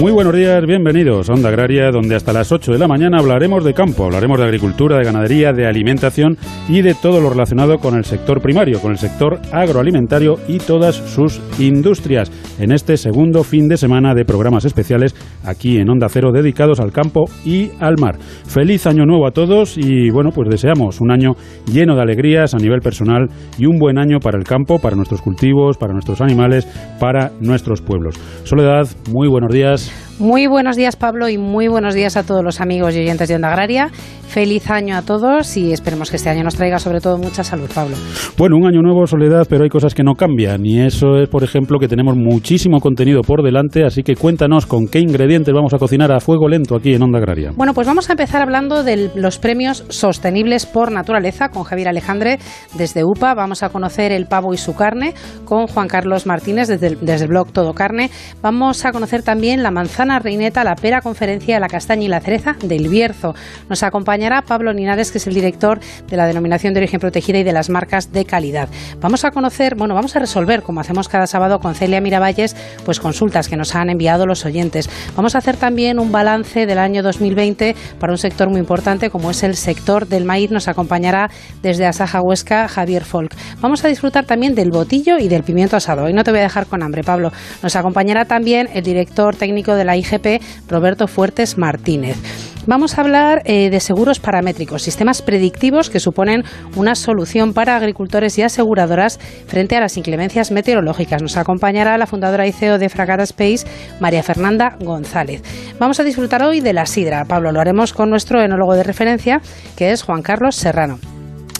Muy buenos días, bienvenidos a Onda Agraria, donde hasta las 8 de la mañana hablaremos de campo, hablaremos de agricultura, de ganadería, de alimentación y de todo lo relacionado con el sector primario, con el sector agroalimentario y todas sus industrias, en este segundo fin de semana de programas especiales aquí en Onda Cero dedicados al campo y al mar. Feliz año nuevo a todos y bueno, pues deseamos un año lleno de alegrías a nivel personal y un buen año para el campo, para nuestros cultivos, para nuestros animales, para nuestros pueblos. Soledad, muy buenos días. Muy buenos días, Pablo, y muy buenos días a todos los amigos y oyentes de Onda Agraria. Feliz año a todos y esperemos que este año nos traiga sobre todo mucha salud, Pablo. Bueno, un año nuevo, Soledad, pero hay cosas que no cambian y eso es, por ejemplo, que tenemos muchísimo contenido por delante, así que cuéntanos con qué ingredientes vamos a cocinar a fuego lento aquí en Onda Agraria. Bueno, pues vamos a empezar hablando de los premios sostenibles por naturaleza con Javier Alejandre desde UPA. Vamos a conocer el pavo y su carne con Juan Carlos Martínez desde el, desde el blog Todo Carne. Vamos a conocer también la manzana reineta, la pera conferencia, la castaña y la cereza del Bierzo. Nos acompaña Pablo Ninares, que es el director de la denominación de origen protegida y de las marcas de calidad. Vamos a conocer, bueno, vamos a resolver, como hacemos cada sábado con Celia Miravalles, pues consultas que nos han enviado los oyentes. Vamos a hacer también un balance del año 2020 para un sector muy importante como es el sector del maíz. Nos acompañará desde Asaja Huesca Javier Folk. Vamos a disfrutar también del botillo y del pimiento asado. Hoy no te voy a dejar con hambre, Pablo. Nos acompañará también el director técnico de la IGP, Roberto Fuertes Martínez. Vamos a hablar eh, de seguros paramétricos, sistemas predictivos que suponen una solución para agricultores y aseguradoras frente a las inclemencias meteorológicas. Nos acompañará la fundadora y CEO de Fragata Space, María Fernanda González. Vamos a disfrutar hoy de la sidra. Pablo, lo haremos con nuestro enólogo de referencia, que es Juan Carlos Serrano.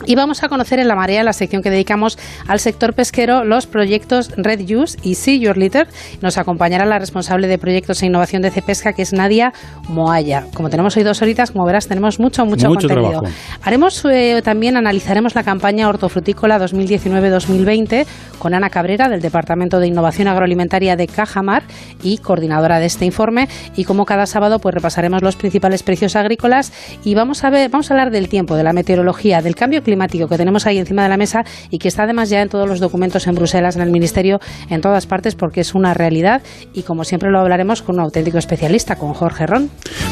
Y vamos a conocer en la marea, la sección que dedicamos al sector pesquero, los proyectos Red Use y See Your Litter. Nos acompañará la responsable de proyectos e innovación de Cepesca, que es Nadia Moaya. Como tenemos hoy dos horitas, como verás, tenemos mucho, mucho, contenido. Haremos eh, también, analizaremos la campaña hortofrutícola 2019-2020 con Ana Cabrera, del Departamento de Innovación Agroalimentaria de Cajamar y coordinadora de este informe. Y como cada sábado, pues repasaremos los principales precios agrícolas y vamos a ver, vamos a hablar del tiempo, de la meteorología, del cambio climático que tenemos ahí encima de la mesa y que está además ya en todos los documentos en Bruselas, en el Ministerio, en todas partes, porque es una realidad y como siempre lo hablaremos con un auténtico especialista, con Jorge Ron.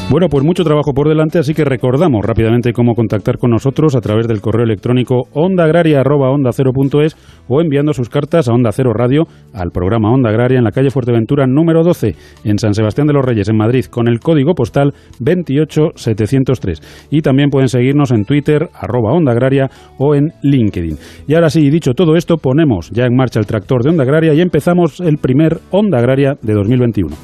Bueno, pues mucho trabajo por delante, así que recordamos rápidamente cómo contactar con nosotros a través del correo electrónico ondaagraria.onda0.es o enviando sus cartas a Onda Cero Radio al programa Onda Agraria en la calle Fuerteventura número 12 en San Sebastián de los Reyes, en Madrid, con el código postal 28703. Y también pueden seguirnos en Twitter, arroba Onda Agraria o en LinkedIn. Y ahora sí, dicho todo esto, ponemos ya en marcha el tractor de Onda Agraria y empezamos el primer Onda Agraria de 2021.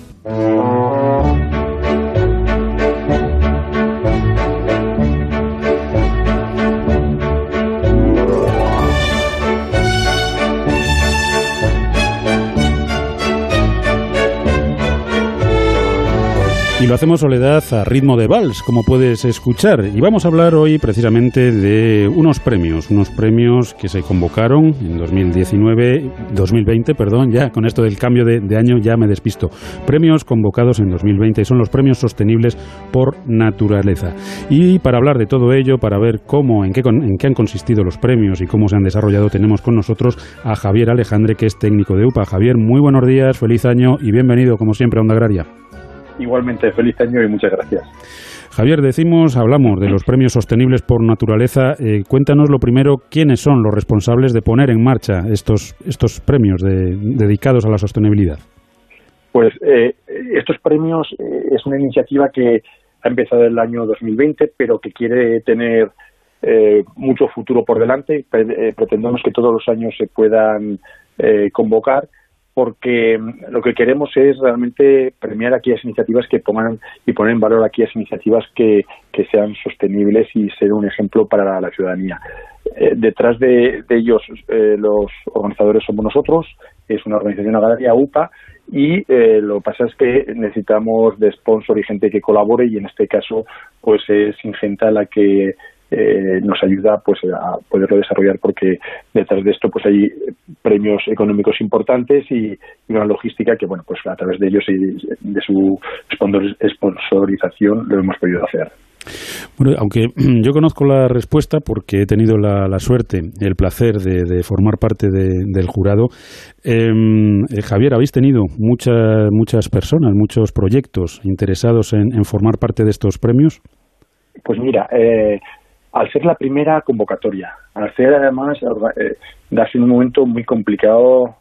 Y lo hacemos Soledad a ritmo de vals, como puedes escuchar. Y vamos a hablar hoy precisamente de unos premios, unos premios que se convocaron en 2019, 2020, perdón, ya con esto del cambio de, año ya me despisto. Premios convocados en 2020 y son los premios sostenibles por naturaleza. Y para hablar de todo ello, para ver cómo, en qué, en qué han consistido los premios y cómo se han desarrollado, tenemos con nosotros a Javier Alejandre, que es técnico de UPA. Javier, muy buenos días, feliz año y bienvenido, como siempre, a Onda Agraria. Igualmente, feliz año y muchas gracias. Javier, decimos, hablamos de los premios sostenibles por naturaleza. Eh, cuéntanos lo primero, ¿quiénes son los responsables de poner en marcha estos, estos premios de, dedicados a la sostenibilidad? Pues eh, estos premios eh, es una iniciativa que ha empezado el año 2020, pero que quiere tener mucho futuro por delante. pretendemos que todos los años se puedan convocar porque lo que queremos es realmente premiar aquellas iniciativas que pongan y poner en valor aquellas iniciativas que, que sean sostenibles y ser un ejemplo para la ciudadanía. Eh, detrás de, ellos, eh, los organizadores somos nosotros, es una organización agraria, UPA, y eh, lo que pasa es que necesitamos de sponsor y gente que colabore y en este caso pues es Ingenta la que eh, nos ayuda pues a poderlo desarrollar porque detrás de esto pues hay premios económicos importantes y, una logística que bueno pues a través de ellos y de su sponsorización lo hemos podido hacer. Bueno, aunque yo conozco la respuesta porque he tenido la, suerte, el placer de, formar parte del jurado, em, eh, Javier, habéis tenido muchas, muchas personas, muchos proyectos interesados en, formar parte de estos premios. Pues mira, eh, al ser la primera convocatoria, al ser además, eh, darse un momento muy complicado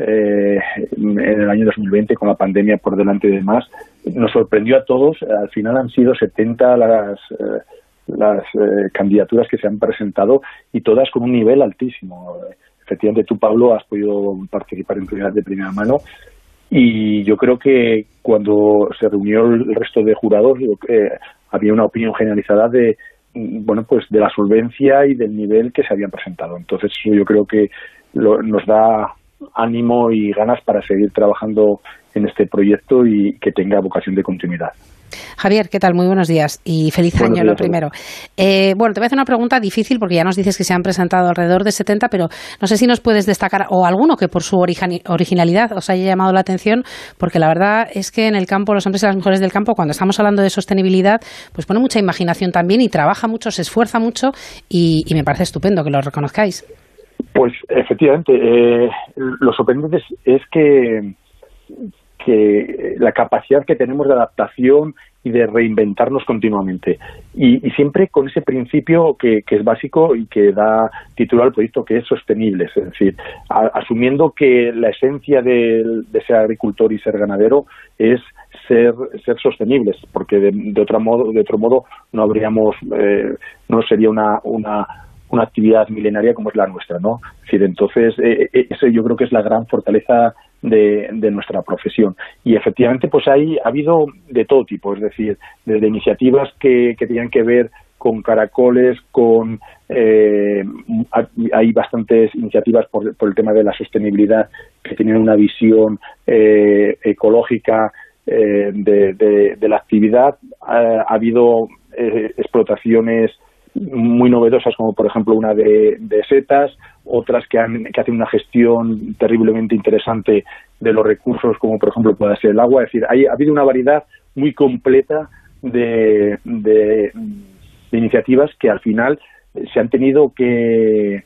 eh, en el año 2020 con la pandemia por delante y demás, nos sorprendió a todos. Al final han sido 70 las, eh, las eh, candidaturas que se han presentado y todas con un nivel altísimo. Efectivamente, tú, Pablo, has podido participar en primera, de primera mano y yo creo que cuando se reunió el resto de jurados había una opinión generalizada de bueno pues de la solvencia y del nivel que se habían presentado entonces yo creo que nos da ánimo y ganas para seguir trabajando en este proyecto y que tenga vocación de continuidad. Javier, ¿qué tal? Muy buenos días y feliz año lo primero. Eh, bueno, te voy a hacer una pregunta difícil porque ya nos dices que se han presentado alrededor de 70, pero no sé si nos puedes destacar o alguno que por su originalidad os haya llamado la atención, porque la verdad es que en el campo, los hombres y las mujeres del campo, cuando estamos hablando de sostenibilidad, pues pone mucha imaginación también y trabaja mucho, se esfuerza mucho y me parece estupendo que lo reconozcáis. Pues efectivamente, eh, lo sorprendente es, que, que la capacidad que tenemos de adaptación y de reinventarnos continuamente. Y, siempre con ese principio que, es básico y que da título al proyecto, que es sostenible. Es decir, asumiendo que la esencia de, ser agricultor y ser ganadero es ser, ser sostenibles, porque de, otro modo, de otro modo no habríamos, eh, no sería una, una una actividad milenaria como es la nuestra, ¿no? Es decir, entonces, eh, eh, eso yo creo que es la gran fortaleza de, nuestra profesión. Y efectivamente, pues hay, ha habido de todo tipo, es decir, desde iniciativas que, que tenían que ver con caracoles, con eh, hay bastantes iniciativas por, el tema de la sostenibilidad que tienen una visión ecológica de, de, la actividad. ha habido explotaciones muy novedosas como por ejemplo una de, setas, otras que, han, que hacen una gestión terriblemente interesante de los recursos como por ejemplo puede ser el agua. Es decir, hay, ha habido una variedad muy completa de, de, iniciativas que al final se han tenido que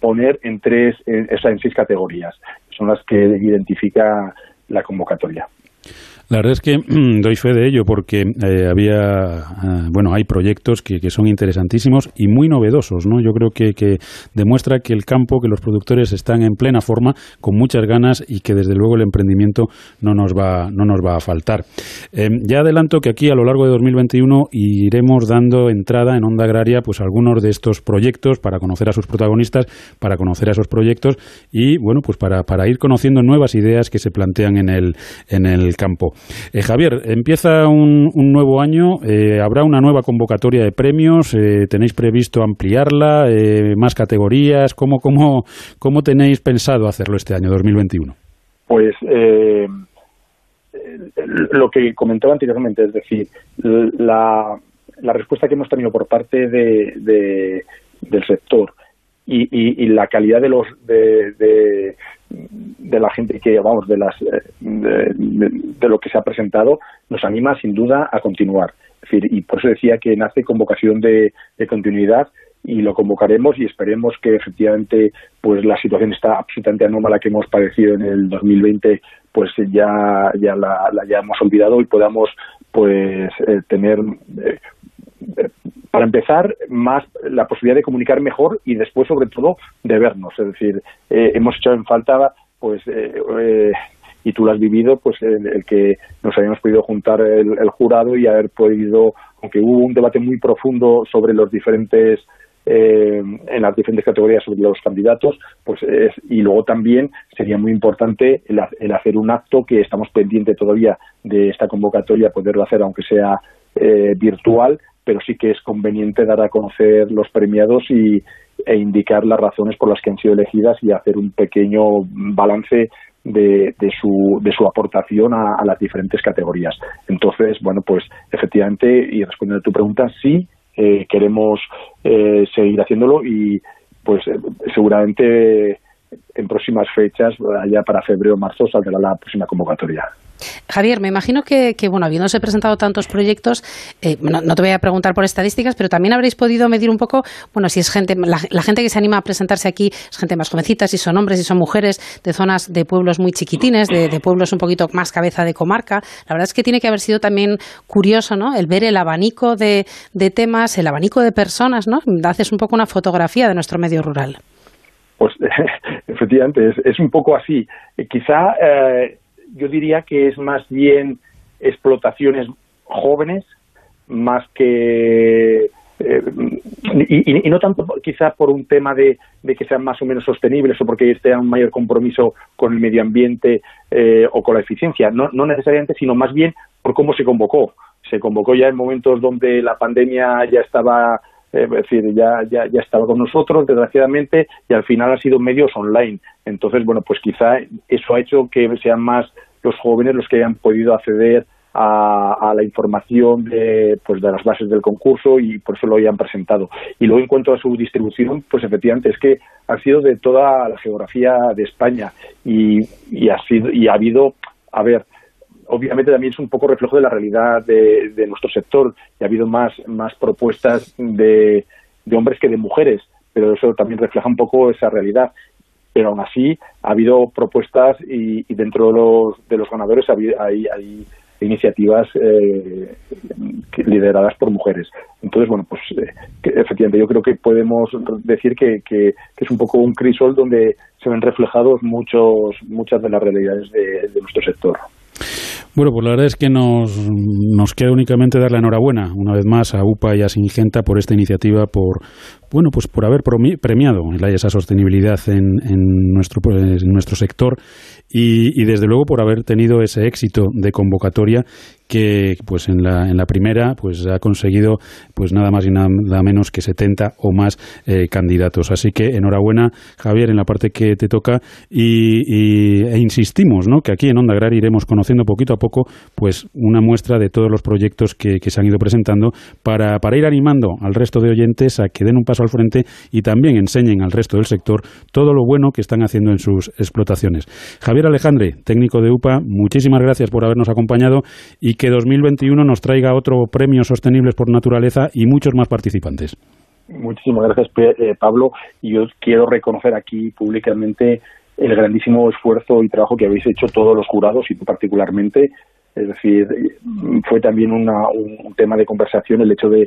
poner en tres, en, en seis categorías. Son las que identifica la convocatoria. La verdad es que doy fe de ello porque eh, había, ah, bueno, hay proyectos que, que, son interesantísimos y muy novedosos, ¿no? Yo creo que, que, demuestra que el campo, que los productores están en plena forma, con muchas ganas y que desde luego el emprendimiento no nos va, no nos va a faltar. Em, ya adelanto que aquí a lo largo de 2021 iremos dando entrada en Onda Agraria pues algunos de estos proyectos para conocer a sus protagonistas, para conocer a esos proyectos y bueno, pues para, para ir conociendo nuevas ideas que se plantean en el, en el campo. Eh, Javier, empieza un, nuevo año, eh, habrá una nueva convocatoria de premios, eh, tenéis previsto ampliarla, más categorías, ¿Cómo, cómo, cómo tenéis pensado hacerlo este año 2021? Pues lo que comentaba anteriormente, es decir, la, la respuesta que hemos tenido por parte de, del sector y, la calidad de los de, de la gente que, vamos, de, las, eh, de, lo que se ha presentado, nos anima sin duda a continuar. Es decir, y por eso decía que nace con vocación de, continuidad y lo convocaremos y esperemos que efectivamente pues la situación está absolutamente anómala que hemos padecido en el 2020 pues ya ya la, la hayamos olvidado y podamos pues eh, tener eh, para empezar, más la posibilidad de comunicar mejor y después, sobre todo, de vernos. Es decir, eh, hemos echado en falta, pues, eh, eh, y tú lo has vivido, pues el, que nos habíamos podido juntar el, jurado y haber podido, aunque hubo un debate muy profundo sobre los diferentes en las diferentes categorías sobre los candidatos, pues y luego también sería muy importante el, el, hacer un acto que estamos pendientes todavía de esta convocatoria, poderlo hacer aunque sea virtual, pero sí que es conveniente dar a conocer los premiados y, e indicar las razones por las que han sido elegidas y hacer un pequeño balance de, de, su, de su aportación a, las diferentes categorías. Entonces, bueno, pues efectivamente, y respondiendo a tu pregunta, sí eh, queremos eh, seguir haciéndolo y pues eh, seguramente en próximas fechas, allá para febrero o marzo, saldrá la próxima convocatoria. Javier, me imagino que, bueno, habiéndose presentado tantos proyectos, eh, no, te voy a preguntar por estadísticas, pero también habréis podido medir un poco, bueno, si es gente, la, gente que se anima a presentarse aquí es gente más jovencita, si son hombres, si son mujeres, de zonas de pueblos muy chiquitines, de, pueblos un poquito más cabeza de comarca. La verdad es que tiene que haber sido también curioso, ¿no? El ver el abanico de, temas, el abanico de personas, ¿no? Haces un poco una fotografía de nuestro medio rural. Pues efectivamente, es, un poco así. Eh, quizá eh, yo diría que es más bien explotaciones jóvenes más que eh, y, no tanto quizá por un tema de, que sean más o menos sostenibles o porque esté un mayor compromiso con el medio ambiente eh, o con la eficiencia, no, no necesariamente, sino más bien por cómo se convocó. Se convocó ya en momentos donde la pandemia ya estaba es decir, ya, ya, ya estaba con nosotros, desgraciadamente, y al final ha sido medios online. Entonces, bueno, pues quizá eso ha hecho que sean más los jóvenes los que hayan podido acceder a, la información de, pues de las bases del concurso y por eso lo hayan presentado. Y luego en cuanto a su distribución, pues efectivamente es que ha sido de toda la geografía de España y, y ha sido y ha habido, a ver, obviamente también es un poco reflejo de la realidad de, nuestro sector y ha habido más, más propuestas de, de hombres que de mujeres, pero eso también refleja un poco esa realidad pero aún así ha habido propuestas y, y dentro de los, de los ganadores hay, hay, iniciativas eh, lideradas por mujeres. Entonces, bueno, pues eh, efectivamente yo creo que podemos decir que, que, es un poco un crisol donde se ven reflejados muchos, muchas de las realidades de nuestro sector. Bueno, pues la verdad es que nos, nos queda únicamente dar la enhorabuena una vez más a UPA y a Singenta por esta iniciativa, por bueno, pues por haber premiado esa sostenibilidad en, en, nuestro, pues, en nuestro sector y, desde luego por haber tenido ese éxito de convocatoria que pues en la, en la primera pues ha conseguido pues nada más y nada menos que 70 o más eh, candidatos. Así que enhorabuena Javier en la parte que te toca y, e insistimos ¿no? que aquí en Onda Agraria iremos conociendo poquito a poco pues una muestra de todos los proyectos que, se han ido presentando para, para ir animando al resto de oyentes a que den un paso al frente y también enseñen al resto del sector todo lo bueno que están haciendo en sus explotaciones. Alejandre, técnico de UPA, muchísimas gracias por habernos acompañado y que 2021 nos traiga otro premio Sostenibles por Naturaleza y muchos más participantes. Muchísimas gracias, eh, Pablo. Y yo quiero reconocer aquí públicamente el grandísimo esfuerzo y trabajo que habéis hecho todos los jurados y tú particularmente. Es decir, fue también un tema de conversación el hecho de,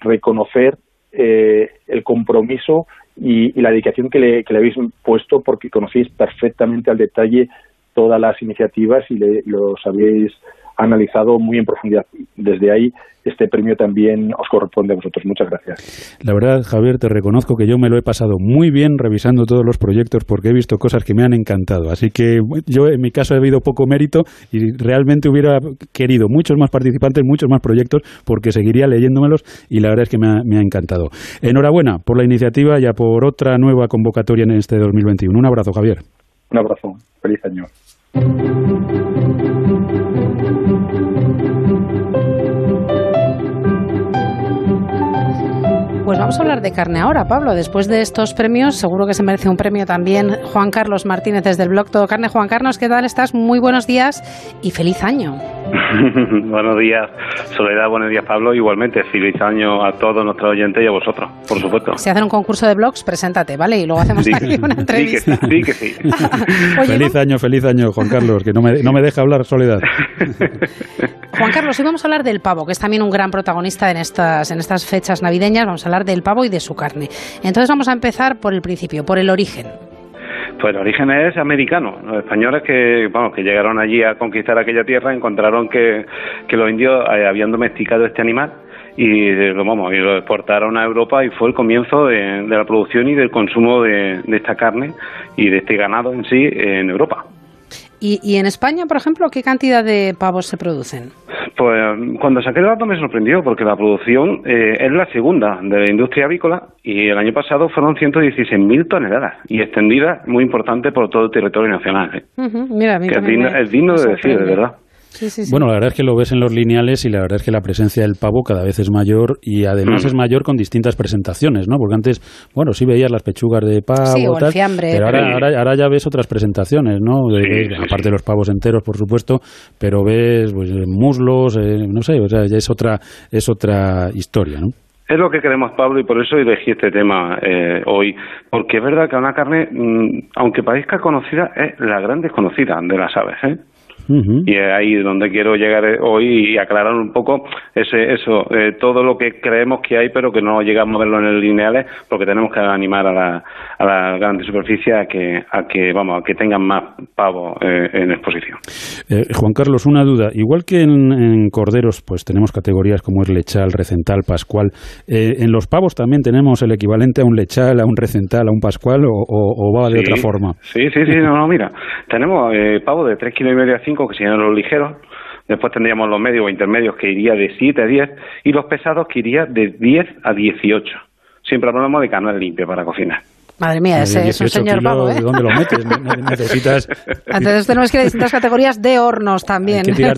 reconocer eh, el compromiso y, la dedicación que le, que le habéis puesto porque conocéis perfectamente al detalle todas las iniciativas y le, los habéis analizado muy en profundidad. Desde ahí, este premio también os corresponde a vosotros. Muchas gracias. La verdad, Javier, te reconozco que yo me lo he pasado muy bien revisando todos los proyectos porque he visto cosas que me han encantado. Así que yo, en mi caso, he habido poco mérito y realmente hubiera querido muchos más participantes, muchos más proyectos porque seguiría leyéndomelos y la verdad es que me ha, me ha encantado. Enhorabuena por la iniciativa y a por otra nueva convocatoria en este 2021. Un abrazo, Javier. Un abrazo. Feliz año. Pues vamos a hablar de carne ahora, Pablo. Después de estos premios, seguro que se merece un premio también Juan Carlos Martínez desde el blog Todo Carne. Juan Carlos, ¿qué tal estás? Muy buenos días y feliz año. buenos días, Soledad. Buenos días, Pablo. Igualmente, feliz año a todos nuestros oyentes y a vosotros, por supuesto. Si hacen un concurso de blogs, preséntate, ¿vale? Y luego hacemos aquí una entrevista. Sí, que sí. feliz año, feliz año, Juan Carlos, que no me, no me deja hablar, Soledad. Juan Carlos, hoy vamos a hablar del pavo, que es también un gran protagonista en estas, en estas fechas navideñas. Vamos a hablar del pavo y de su carne. Entonces vamos a empezar por el principio, por el origen. Pues el origen es americano. Los españoles que, vamos, que llegaron allí a conquistar aquella tierra encontraron que, que los indios eh, habían domesticado este animal y lo, vamos, y lo exportaron a Europa y fue el comienzo de, la producción y del consumo de, de esta carne y de este ganado en sí en Europa. ¿Y, en España, por ejemplo, qué cantidad de pavos se producen? Pues cuando saqué el dato me sorprendió porque la producción eh, es la segunda de la industria avícola y el año pasado fueron 116.000 toneladas y extendida muy importante por todo el territorio nacional. ¿eh? Mira, es digno, de decir, de verdad. Bueno, la verdad es que lo ves en los lineales y la verdad es que la presencia del pavo cada vez es mayor y además mm. es mayor con distintas presentaciones, ¿no? Porque antes, bueno, sí veías las pechugas de pavo, tal, pero ahora, ahora, ya ves otras presentaciones, ¿no? aparte de los pavos enteros, por supuesto, pero ves pues, muslos, eh, no sé, o sea, ya es otra, es otra historia, ¿no? Es lo que queremos, Pablo, y por eso elegí este tema eh, hoy, porque es verdad que una carne, mm, aunque parezca conocida, es la gran desconocida de las aves. ¿eh? Y es ahí donde quiero llegar hoy y aclarar un poco ese, eso, eh, todo lo que creemos que hay, pero que no llegamos a verlo en el lineales, porque tenemos que animar a la, a la grande superficie a que, a que, vamos, a que tengan más pavos eh, en exposición. Eh, Juan Carlos, una duda. Igual que en, corderos, pues tenemos categorías como es lechal, recental, pascual. ¿En los pavos también tenemos el equivalente a un lechal, a un recental, a un pascual o, va de otra forma? Sí, sí, sí. no, no, mira. Tenemos pavos de 3 kilos y medio a 5 que serían los ligeros, después tendríamos los medios o intermedios que iría de 7 a 10 y los pesados que iría de 10 a 18. Siempre hablamos de canal limpio para cocinar. Madre mía, ese es un señor pavo, ¿eh? ¿De dónde lo metes? Necesitas... Entonces tenemos que ir a distintas categorías de hornos también. Hay que tirar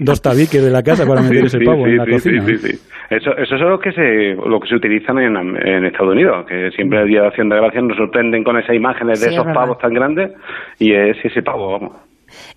dos tabiques de la casa para meter ese pavo en la cocina. Sí, sí, Eso, eso es lo que se, lo que se utilizan en, en Estados Unidos, que siempre el Día de Acción de Gracias nos sorprenden con esas imágenes de esos pavos tan grandes y es ese pavo, vamos.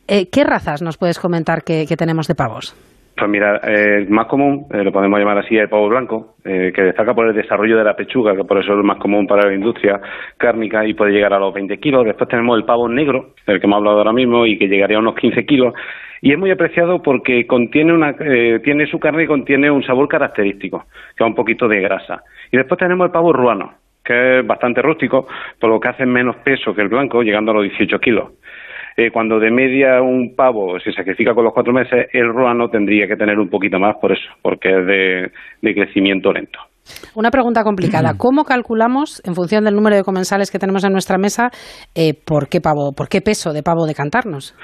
Eh, ¿Qué razas nos puedes comentar que, tenemos de pavos? Pues mira, el más común, eh, lo podemos llamar así, el pavo blanco, eh, que destaca por el desarrollo de la pechuga, que por eso es el más común para la industria cárnica y puede llegar a los 20 kilos. Después tenemos el pavo negro, del que hemos hablado ahora mismo, y que llegaría a unos 15 kilos. Y es muy apreciado porque contiene una, tiene su carne y contiene un sabor característico, que es un poquito de grasa. Y después tenemos el pavo ruano, que es bastante rústico, por lo que hace menos peso que el blanco, llegando a los 18 kilos. Eh, cuando de media un pavo se sacrifica con los cuatro meses, el ruano tendría que tener un poquito más por eso, porque es de, crecimiento lento. Una pregunta complicada. ¿Cómo calculamos, en función del número de comensales que tenemos en nuestra mesa, eh, por qué pavo, por qué peso de pavo decantarnos?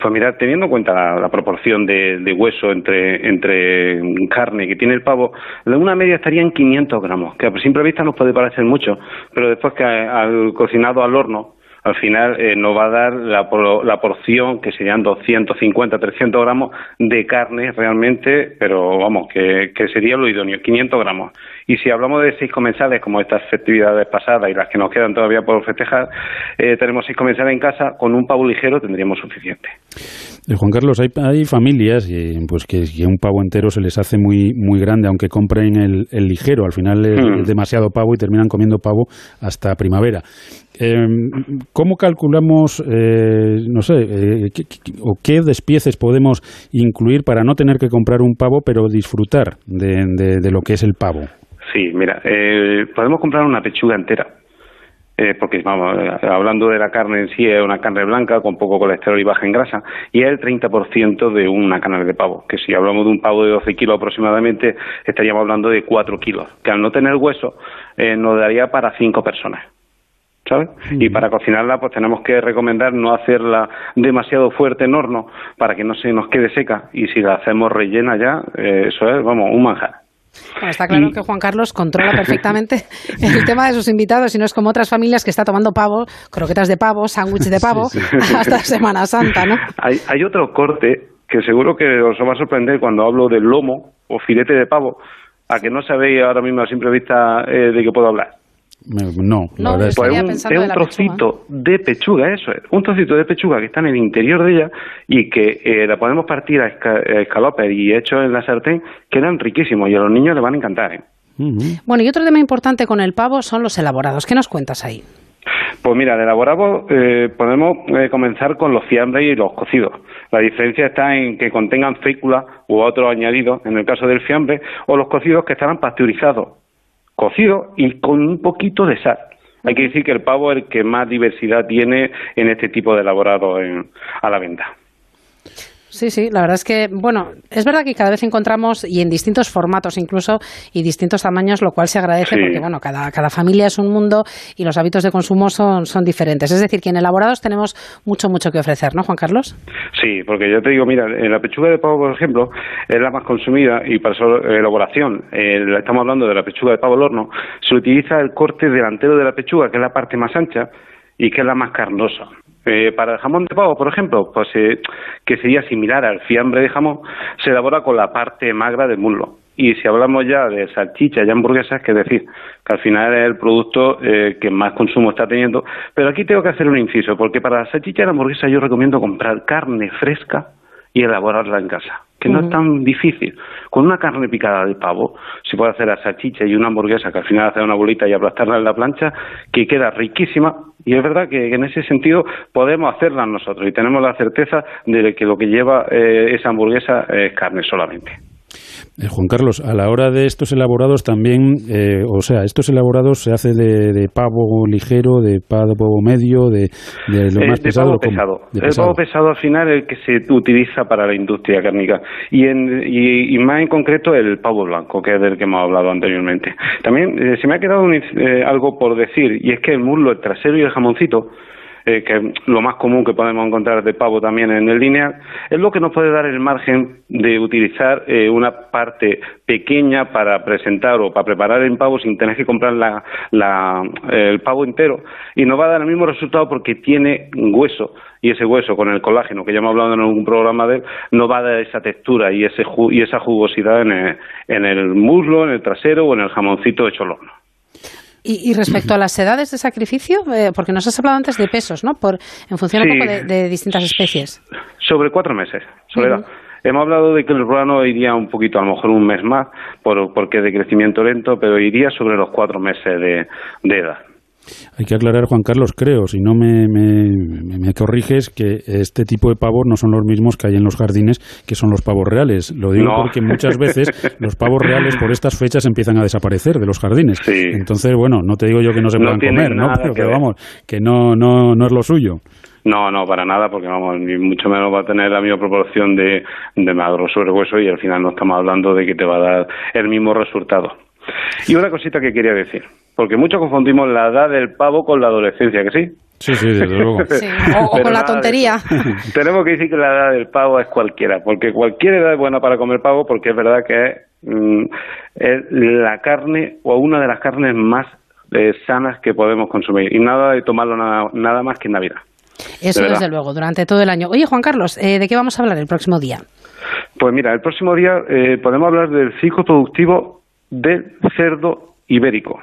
Pues mira, teniendo en cuenta la, proporción de, hueso entre, entre carne que tiene el pavo, una media estaría en 500 gramos, que a simple vista nos puede parecer mucho, pero después que al cocinado al horno, al final eh, va a dar la, la porción que serían 250, 300 gramos de carne realmente, pero vamos, que, que sería lo idóneo, 500 gramos. Y si hablamos de seis comensales, como estas festividades pasadas y las que nos quedan todavía por festejar, eh, tenemos seis comensales en casa, con un pavo ligero tendríamos suficiente. Eh, Juan Carlos, hay, hay familias pues que, un pavo entero se les hace muy, muy grande, aunque compren el, ligero. Al final es, mm. demasiado pavo y terminan comiendo pavo hasta primavera. Em, ¿Cómo calculamos, eh, no sé, qué, o qué despieces podemos incluir para no tener que comprar un pavo, pero disfrutar de lo que es el pavo? Sí, mira, eh, podemos comprar una pechuga entera. Eh, porque vamos, eh, hablando de la carne en sí, es una carne blanca con poco colesterol y baja en grasa, y es el 30% de una carne de pavo, que si hablamos de un pavo de 12 kilos aproximadamente, estaríamos hablando de 4 kilos, que al no tener hueso nos daría para 5 personas. ¿sabes? Y para cocinarla, pues tenemos que recomendar no hacerla demasiado fuerte en horno para que no se nos quede seca, y si la hacemos rellena ya, eso es, vamos, un manjar está claro que Juan Carlos controla perfectamente el tema de sus invitados y no es como otras familias que está tomando pavo, croquetas de pavo, sándwiches de pavo hasta Semana Santa, ¿no? Hay, hay otro corte que seguro que os va a sorprender cuando hablo del lomo o filete de pavo, a que no sabéis ahora mismo a simple vista eh, de qué puedo hablar. No, no es, pues un, trocito de pechuga, eso es, un trocito de pechuga que está en el interior de ella y que eh, la podemos partir a, escalopes y hecho en la sartén, quedan riquísimos y a los niños les van a encantar. ¿eh? Bueno, y otro tema importante con el pavo son los elaborados. ¿Qué nos cuentas ahí? Pues mira, de elaborados eh, podemos comenzar con los fiambres y los cocidos. La diferencia está en que contengan fécula u otros añadidos, en el caso del fiambre, o los cocidos que estarán pasteurizados cocido y con un poquito de sal. Hay que decir que el pavo es el que más diversidad tiene en este tipo de elaborado a la venta. Sí, sí, la verdad es que, bueno, es verdad que cada vez encontramos, y en distintos formatos incluso, y distintos tamaños, lo cual se agradece porque, bueno, cada, cada familia es un mundo y los hábitos de consumo son, son diferentes. Es decir, que en elaborados tenemos mucho, mucho que ofrecer, ¿no, Juan Carlos? Sí, porque yo te digo, mira, en la pechuga de pavo, por ejemplo, es la más consumida y para su elaboración, eh, estamos hablando de la pechuga de pavo al horno, se utiliza el corte delantero de la pechuga, que es la parte más ancha y que es la más carnosa. Eh, para el jamón de pavo, por ejemplo, pues eh, que sería similar al fiambre de jamón, se elabora con la parte magra del muslo. Y si hablamos ya de salchicha y hamburguesas, que decir que al final es el producto eh, que más consumo está teniendo. Pero aquí tengo que hacer un inciso, porque para la salchicha y la hamburguesa yo recomiendo comprar carne fresca y elaborarla en casa, que no es tan difícil. Con una carne picada de pavo se puede hacer la salchicha y una hamburguesa que al final hace una bolita y aplastarla en la plancha, que queda riquísima. Y es verdad que, en ese sentido podemos hacerla nosotros y tenemos la certeza de que lo que lleva eh, esa hamburguesa es carne solamente. Eh, Juan Carlos, a la hora de estos elaborados también, eh, o sea, estos elaborados se hace de, pavo ligero, de pavo medio, de, lo más pesado. Pavo pesado. El pavo pesado al final es el que se utiliza para la industria cárnica y, en, y, más en concreto el pavo blanco, que es del que hemos hablado anteriormente. También eh, se me ha quedado algo por decir y es que el muslo, el trasero y el jamoncito eh, que lo más común que podemos encontrar de pavo también en el lineal, es lo que nos puede dar el margen de utilizar eh, una parte pequeña para presentar o para preparar el pavo sin tener que comprar la, el pavo entero y nos va a dar el mismo resultado porque tiene hueso y ese hueso con el colágeno que ya hemos hablado en algún programa de él nos va a dar esa textura y, ese y esa jugosidad en el, en el muslo, en el trasero o en el jamoncito hecho al horno. Y, respecto a las edades de sacrificio, eh, porque nos has hablado antes de pesos, ¿no? Por, en función un poco de, distintas especies. Sobre cuatro meses, Soledad. Hemos hablado de que el ruano iría un poquito, a lo mejor un mes más, por, porque es de crecimiento lento, pero iría sobre los cuatro meses de edad. Hay que aclarar, Juan Carlos, creo, si no me, me, corriges, que este tipo de pavos no son los mismos que hay en los jardines, que son los pavos reales. Lo digo porque muchas veces los pavos reales por estas fechas empiezan a desaparecer de los jardines. Entonces, bueno, no te digo yo que no se puedan comer, ¿no? Pero vamos, que no, no, no es lo suyo. No, no, para nada, porque vamos, ni mucho menos va a tener la misma proporción de, de magro sobre hueso y al final no estamos hablando de que te va a dar el mismo resultado. Y una cosita que quería decir, porque muchos confundimos la edad del pavo con la adolescencia, ¿que sí? Sí, sí, desde luego. O, con la tontería. tenemos que decir que la edad del pavo es cualquiera, porque cualquier edad es buena para comer pavo, porque es verdad que es, mm, la carne o una de las carnes más eh, sanas que podemos consumir. Y nada de tomarlo nada, nada más que en Navidad. Eso desde luego, durante todo el año. Oye, Juan Carlos, eh, ¿de qué vamos a hablar el próximo día? Pues mira, el próximo día eh, podemos hablar del ciclo productivo del cerdo ibérico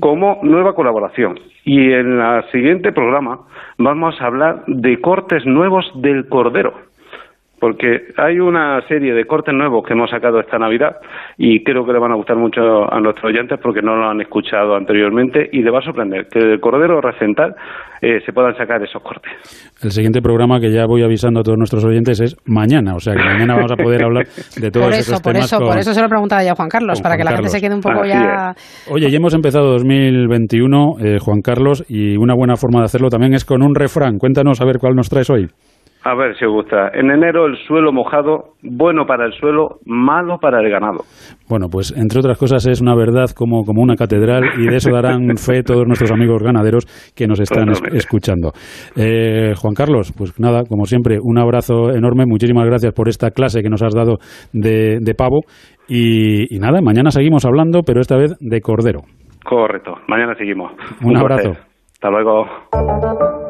como nueva colaboración. Y en el siguiente programa vamos a hablar de cortes nuevos del cordero porque hay una serie de cortes nuevos que hemos sacado esta Navidad y creo que le van a gustar mucho a nuestros oyentes porque no lo han escuchado anteriormente y le va a sorprender que del Cordero Recental eh, se puedan sacar esos cortes. El siguiente programa que ya voy avisando a todos nuestros oyentes es mañana, o sea que mañana vamos a poder hablar de todos por eso, esos por Eso, por eso se lo preguntaba ya Juan Carlos, para que la gente se quede un poco ya... Oye, ya hemos empezado 2021, eh, Juan Carlos, y una buena forma de hacerlo también es con un refrán. Cuéntanos a ver cuál nos traes hoy. A ver si os gusta. En enero el suelo mojado, bueno para el suelo, malo para el ganado. Bueno, pues entre otras cosas es una verdad como, como una catedral y de eso darán fe todos nuestros amigos ganaderos que nos están escuchando. Eh, Juan Carlos, pues nada, como siempre, un abrazo enorme. Muchísimas gracias por esta clase que nos has dado de, pavo. Y, nada, mañana seguimos hablando, pero esta vez de cordero. Correcto, mañana seguimos. Un, abrazo. Hasta luego.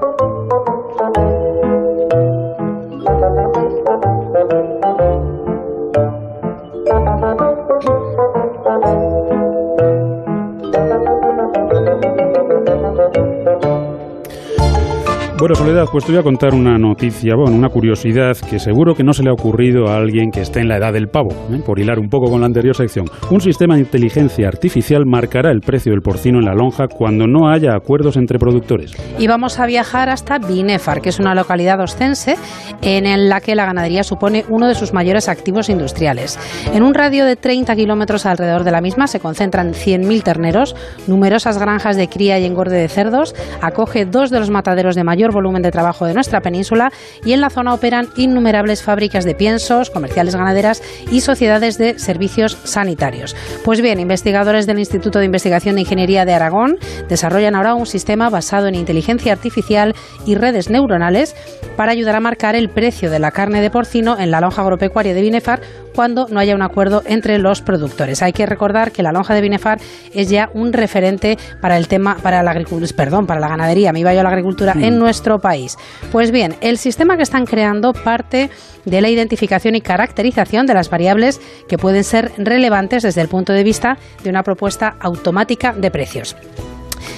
Bueno, Soledad, pues te voy a contar una noticia, bueno, una curiosidad que seguro que no se le ha ocurrido a alguien que esté en la edad del pavo, ¿eh? por hilar un poco con la anterior sección. Un sistema de inteligencia artificial marcará el precio del porcino en la lonja cuando no haya acuerdos entre productores. Y vamos a viajar hasta Binefar, que es una localidad ostense en la que la ganadería supone uno de sus mayores activos industriales. En un radio de 30 kilómetros alrededor de la misma se concentran 100.000 terneros, numerosas granjas de cría y engorde de cerdos, acoge dos de los mataderos de mayor volumen de trabajo de nuestra península y en la zona operan innumerables fábricas de piensos, comerciales ganaderas y sociedades de servicios sanitarios. Pues bien, investigadores del Instituto de Investigación de Ingeniería de Aragón desarrollan ahora un sistema basado en inteligencia artificial y redes neuronales para ayudar a marcar el precio de la carne de porcino en la lonja agropecuaria de Binefar cuando no haya un acuerdo entre los productores. Hay que recordar que la lonja de Binefar es ya un referente para el tema, para la agricultura, perdón, para la ganadería, me iba yo a la agricultura en mm. nuestro país. Pues bien, el sistema que están creando parte de la identificación y caracterización de las variables que pueden ser relevantes desde el punto de vista de una propuesta automática de precios.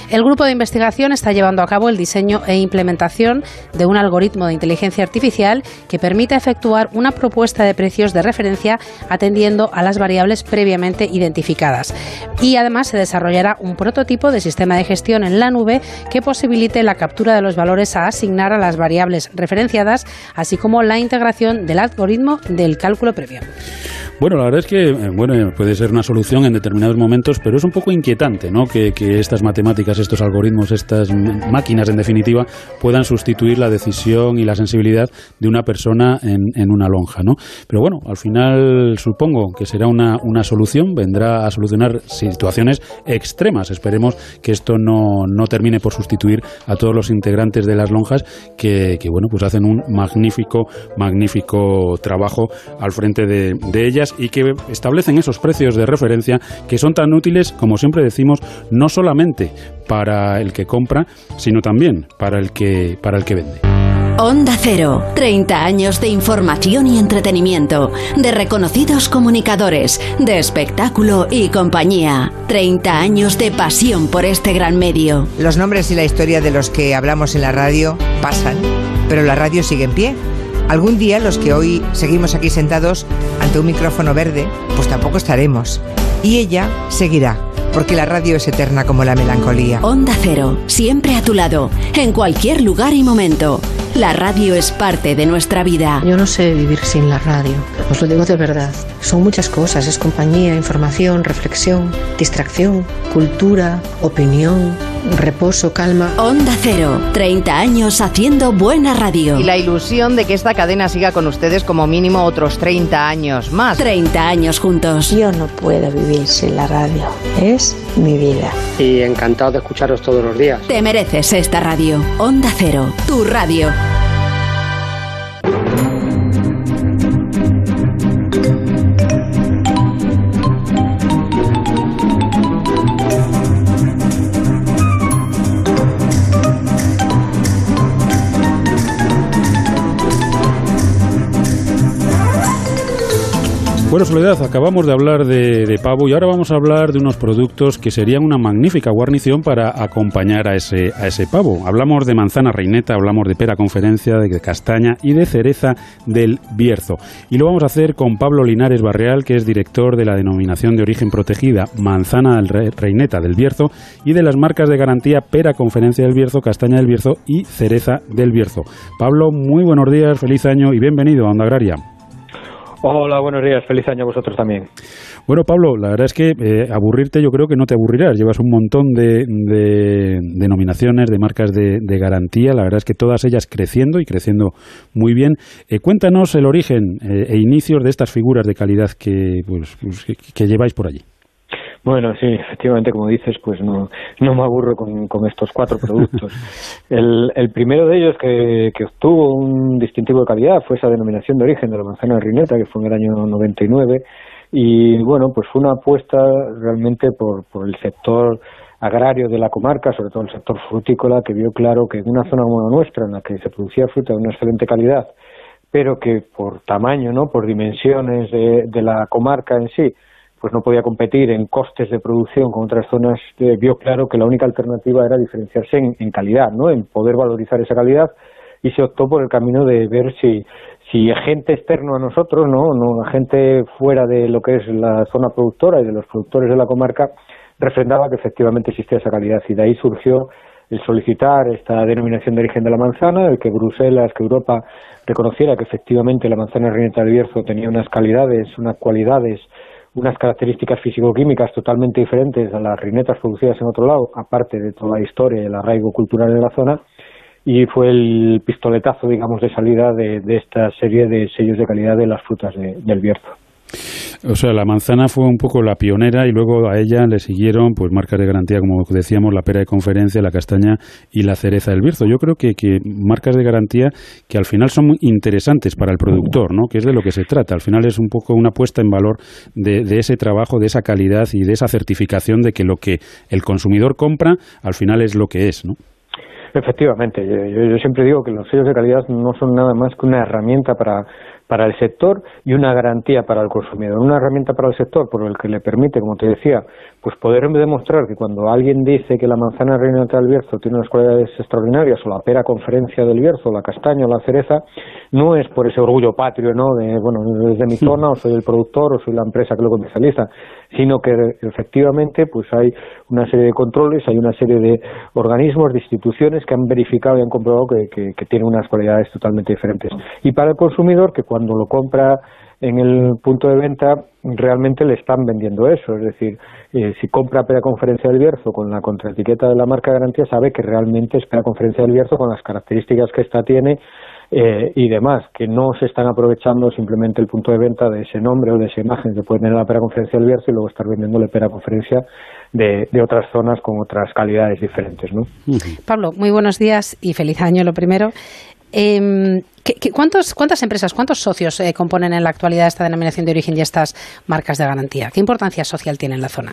El grupo de investigación está llevando a cabo el diseño e implementación de un algoritmo de inteligencia artificial que permita efectuar una propuesta de precios de referencia atendiendo a las variables previamente identificadas. Y además se desarrollará un prototipo de sistema de gestión en la nube que posibilite la captura de los valores a asignar a las variables referenciadas, así como la integración del algoritmo del cálculo previo. Bueno, la verdad es que eh, bueno, puede ser una solución en determinados momentos, pero es un poco inquietante ¿no? que, estas matemáticas, estos algoritmos, estas máquinas, en definitiva, puedan sustituir la decisión y la sensibilidad de una persona en, una lonja. ¿no? Pero bueno, al final supongo que será una, una solución, vendrá a solucionar situaciones extremas. Esperemos que esto no, no termine por sustituir a todos los integrantes de las lonjas que, que bueno, pues hacen un magnífico, magnífico trabajo al frente de, de ellas y que establecen esos precios de referencia que son tan útiles, como siempre decimos, no solamente para el que compra, sino también para el que, para el que vende. Onda Cero, 30 años de información y entretenimiento, de reconocidos comunicadores, de espectáculo y compañía. 30 años de pasión por este gran medio. Los nombres y la historia de los que hablamos en la radio pasan, pero la radio sigue en pie Algún día los que hoy seguimos aquí sentados ante un micrófono verde, pues tampoco estaremos. Y ella seguirá, porque la radio es eterna como la melancolía. Onda Cero, siempre a tu lado, en cualquier lugar y momento. La radio es parte de nuestra vida. Yo no sé vivir sin la radio, os lo digo de verdad. Son muchas cosas, es compañía, información, reflexión, distracción, cultura, opinión reposo, calma. Onda Cero, 30 años haciendo buena radio. Y la ilusión de que esta cadena siga con ustedes como mínimo otros 30 años más. 30 años juntos. Yo no puedo vivir sin la radio. Es mi vida. Y encantado de escucharos todos los días. Te mereces esta radio. Onda Cero, tu radio. Soledad, acabamos de hablar de, pavo y ahora vamos a hablar de unos productos que serían una magnífica guarnición para acompañar a ese, a ese pavo. Hablamos de manzana reineta, hablamos de pera conferencia, de castaña y de cereza del Bierzo. Y lo vamos a hacer con Pablo Linares Barreal, que es director de la denominación de origen protegida manzana reineta del Bierzo y de las marcas de garantía pera conferencia del Bierzo, castaña del Bierzo y cereza del Bierzo. Pablo, muy buenos días, feliz año y bienvenido a Onda Agraria. Hola, buenos días. Feliz año a vosotros también. Bueno, Pablo, la verdad es que eh, aburrirte yo creo que no te aburrirás. Llevas un montón de, denominaciones, de marcas de, garantía. La verdad es que todas ellas creciendo y creciendo muy bien. Eh, cuéntanos el origen eh, e inicios de estas figuras de calidad que, pues, pues, que lleváis por allí. Bueno, sí, efectivamente, como dices, pues no, no me aburro con, con estos cuatro productos. El, el primero de ellos que, que, obtuvo un distintivo de calidad fue esa denominación de origen de la manzana de Rineta, que fue en el año 99. Y bueno, pues fue una apuesta realmente por, por el sector agrario de la comarca, sobre todo el sector frutícola, que vio claro que en una zona como la nuestra, en la que se producía fruta de una excelente calidad, pero que por tamaño, ¿no? por dimensiones de, de la comarca en sí, pues no podía competir en costes de producción con otras zonas, eh, vio claro que la única alternativa era diferenciarse en, calidad, ¿no? En poder valorizar esa calidad y se optó por el camino de ver si si agente externo a nosotros, no, no agente fuera de lo que es la zona productora y de los productores de la comarca refrendaba que efectivamente existía esa calidad y de ahí surgió el solicitar esta denominación de origen de la manzana, el que Bruselas, que Europa reconociera que efectivamente la manzana reineta del Bierzo tenía unas calidades, unas cualidades unas características físico-químicas totalmente diferentes a las rinetas producidas en otro lado, aparte de toda la historia y el arraigo cultural de la zona, y fue el pistoletazo, digamos, de salida de, esta serie de sellos de calidad de las frutas del Bierzo. O sea, la manzana fue un poco la pionera y luego a ella le siguieron pues marcas de garantía, como decíamos, la pera de conferencia, la castaña y la cereza del Bierzo. Yo creo que, que marcas de garantía que al final son muy interesantes para el productor, ¿no? Que es de lo que se trata. Al final es un poco una puesta en valor de, de ese trabajo, de esa calidad y de esa certificación de que lo que el consumidor compra al final es lo que es, ¿no? Efectivamente, yo, siempre digo que los sellos de calidad no son nada más que una herramienta para para el sector y una garantía para el consumidor. Una herramienta para el sector por el que le permite, como te decía, pues poder demostrar que cuando alguien dice que la manzana reina del Bierzo tiene unas cualidades extraordinarias, o la pera conferencia del Bierzo, la castaña o la cereza, no es por ese orgullo patrio, ¿no? De, bueno, desde mi zona, o soy el productor, o soy la empresa que lo comercializa, sino que efectivamente pues hay una serie de controles, hay una serie de organismos, de instituciones que han verificado y han comprobado que, que, tienen unas cualidades totalmente diferentes. Y para el consumidor, que cuando lo compra en el punto de venta realmente le están vendiendo eso. Es decir, eh, si compra Pera Conferencia del Bierzo con la contraetiqueta de la marca garantía, sabe que realmente es Pera Conferencia del Bierzo con las características que esta tiene eh, y demás, que no se están aprovechando simplemente el punto de venta de ese nombre o de esa imagen que puede tener la Pera Conferencia del Bierzo y luego estar vendiéndole Pera Conferencia de, de otras zonas con otras calidades diferentes. ¿no? Pablo, muy buenos días y feliz año lo primero. Eh, cuántos, ¿Cuántas empresas, cuántos socios eh, componen en la actualidad esta denominación de origen y estas marcas de garantía? ¿Qué importancia social tiene en la zona?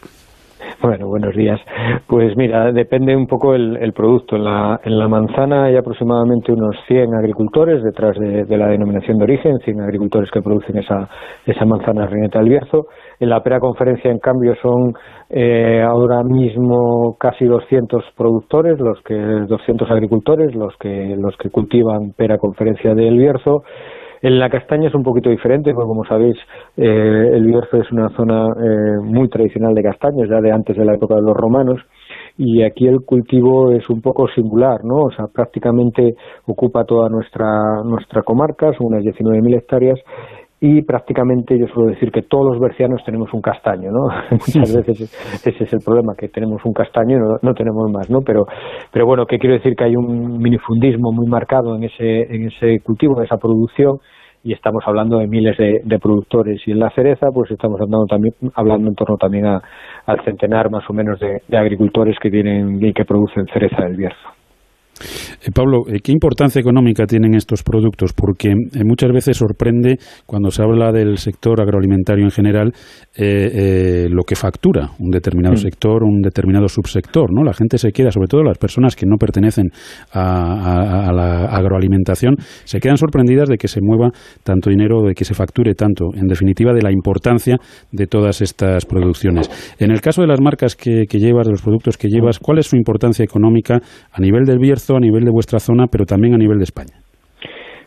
Bueno, buenos días. Pues mira, depende un poco el, el producto. En la, en la, manzana hay aproximadamente unos 100 agricultores detrás de, la denominación de origen, 100 agricultores que producen esa, esa manzana Rineta del Bierzo. En la pera conferencia, en cambio, son eh, ahora mismo casi 200 productores, los que 200 agricultores, los que los que cultivan pera conferencia del Bierzo. En la castaña es un poquito diferente, porque como sabéis, eh, el Bierzo es una zona eh, muy tradicional de castaños, ya de antes de la época de los romanos, y aquí el cultivo es un poco singular, ¿no? O sea, prácticamente ocupa toda nuestra, nuestra comarca, son unas 19.000 hectáreas, y prácticamente yo suelo decir que todos los bercianos tenemos un castaño, ¿no? Muchas veces ese es el problema, que tenemos un castaño y no, no, tenemos más, ¿no? Pero, pero bueno, que quiero decir que hay un minifundismo muy marcado en ese, en ese cultivo, en esa producción, y estamos hablando de miles de, de productores. Y en la cereza, pues estamos hablando también, hablando en torno también a, al centenar más o menos de, de agricultores que tienen y que producen cereza del Bierzo. Eh, Pablo, eh, ¿qué importancia económica tienen estos productos? Porque eh, muchas veces sorprende cuando se habla del sector agroalimentario en general eh, eh, lo que factura un determinado mm. sector, un determinado subsector. ¿no? La gente se queda, sobre todo las personas que no pertenecen a, a, a, la agroalimentación, se quedan sorprendidas de que se mueva tanto dinero, de que se facture tanto. En definitiva, de la importancia de todas estas producciones. En el caso de las marcas que, que llevas, de los productos que llevas, ¿cuál es su importancia económica a nivel del Bierzo? A nivel de vuestra zona, pero también a nivel de España.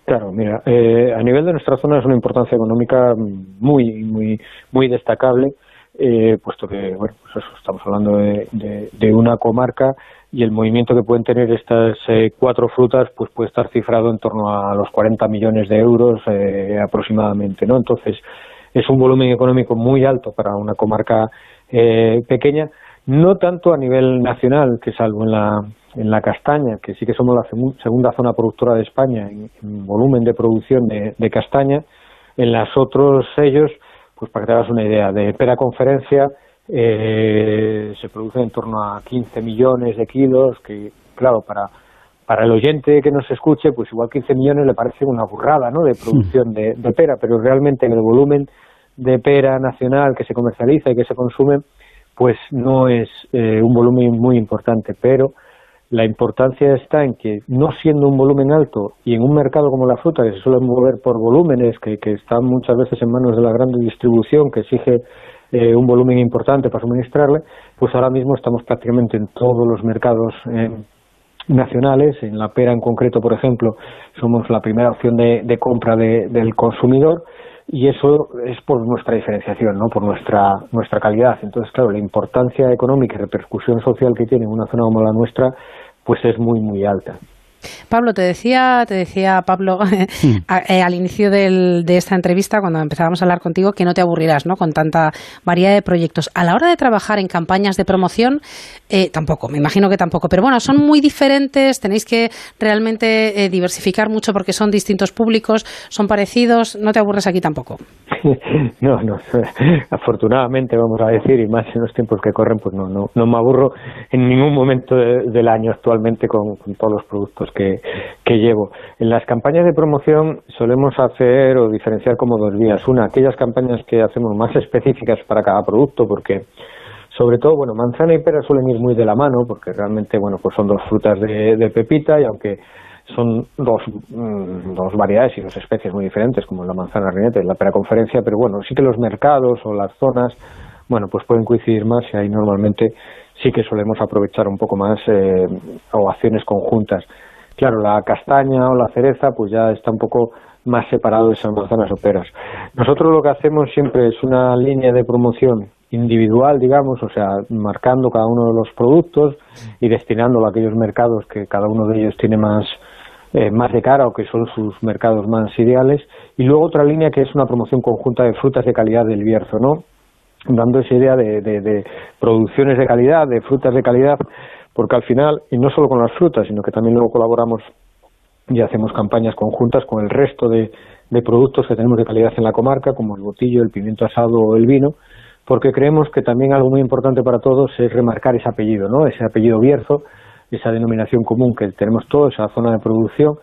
Claro, mira, eh, a nivel de nuestra zona es una importancia económica muy, muy, muy destacable, eh, puesto que, bueno, pues eso, estamos hablando de, una comarca y el movimiento que pueden tener estas eh, cuatro frutas, pues puede estar cifrado en torno a los 40 millones de euros eh, aproximadamente, ¿no? Entonces, es un volumen económico muy alto para una comarca eh, pequeña, no tanto a nivel nacional, que salvo en la, en la castaña, que sí que somos la segunda zona productora de España en, en volumen de producción de, castaña, en los otros sellos, pues para que te hagas una idea, de pera conferencia eh, se produce en torno a 15 millones de kilos, que claro, para, para el oyente que nos escuche, pues igual 15 millones le parece una burrada ¿no? de producción de, de pera, pero realmente en el volumen de pera nacional que se comercializa y que se consume, pues no es eh, un volumen muy importante, pero la importancia está en que no siendo un volumen alto y en un mercado como la fruta, que se suele mover por volúmenes, que, que están muchas veces en manos de la gran distribución, que exige eh, un volumen importante para suministrarle, pues ahora mismo estamos prácticamente en todos los mercados eh, nacionales, en la pera en concreto, por ejemplo, somos la primera opción de, de compra de, del consumidor, y eso es por nuestra diferenciación, ¿no? por nuestra, nuestra calidad. Entonces, claro, la importancia económica y repercusión social que tiene en una zona como la nuestra, pues es muy, muy alta. Pablo, te decía, te decía Pablo hmm. eh, al inicio de esta entrevista, cuando empezábamos a hablar contigo, que no te aburrirás ¿no? con tanta variedad de proyectos. A la hora de trabajar en campañas de promoción, eh, tampoco, me imagino que tampoco. Pero bueno, son muy diferentes, tenéis que realmente eh, diversificar mucho porque son distintos públicos, son parecidos, no te aburres aquí tampoco. no, no, afortunadamente vamos a decir, y más en los tiempos que corren, pues no, no, no me aburro en ningún momento del año actualmente con, todos los productos que, llevo. En las campañas de promoción solemos hacer o diferenciar como dos vías. Una, aquellas campañas que hacemos más específicas para cada producto, porque sobre todo, bueno, manzana y pera suelen ir muy de la mano, porque realmente, bueno, pues son dos frutas de, de pepita y aunque son dos, mm, dos variedades y dos especies muy diferentes, como la manzana rinete y la pera conferencia, pero bueno, sí que los mercados o las zonas, bueno, pues pueden coincidir más y ahí normalmente sí que solemos aprovechar un poco más eh, o acciones conjuntas. Claro, la castaña o la cereza, pues ya está un poco más separado de esas manzanas o peras. Nosotros lo que hacemos siempre es una línea de promoción individual, digamos, o sea, marcando cada uno de los productos y destinándolo a aquellos mercados que cada uno de ellos tiene más, eh, más de cara o que son sus mercados más ideales. Y luego otra línea que es una promoción conjunta de frutas de calidad del Bierzo, ¿no? Dando esa idea de, de, producciones de calidad, de frutas de calidad, porque al final, y no solo con las frutas, sino que también luego colaboramos y hacemos campañas conjuntas con el resto de, productos que tenemos de calidad en la comarca, como el botillo, el pimiento asado o el vino, porque creemos que también algo muy importante para todos es remarcar ese apellido, ¿no? Ese apellido Bierzo, esa denominación común que tenemos todos, esa zona de producción,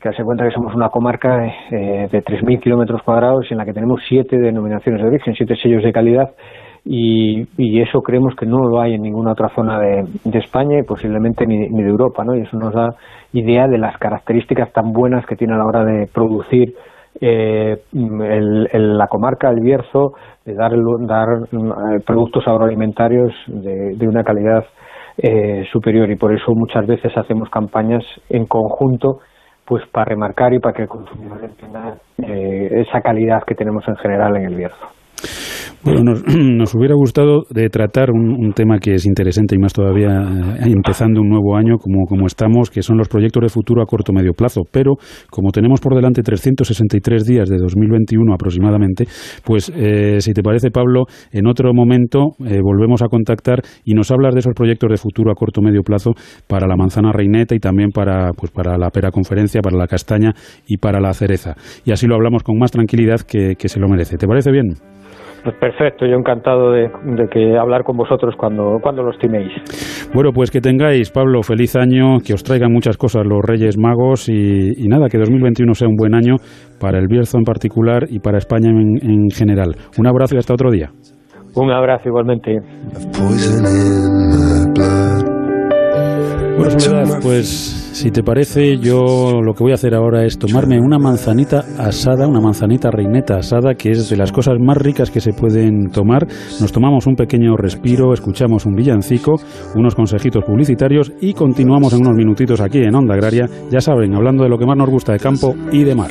que hace cuenta que somos una comarca eh, de 3.000 kilómetros cuadrados en la que tenemos siete denominaciones de origen, siete sellos de calidad, y, eso creemos que no lo hay en ninguna otra zona de, España y posiblemente ni, de Europa, ¿no? Y eso nos da idea de las características tan buenas que tiene a la hora de producir eh, la comarca del Bierzo, de dar, dar eh, productos agroalimentarios de una calidad eh, superior y por eso muchas veces hacemos campañas en conjunto pues para remarcar y para que el consumidor entienda eh, esa calidad que tenemos en general en el Bierzo. Bueno, nos, hubiera gustado de tratar un, tema que es interesante y más todavía eh, empezando un nuevo año como, como estamos, que son los proyectos de futuro a corto medio plazo. Pero como tenemos por delante 363 días de 2021 aproximadamente, pues eh, si te parece, Pablo, en otro momento eh, volvemos a contactar y nos hablas de esos proyectos de futuro a corto medio plazo para la manzana reineta y también para, pues, para la pera conferencia, para la castaña y para la cereza. Y así lo hablamos con más tranquilidad que se lo merece. ¿Te parece bien? Pues perfecto, yo encantado de, que hablar con vosotros cuando, cuando lo estiméis. Bueno, pues que tengáis, Pablo, feliz año, que os traigan muchas cosas los Reyes Magos y, nada, que 2021 sea un buen año para el Bierzo en particular y para España en, en general. Un abrazo y hasta otro día. Un abrazo igualmente. Bueno, Soledad, pues si te parece, yo lo que voy a hacer ahora es tomarme una manzanita asada, una manzanita reineta asada, que es de las cosas más ricas que se pueden tomar. Nos tomamos un pequeño respiro, escuchamos un villancico, unos consejitos publicitarios y continuamos en unos minutitos aquí en Onda Agraria, ya saben, hablando de lo que más nos gusta de campo y de mar.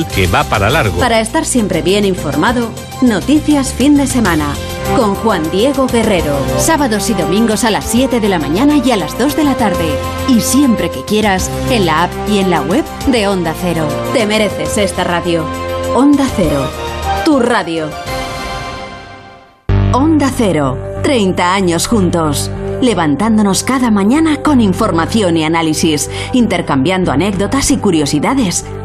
que va para largo. Para estar siempre bien informado, Noticias Fin de Semana. Con Juan Diego Guerrero. Sábados y domingos a las 7 de la mañana y a las 2 de la tarde. Y siempre que quieras, en la app y en la web de Onda Cero. Te mereces esta radio. Onda Cero. Tu radio. Onda Cero. 30 años juntos levantándonos cada mañana con información y análisis, intercambiando anécdotas y curiosidades,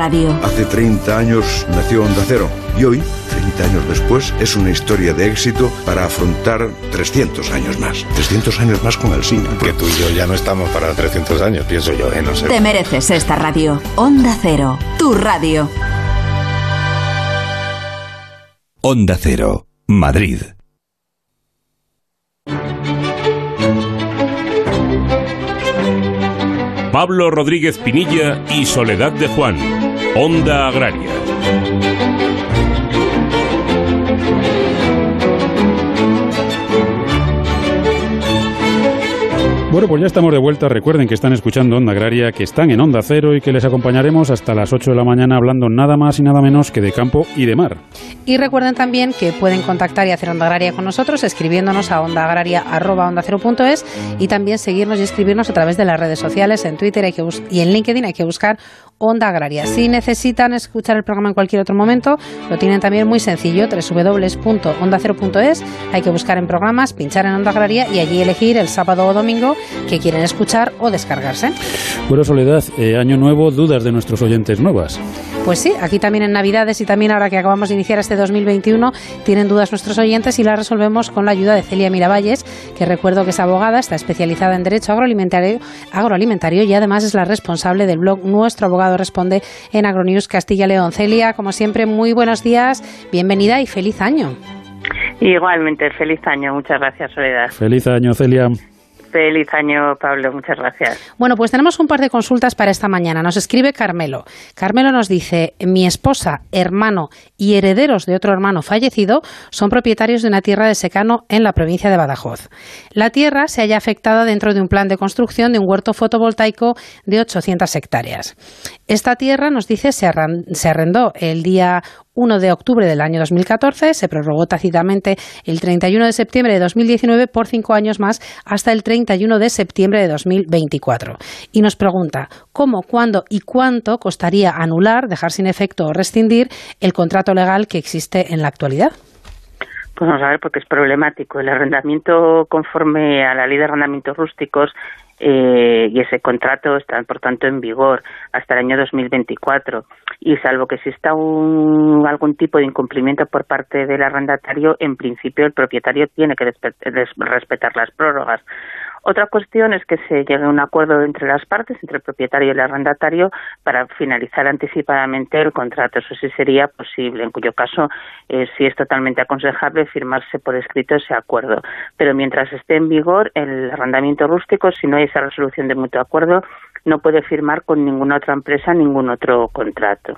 Hace 30 años nació Onda Cero y hoy, 30 años después, es una historia de éxito para afrontar 300 años más. 300 años más con el cine. Que tú y yo ya no estamos para 300 años, pienso yo, ¿eh? No sé. Te mereces esta radio. Onda Cero, tu radio. Onda Cero, Madrid. Pablo Rodríguez Pinilla y Soledad de Juan. Onda Agraria. Bueno, pues ya estamos de vuelta. Recuerden que están escuchando Onda Agraria, que están en Onda Cero y que les acompañaremos hasta las 8 de la mañana hablando nada más y nada menos que de campo y de mar. Y recuerden también que pueden contactar y hacer Onda Agraria con nosotros escribiéndonos a ondaagraria.es y también seguirnos y escribirnos a través de las redes sociales, en Twitter hay que y en LinkedIn hay que buscar Onda Agraria. Si necesitan escuchar el programa en cualquier otro momento, lo tienen también muy sencillo, www.ondacero.es. Hay que buscar en programas, pinchar en Onda Agraria y allí elegir el sábado o domingo que quieren escuchar o descargarse. Bueno, Soledad, eh, año nuevo, dudas de nuestros oyentes nuevas. Pues sí, aquí también en Navidades y también ahora que acabamos de iniciar este 2021, tienen dudas nuestros oyentes y las resolvemos con la ayuda de Celia Miravalles, que recuerdo que es abogada, está especializada en Derecho agroalimentario, agroalimentario y además es la responsable del blog Nuestro Abogado Responde en Agronews Castilla León. Celia, como siempre, muy buenos días, bienvenida y feliz año. Igualmente, feliz año. Muchas gracias, Soledad. Feliz año, Celia. Feliz año, Pablo. Muchas gracias. Bueno, pues tenemos un par de consultas para esta mañana. Nos escribe Carmelo. Carmelo nos dice, mi esposa, hermano y herederos de otro hermano fallecido son propietarios de una tierra de secano en la provincia de Badajoz. La tierra se halla afectada dentro de un plan de construcción de un huerto fotovoltaico de 800 hectáreas. Esta tierra, nos dice, se arrendó el día 1 de octubre del año 2014, se prorrogó tácitamente el 31 de septiembre de 2019 por cinco años más hasta el 31 de septiembre de 2024. Y nos pregunta cómo, cuándo y cuánto costaría anular, dejar sin efecto o rescindir el contrato legal que existe en la actualidad. Pues vamos a ver, porque es problemático. El arrendamiento conforme a la ley de arrendamientos rústicos eh, y ese contrato está, por tanto, en vigor hasta el año 2024. Y salvo que exista un, algún tipo de incumplimiento por parte del arrendatario, en principio el propietario tiene que respetar las prórrogas. Otra cuestión es que se llegue a un acuerdo entre las partes, entre el propietario y el arrendatario, para finalizar anticipadamente el contrato. Eso sí sería posible, en cuyo caso eh, sí es totalmente aconsejable firmarse por escrito ese acuerdo. Pero mientras esté en vigor el arrendamiento rústico, si no hay esa resolución de mutuo acuerdo, no puede firmar con ninguna otra empresa ningún otro contrato.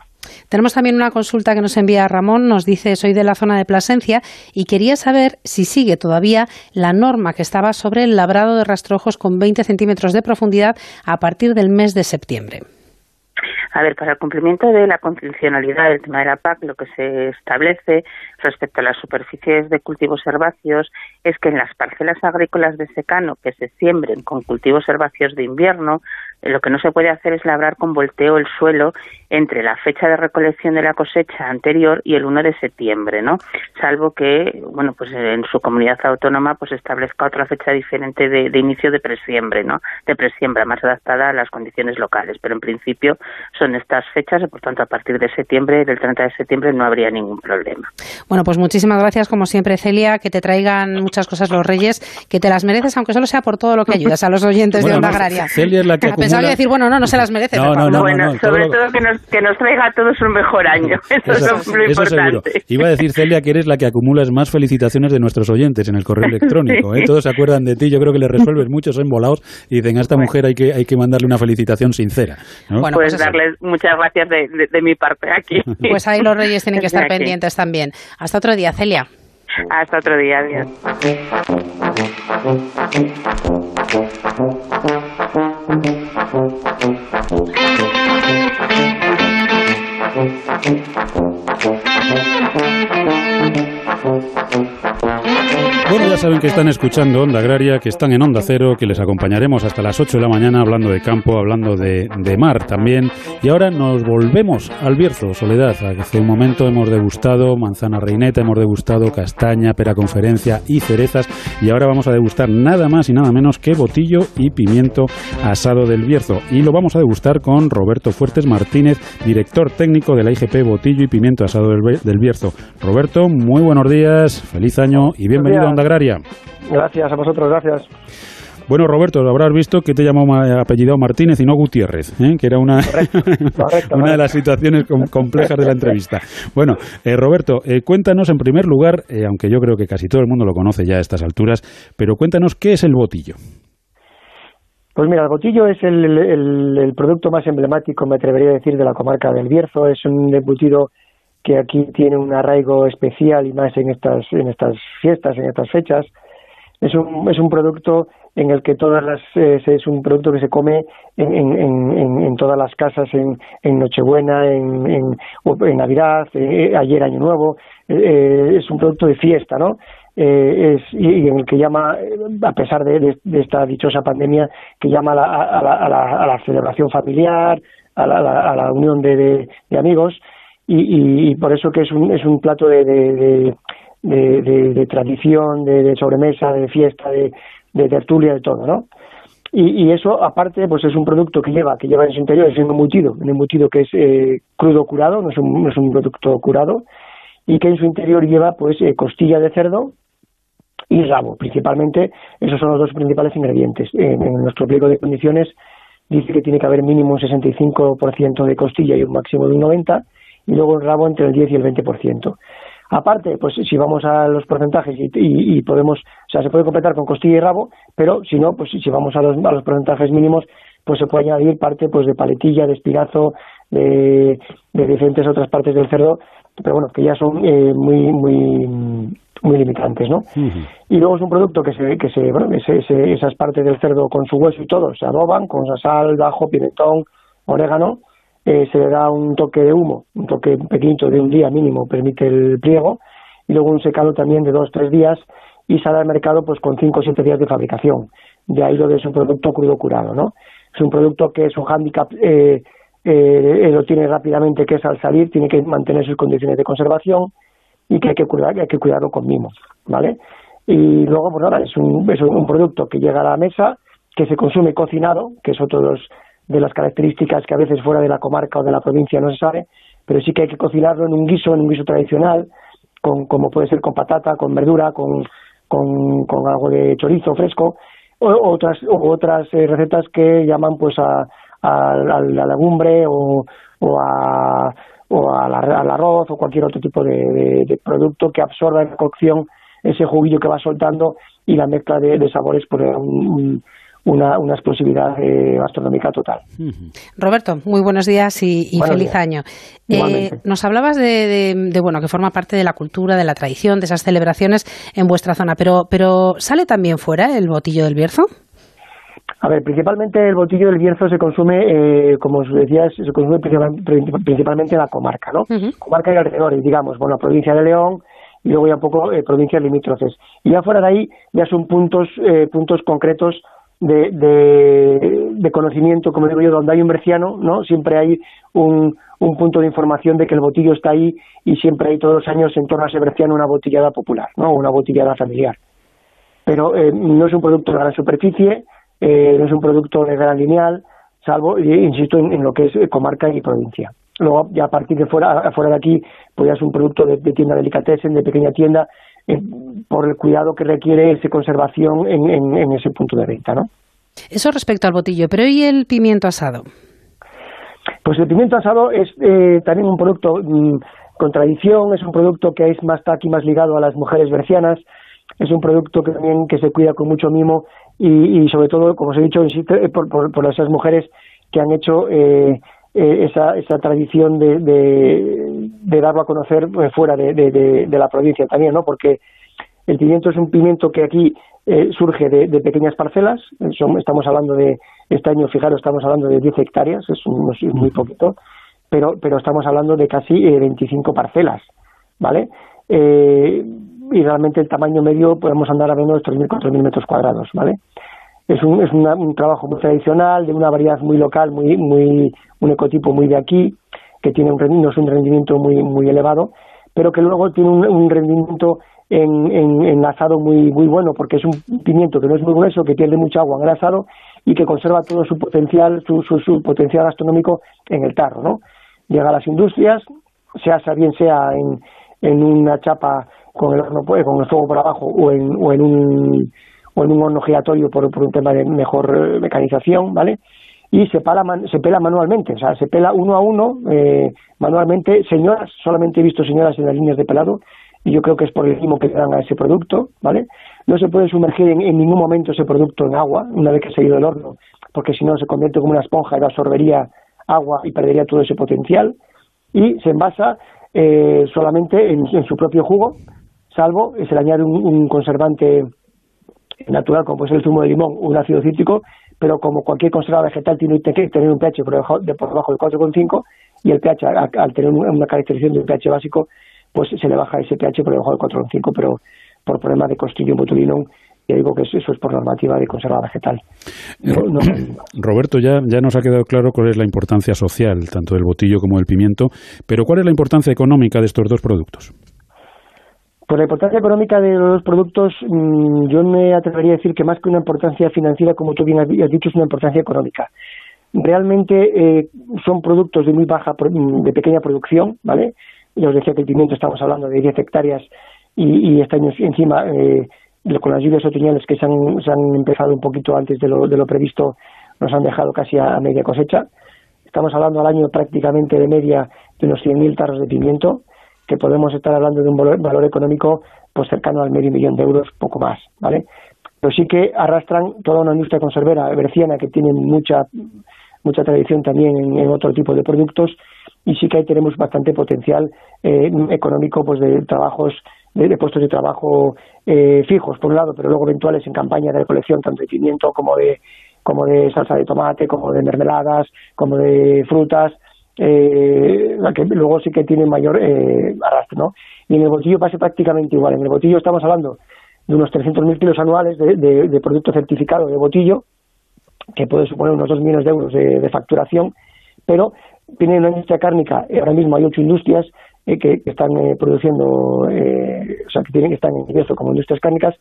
Tenemos también una consulta que nos envía Ramón, nos dice soy de la zona de Plasencia y quería saber si sigue todavía la norma que estaba sobre el labrado de rastrojos con 20 centímetros de profundidad a partir del mes de septiembre. A ver, para el cumplimiento de la condicionalidad del tema de la PAC, lo que se establece respecto a las superficies de cultivos herbáceos es que en las parcelas agrícolas de secano que se siembren con cultivos herbáceos de invierno, lo que no se puede hacer es labrar con volteo el suelo entre la fecha de recolección de la cosecha anterior y el 1 de septiembre, ¿no? Salvo que, bueno, pues en su comunidad autónoma pues establezca otra fecha diferente de, inicio de presiembre, ¿no? De presiembra, más adaptada a las condiciones locales. Pero en principio son estas fechas y, por tanto, a partir de septiembre, del 30 de septiembre, no habría ningún problema. Bueno, pues muchísimas gracias, como siempre, Celia, que te traigan muchas cosas los Reyes, que te las mereces, aunque solo sea por todo lo que ayudas a los oyentes de Onda Agraria. Celia es la que Pensaba decir, bueno, no, no se las merece. No, no, no, bueno, sobre todo que nos, que nos traiga a todos un mejor año. Eso, es lo importante. Iba a decir, Celia, que eres la que acumulas más felicitaciones de nuestros oyentes en el correo electrónico. ¿eh? Todos se acuerdan de ti. Yo creo que le resuelves muchos embolados y dicen, a esta mujer hay que, hay que mandarle una felicitación sincera. Bueno, pues, pues darles muchas gracias de, de, mi parte aquí. Pues ahí los reyes tienen que estar pendientes también. Hasta otro día, Celia. Hasta otro día, adiós. Bueno, ya saben que están escuchando Onda Agraria, que están en Onda Cero, que les acompañaremos hasta las 8 de la mañana hablando de campo, hablando de, mar también. Y ahora nos volvemos al Bierzo, Soledad. Hace un momento hemos degustado manzana reineta, hemos degustado castaña, pera conferencia y cerezas. Y ahora vamos a degustar nada más y nada menos que botillo y pimiento asado del Bierzo. Y lo vamos a degustar con Roberto Fuertes Martínez, director técnico de la IGP Botillo y Pimiento Asado del, Bierzo. Roberto, muy buenos días, feliz año y bienvenido a Onda Agraria. Gracias a vosotros, gracias. Bueno, Roberto, habrás visto que te llamó apellidado Martínez y no Gutiérrez, ¿eh? que era una, una de las situaciones complejas de la entrevista. Bueno, eh, Roberto, eh, cuéntanos en primer lugar, aunque yo creo que casi todo el mundo lo conoce ya a estas alturas, pero cuéntanos qué es el botillo. Pues mira, el botillo es el, el, producto más emblemático, me atrevería a decir, de la comarca del Bierzo. Es un embutido que aquí tiene un arraigo especial y más en estas, en estas fiestas, en estas fechas. Es un, es un producto en el que todas las eh, es un producto que se come en, en, en, todas las casas en, en Nochebuena, en, en, Navidad, eh, ayer Año Nuevo. Eh, es un producto de fiesta, ¿no? es, y, en el que llama, a pesar de, esta dichosa pandemia, que llama a la, a la, a la, celebración familiar, a la, a la unión de, de amigos y, por eso que es un, es un plato de, de, de, tradición, de, sobremesa, de fiesta, de, tertulia, de todo, ¿no? Y, eso, aparte, pues es un producto que lleva, que lleva en su interior, es un embutido, un embutido que es eh, crudo curado, no es, un, no es un producto curado, y que en su interior lleva, pues, eh, costilla de cerdo y rabo, principalmente, esos son los dos principales ingredientes. en nuestro pliego de condiciones dice que tiene que haber mínimo un 65% de costilla y un máximo de un 90%, y luego el rabo entre el 10 y el 20%. Aparte, pues si vamos a los porcentajes y, podemos, o sea, se puede completar con costilla y rabo, pero si no, pues si vamos a los, a los porcentajes mínimos, pues se puede añadir parte pues de paletilla, de espinazo, de, de diferentes otras partes del cerdo, pero bueno, que ya son eh, muy muy muy limitantes, ¿no? Y luego es un producto que se que se, bueno, esas partes del cerdo con su hueso y todo se adoban con sal, ajo, pimentón, orégano eh, se le da un toque de humo, un toque pequeñito de un día mínimo, permite el pliego, y luego un secado también de dos tres días y sale al mercado pues con cinco o siete días de fabricación. De ahí lo de su producto crudo curado, ¿no? Es un producto que su hándicap eh, eh, lo tiene rápidamente, que es al salir, tiene que mantener sus condiciones de conservación y que hay que, cuidar, hay que cuidarlo con mimo, ¿vale? Y luego, pues nada, es un, es un producto que llega a la mesa, que se consume cocinado, que es otro de los de las características que a veces fuera de la comarca o de la provincia no se sabe, pero sí que hay que cocinarlo en un guiso, en un guiso tradicional, con, como puede ser con patata, con verdura, con, con, algo de chorizo fresco, o otras, otras eh, recetas que llaman pues a, a, la legumbre o, o, a, o al arroz o cualquier otro tipo de, producto que absorba en la cocción ese juguillo que va soltando y la mezcla de, sabores por un, una, una explosividad eh, gastronómica total. Roberto, muy buenos días y, feliz año. Eh, nos hablabas de, de, bueno, que forma parte de la cultura, de la tradición, de esas celebraciones en vuestra zona, pero, pero ¿sale también fuera el botillo del Bierzo? A ver, principalmente el botillo del Bierzo se consume, eh, como os decía, se consume principalmente en la comarca, ¿no? Comarca y alrededores, digamos, bueno, provincia de León, y luego ya un poco provincias limítrofes. Y ya fuera de ahí ya son puntos, puntos concretos de, conocimiento, como digo yo, donde hay un berciano, ¿no? Siempre hay un, un, punto de información de que el botillo está ahí y siempre hay todos los años en torno a ese berciano una botillada popular, ¿no? Una botillada familiar. Pero eh, no es un producto de gran superficie, eh, no es un producto de gran lineal, salvo, insisto, en, lo que es comarca y provincia. Luego, ya a partir de fuera, de aquí, pues ya es un producto de, de tienda delicatessen, de pequeña tienda, eh, por el cuidado que requiere esa conservación en, en, ese punto de venta, ¿no? Eso respecto al botillo, pero ¿y el pimiento asado? Pues el pimiento asado es eh, también un producto mm, con tradición, es un producto que es más está aquí más ligado a las mujeres bercianas, es un producto que también que se cuida con mucho mimo y, sobre todo, como os he dicho, eh, por, por, esas mujeres que han hecho eh, eh, esa, esa tradición de, de, darlo a conocer pues, fuera de, de, la provincia también, ¿no? Porque el pimiento es un pimiento que aquí eh, surge de, pequeñas parcelas, estamos hablando de, este año, fijaros, estamos hablando de 10 hectáreas, es, muy poquito, pero, pero estamos hablando de casi 25 eh, parcelas, ¿vale? y realmente el tamaño medio podemos andar a menos de 3.000, 4.000 metros cuadrados, ¿vale? es un, es un trabajo muy tradicional, de una variedad muy local, muy, muy, un ecotipo muy de aquí, que tiene un rendimiento, es un rendimiento muy, muy elevado, pero que luego tiene un, rendimiento en, en, enlazado muy, muy bueno, porque es un pimiento que no es muy grueso, que pierde mucha agua en el asado y que conserva todo su potencial, su, su, potencial gastronómico en el tarro, ¿no? Llega a las industrias, sea bien sea en, en una chapa con el horno, con el fuego por abajo o en, o en un o en un horno giratorio por, por un tema de mejor eh, mecanización, ¿vale? Y se, pala, se pela manualmente, o sea, se pela uno a uno eh, manualmente. Señoras, solamente he visto señoras en las líneas de pelado y yo creo que es por el ritmo que le dan a ese producto, ¿vale? No se puede sumergir en, ningún momento ese producto en agua una vez que se ha ido del horno, porque si no se convierte como una esponja y absorbería agua y perdería todo ese potencial. Y se envasa eh, solamente en, su propio jugo, salvo se le añade un conservante natural, como es el zumo de limón, un ácido cítrico, pero como cualquier conserva vegetal tiene que tener un pH por debajo, de, por debajo del 4,5 y el pH, al, tener una caracterización de un pH básico, pues se le baja ese pH por debajo del 4,5, pero por problema de costillo botulinum ya digo que eso es por normativa de conserva vegetal. Roberto, ya, ya nos ha quedado claro cuál es la importancia social, tanto del botillo como del pimiento, pero ¿cuál es la importancia económica de estos dos productos? Por la importancia económica de los productos, mm, yo me atrevería a decir que más que una importancia financiera, como tú bien has dicho, es una importancia económica. Realmente eh, son productos de muy baja, de pequeña producción, ¿vale? Ya os decía que el pimiento estamos hablando de 10 hectáreas y, y este año encima, eh, con las lluvias otoñales que se han, empezado un poquito antes de lo, de lo previsto, nos han dejado casi a, media cosecha. Estamos hablando al año prácticamente de media de unos 100.000 tarros de pimiento que podemos estar hablando de un valor, económico pues cercano al medio millón de euros, poco más, ¿vale? Pero sí que arrastran toda una industria conservera berciana que tiene mucha mucha tradición también en, otro tipo de productos y sí que ahí tenemos bastante potencial eh, económico pues de trabajos de, puestos de trabajo eh, fijos por un lado pero luego eventuales en campaña de recolección tanto de pimiento como de como de salsa de tomate como de mermeladas como de frutas eh, que luego sí que tiene mayor eh, arrastre, ¿no? Y en el botillo pasa prácticamente igual. En el botillo estamos hablando de unos 300.000 kilos anuales de, de, producto certificado de botillo, que puede suponer unos 2 millones de euros de, facturación, pero tiene una industria cárnica, ahora mismo hay ocho industrias eh, que, están eh, produciendo, o sea, que tienen que estar en ingreso como industrias cárnicas,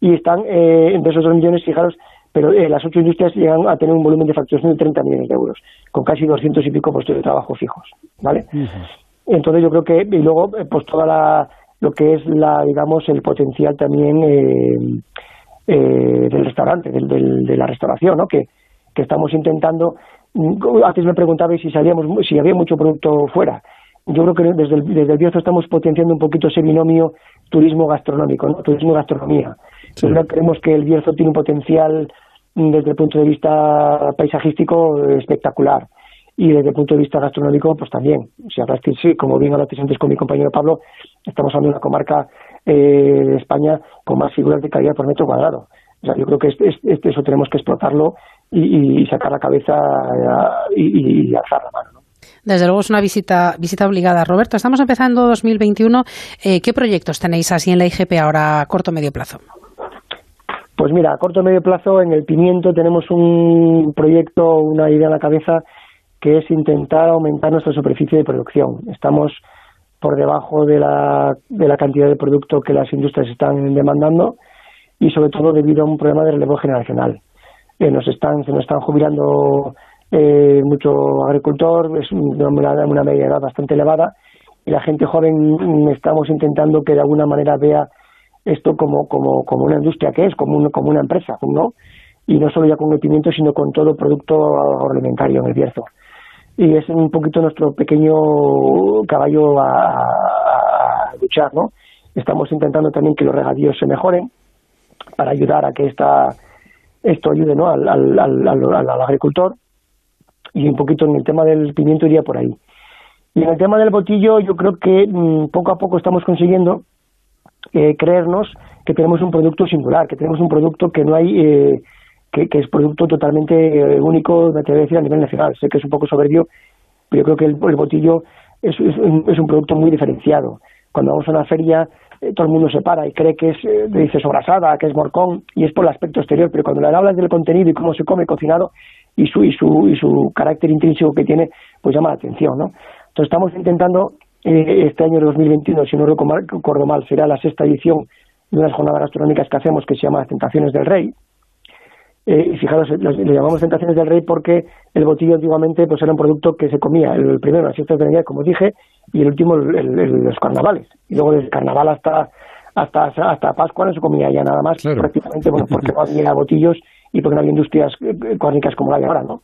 y están entre esos 2 millones, fijaros, pero eh, las ocho industrias llegan a tener un volumen de facturación de 30 millones de euros, con casi 200 y pico puestos de trabajo fijos, ¿vale? Entonces yo creo que, y luego, eh, pues toda la, lo que es la, digamos, el potencial también eh, del restaurante, del, de la restauración, ¿no? Que, que estamos intentando, antes me preguntabais si sabíamos, si había mucho producto fuera. Yo creo que desde el, desde el Bierzo estamos potenciando un poquito ese binomio turismo gastronómico, ¿no? turismo gastronomía creemos que el Bierzo tiene un potencial desde el punto de vista paisajístico espectacular y desde el punto de vista gastronómico pues también. Si hablaste, sí, como bien hablaste antes con mi compañero Pablo, estamos hablando de una comarca eh, de España con más figuras de calidad por metro cuadrado. O sea, yo creo que este, eso tenemos que explotarlo y, sacar la cabeza eh, y, alzar la mano. Desde luego es una visita, visita obligada. Roberto, estamos empezando 2021. Eh, ¿Qué proyectos tenéis así en la IGP ahora a corto o medio plazo? Pues mira, a corto y medio plazo en el pimiento tenemos un proyecto, una idea en la cabeza que es intentar aumentar nuestra superficie de producción. Estamos por debajo de la, de la cantidad de producto que las industrias están demandando y sobre todo debido a un problema de relevo generacional. Eh, nos están, se nos están jubilando eh, mucho agricultor, es una, media edad bastante elevada y la gente joven mm, estamos intentando que de alguna manera vea esto como, como, como una industria que es, como, como una empresa, ¿no? Y no solo ya con el pimiento, sino con todo producto agroalimentario en el Bierzo. Y es un poquito nuestro pequeño caballo a, a luchar, ¿no? Estamos intentando también que los regadíos se mejoren para ayudar a que esta, esto ayude ¿no? al, al, al, al, agricultor y un poquito en el tema del pimiento iría por ahí. Y en el tema del botillo yo creo que mm, poco a poco estamos consiguiendo eh, creernos que tenemos un producto singular, que tenemos un producto que no hay, eh, que, que, es producto totalmente eh, único, me atrevo a decir, a nivel nacional. Sé que es un poco soberbio, pero yo creo que el, botillo es, es, es un producto muy diferenciado. Cuando vamos a una feria eh, todo el mundo se para y cree que es, eh, dice sobrasada, que es morcón, y es por el aspecto exterior, pero cuando le hablas del contenido y cómo se come cocinado y su, y su, y su carácter intrínseco que tiene, pues llama la atención, ¿no? Entonces estamos intentando, eh, este año 2021, si no recuerdo mal, será la sexta edición de unas jornadas gastronómicas que hacemos que se llama Tentaciones del Rey, eh, y fijaros, le llamamos tentaciones del rey porque el botillo antiguamente pues era un producto que se comía, el primero las fiestas de Navidad, como dije, y el último los carnavales. Y luego desde el carnaval hasta hasta hasta Pascua no se comía ya nada más, prácticamente bueno, porque no había botillos y porque no había industrias eh, cárnicas como la de ahora, ¿no?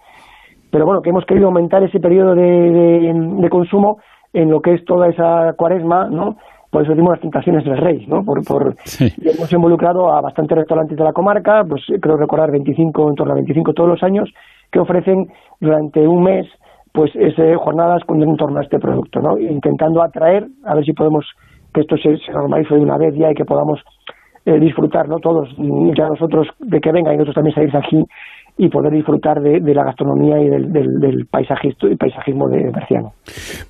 Pero bueno, que hemos querido aumentar ese periodo de, de, de consumo en lo que es toda esa cuaresma, ¿no? Por eso decimos las tentaciones del rey, ¿no? Por, por Hemos involucrado a bastantes restaurantes de la comarca, pues creo recordar 25, en torno a 25 todos los años, que ofrecen durante un mes pues ese, jornadas con, en torno a este producto, ¿no? Intentando atraer, a ver si podemos que esto se, se normalice de una vez ya y que podamos eh, disfrutar, ¿no? Todos, ya nosotros, de que venga y nosotros también salir de aquí y poder disfrutar de, la gastronomía y del, del, del paisajismo, paisajismo de Berciano.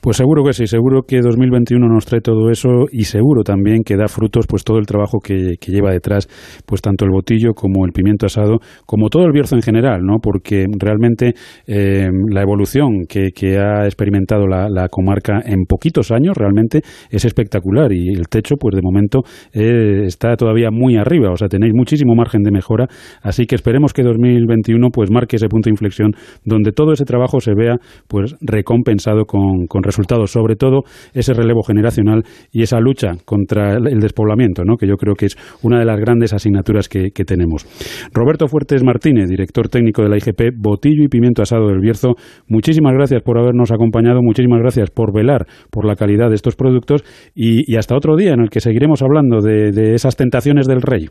Pues seguro que sí, seguro que 2021 nos trae todo eso y seguro también que da frutos pues todo el trabajo que, lleva detrás pues tanto el botillo como el pimiento asado como todo el Bierzo en general, ¿no? Porque realmente eh, la evolución que, que ha experimentado la, la, comarca en poquitos años realmente es espectacular y el techo pues de momento eh, está todavía muy arriba, o sea tenéis muchísimo margen de mejora, así que esperemos que 2021 pues marque ese punto de inflexión donde todo ese trabajo se vea pues recompensado con, resultados, sobre todo ese relevo generacional y esa lucha contra el despoblamiento, ¿no? que yo creo que es una de las grandes asignaturas que, tenemos. Roberto Fuertes Martínez, director técnico de la IGP Botillo y Pimiento Asado del Bierzo, muchísimas gracias por habernos acompañado, muchísimas gracias por velar por la calidad de estos productos y, hasta otro día en el que seguiremos hablando de esas tentaciones del rey.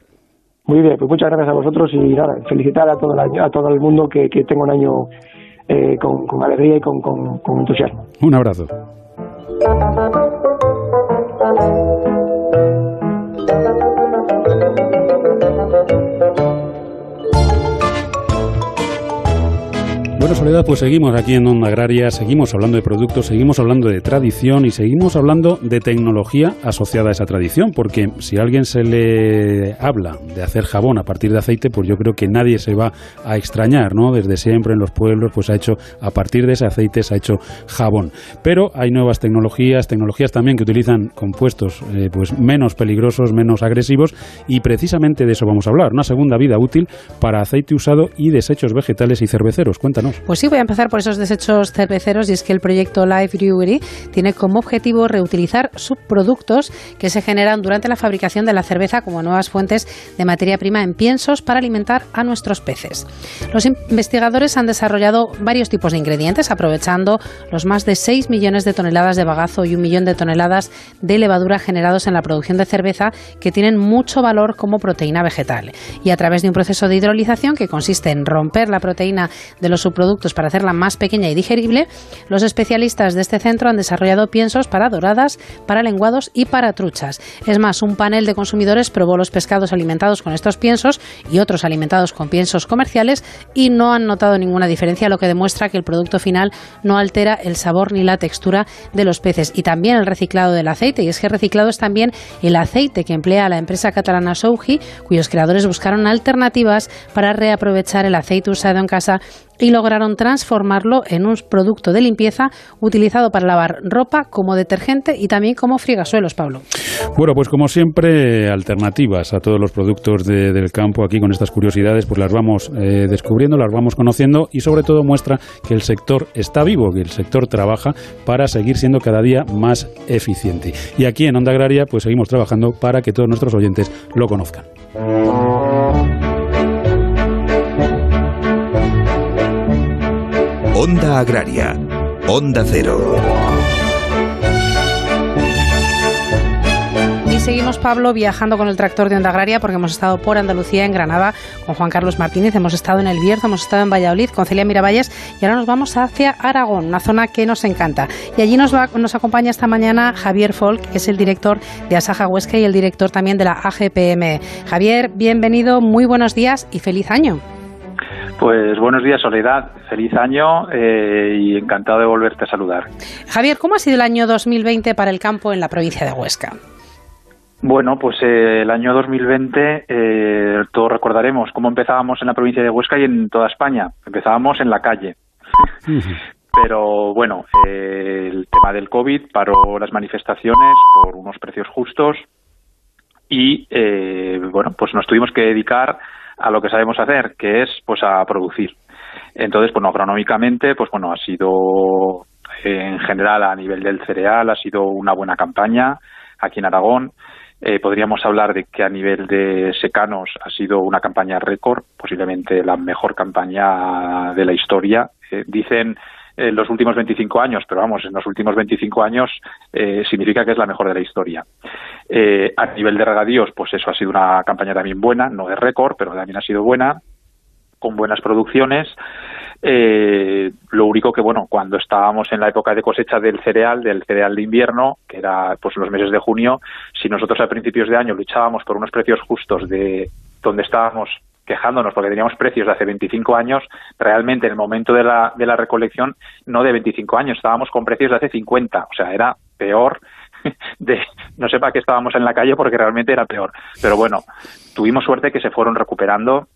Muy bien, pues muchas gracias a vosotros y nada, felicitar a todo el, mundo que, que tenga un año eh, con, alegría y con entusiasmo. Un abrazo. Bueno, Soledad, pues seguimos aquí en Onda Agraria, seguimos hablando de productos, seguimos hablando de tradición y seguimos hablando de tecnología asociada a esa tradición, porque si a alguien se le habla de hacer jabón a partir de aceite, pues yo creo que nadie se va a extrañar, ¿no? Desde siempre en los pueblos, pues ha hecho, a partir de ese aceite se ha hecho jabón. Pero hay nuevas tecnologías, tecnologías también que utilizan compuestos eh, pues menos peligrosos, menos agresivos, y precisamente de eso vamos a hablar, una segunda vida útil para aceite usado y desechos vegetales y cerveceros. Cuéntanos. Pues sí, voy a empezar por esos desechos cerveceros y es que el proyecto Life Brewery tiene como objetivo reutilizar subproductos que se generan durante la fabricación de la cerveza como nuevas fuentes de materia prima en piensos para alimentar a nuestros peces. Los investigadores han desarrollado varios tipos de ingredientes aprovechando los más de 6 millones de toneladas de bagazo y un millón de toneladas de levadura generados en la producción de cerveza que tienen mucho valor como proteína vegetal. Y a través de un proceso de hidrolización que consiste en romper la proteína de los subproductos para hacerla más pequeña y digerible, los especialistas de este centro han desarrollado piensos para doradas, para lenguados y para truchas. Es más, un panel de consumidores probó los pescados alimentados con estos piensos y otros alimentados con piensos comerciales y no han notado ninguna diferencia, lo que demuestra que el producto final no altera el sabor ni la textura de los peces. Y también el reciclado del aceite, y es que reciclado es también el aceite que emplea la empresa catalana Sougi, cuyos creadores buscaron alternativas para reaprovechar el aceite usado en casa y lograron transformarlo en un producto de limpieza utilizado para lavar ropa como detergente y también como friegasuelos, Pablo. Bueno, pues como siempre, alternativas a todos los productos del campo aquí con estas curiosidades, pues las vamos eh, descubriendo, las vamos conociendo y sobre todo muestra que el sector está vivo, que el sector trabaja para seguir siendo cada día más eficiente. Y aquí en Onda Agraria, pues seguimos trabajando para que todos nuestros oyentes lo conozcan. Onda Agraria. Onda Cero. Y seguimos, Pablo, viajando con el tractor de Onda Agraria porque hemos estado por Andalucía, en Granada, con Juan Carlos Martínez, hemos estado en El Bierzo, hemos estado en Valladolid con Celia Miravalles y ahora nos vamos hacia Aragón, una zona que nos encanta. Y allí nos, va, nos acompaña esta mañana Javier Folk, que es el director de Asaja Huesca y el director también de la AGPM. Javier, bienvenido, muy buenos días y feliz año. Pues buenos días, Soledad. Feliz año eh, y encantado de volverte a saludar. Javier, ¿cómo ha sido el año 2020 para el campo en la provincia de Huesca? Bueno, pues eh, el año 2020 eh, todos recordaremos cómo empezábamos en la provincia de Huesca y en toda España. Empezábamos en la calle. Pero bueno, el tema del COVID paró las manifestaciones por unos precios justos y bueno, pues nos tuvimos que dedicar a lo que sabemos hacer, que es pues a producir. Entonces, bueno, agronómicamente, pues bueno, ha sido en general a nivel del cereal ha sido una buena campaña aquí en Aragón. Eh, podríamos hablar de que a nivel de secanos ha sido una campaña récord, posiblemente la mejor campaña de la historia. Eh, dicen en los últimos 25 años, pero vamos, en los últimos 25 años eh, significa que es la mejor de la historia. Eh, a nivel de regadíos, pues eso ha sido una campaña también buena, no de récord, pero también ha sido buena, con buenas producciones. Eh, lo único que, bueno, cuando estábamos en la época de cosecha del cereal, del cereal de invierno, que era pues los meses de junio, si nosotros a principios de año luchábamos por unos precios justos de donde estábamos quejándonos porque teníamos precios de hace 25 años, realmente en el momento de la, de la recolección, no de 25 años, estábamos con precios de hace 50, o sea, era peor de no sé para qué estábamos en la calle porque realmente era peor. Pero bueno, tuvimos suerte que se fueron recuperando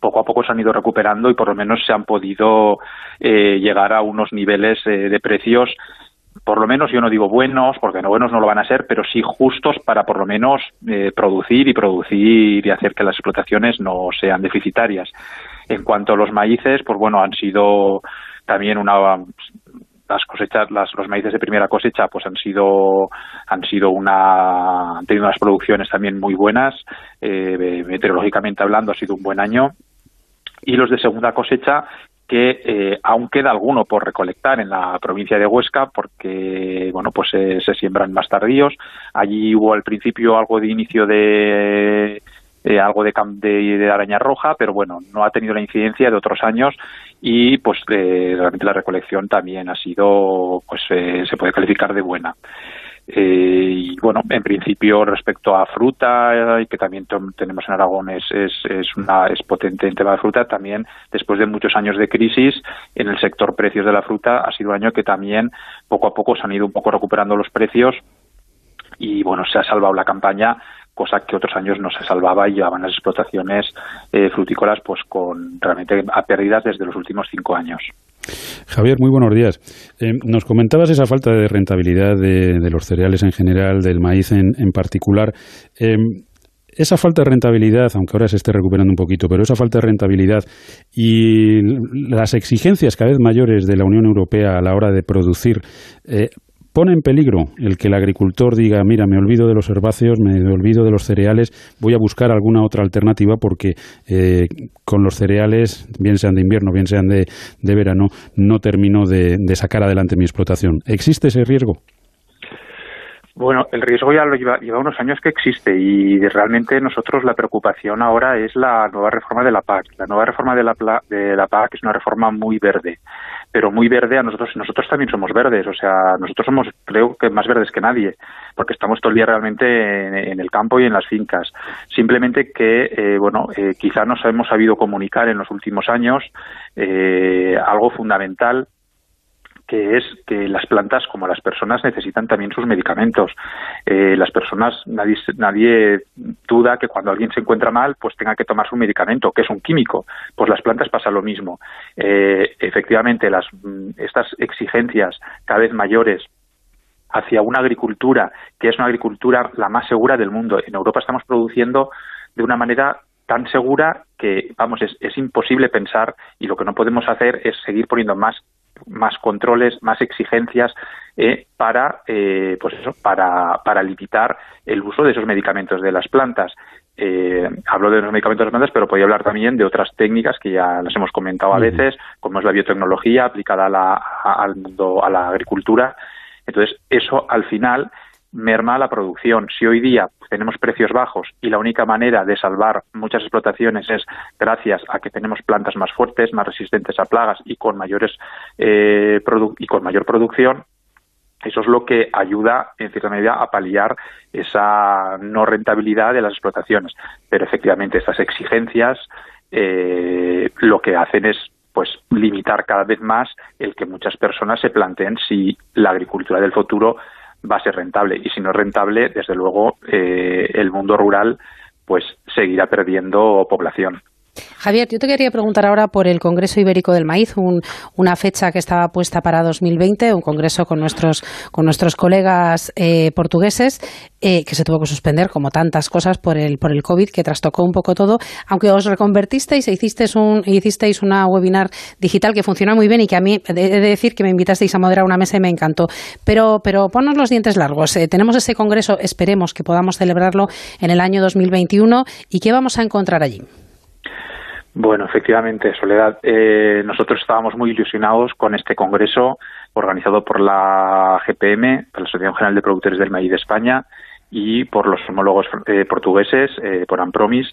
poco a poco se han ido recuperando y por lo menos se han podido eh, llegar a unos niveles eh, de precios por lo menos yo no digo buenos, porque no buenos no lo van a ser, pero sí justos para por lo menos eh, producir y producir y hacer que las explotaciones no sean deficitarias. En cuanto a los maíces, pues bueno, han sido también una las cosechas, las, los maíces de primera cosecha, pues han sido han sido una han tenido unas producciones también muy buenas, eh, meteorológicamente hablando ha sido un buen año y los de segunda cosecha que eh, aún queda alguno por recolectar en la provincia de Huesca porque bueno pues eh, se siembran más tardíos. Allí hubo al principio algo de inicio de eh, algo de, de, araña roja pero bueno no ha tenido la incidencia de otros años y pues eh, realmente la recolección también ha sido pues se puede calificar de buena eh, y bueno, en principio respecto a fruta, y que también tenemos en Aragón, es, es, es, una, es potente en tema de fruta, también después de muchos años de crisis en el sector precios de la fruta, ha sido un año que también poco a poco se han ido un poco recuperando los precios y bueno, se ha salvado la campaña cosa que otros años no se salvaba y llevaban las explotaciones eh, frutícolas pues con realmente a pérdidas desde los últimos cinco años. Javier, muy buenos días. Eh, nos comentabas esa falta de rentabilidad de, los cereales en general, del maíz en, particular. Eh, esa falta de rentabilidad, aunque ahora se esté recuperando un poquito, pero esa falta de rentabilidad y las exigencias cada vez mayores de la Unión Europea a la hora de producir, eh, pone en peligro el que el agricultor diga, mira, me olvido de los herbáceos, me olvido de los cereales, voy a buscar alguna otra alternativa porque eh, con los cereales, bien sean de invierno, bien sean de, verano, no termino de, sacar adelante mi explotación. ¿Existe ese riesgo? Bueno, el riesgo ya lo lleva, lleva, unos años que existe y realmente nosotros la preocupación ahora es la nueva reforma de la PAC. La nueva reforma de la, de la PAC es una reforma muy verde, pero muy verde a nosotros. Nosotros también somos verdes, o sea, nosotros somos, creo que más verdes que nadie, porque estamos todo el día realmente en, el campo y en las fincas. Simplemente que, eh, bueno, eh, quizá nos hemos sabido comunicar en los últimos años eh, algo fundamental que es que las plantas, como las personas, necesitan también sus medicamentos. Eh, las personas, nadie, nadie duda que cuando alguien se encuentra mal, pues tenga que tomar su medicamento, que es un químico. Pues las plantas pasa lo mismo. Eh, efectivamente, las, mm, estas exigencias cada vez mayores hacia una agricultura que es una agricultura la más segura del mundo. En Europa estamos produciendo de una manera tan segura que, vamos, es, es, imposible pensar y lo que no podemos hacer es seguir poniendo más más controles, más exigencias eh, para, eh, pues eso, para, para limitar el uso de esos medicamentos de las plantas. Eh, hablo de los medicamentos de las plantas, pero podría hablar también de otras técnicas que ya las hemos comentado a veces, como es la biotecnología aplicada a la, al mundo, a la agricultura. Entonces, eso al final merma la producción. Si hoy día tenemos precios bajos y la única manera de salvar muchas explotaciones es gracias a que tenemos plantas más fuertes, más resistentes a plagas y con mayores eh, y con mayor producción, eso es lo que ayuda, en cierta medida, a paliar esa no rentabilidad de las explotaciones. Pero efectivamente, estas exigencias eh, lo que hacen es pues limitar cada vez más el que muchas personas se planteen si la agricultura del futuro va a ser rentable. Y si no es rentable, desde luego, eh, el mundo rural pues seguirá perdiendo población. Javier, yo te quería preguntar ahora por el Congreso Ibérico del Maíz, una fecha que estaba puesta para 2020, un congreso con nuestros, con nuestros colegas eh, portugueses, eh, que se tuvo que suspender, como tantas cosas, por el, por el COVID, que trastocó un poco todo, aunque os reconvertisteis e hicisteis, un, hicisteis una webinar digital que funcionó muy bien y que a mí, he de decir que me invitasteis a moderar una mesa y me encantó. Pero, pero ponnos los dientes largos. Eh, tenemos ese congreso, esperemos que podamos celebrarlo en el año 2021 y ¿qué vamos a encontrar allí? Bueno, efectivamente, Soledad. Eh, nosotros estábamos muy ilusionados con este congreso organizado por la GPM, la Asociación General de Productores del Maíz de España, y por los homólogos eh, portugueses, eh, por Ampromis.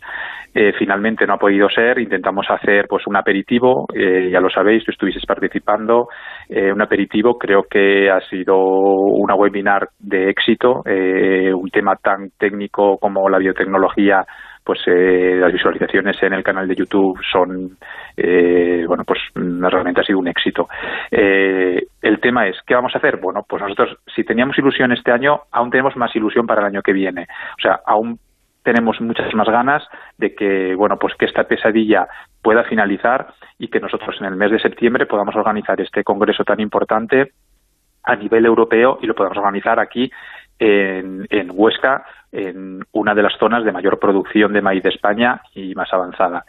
finalmente no ha podido ser. Intentamos hacer pues un aperitivo, ya lo sabéis, tú estuviste participando. un aperitivo creo que ha sido una webinar de éxito. un tema tan técnico como la biotecnología pues eh, las visualizaciones en el canal de YouTube son, eh, bueno, pues realmente ha sido un éxito. Eh, el tema es, ¿qué vamos a hacer? Bueno, pues nosotros, si teníamos ilusión este año, aún tenemos más ilusión para el año que viene. O sea, aún tenemos muchas más ganas de que, bueno, pues que esta pesadilla pueda finalizar y que nosotros en el mes de septiembre podamos organizar este congreso tan importante a nivel europeo y lo podamos organizar aquí en, en Huesca en una de las zonas de mayor producción de maíz de España y más avanzada.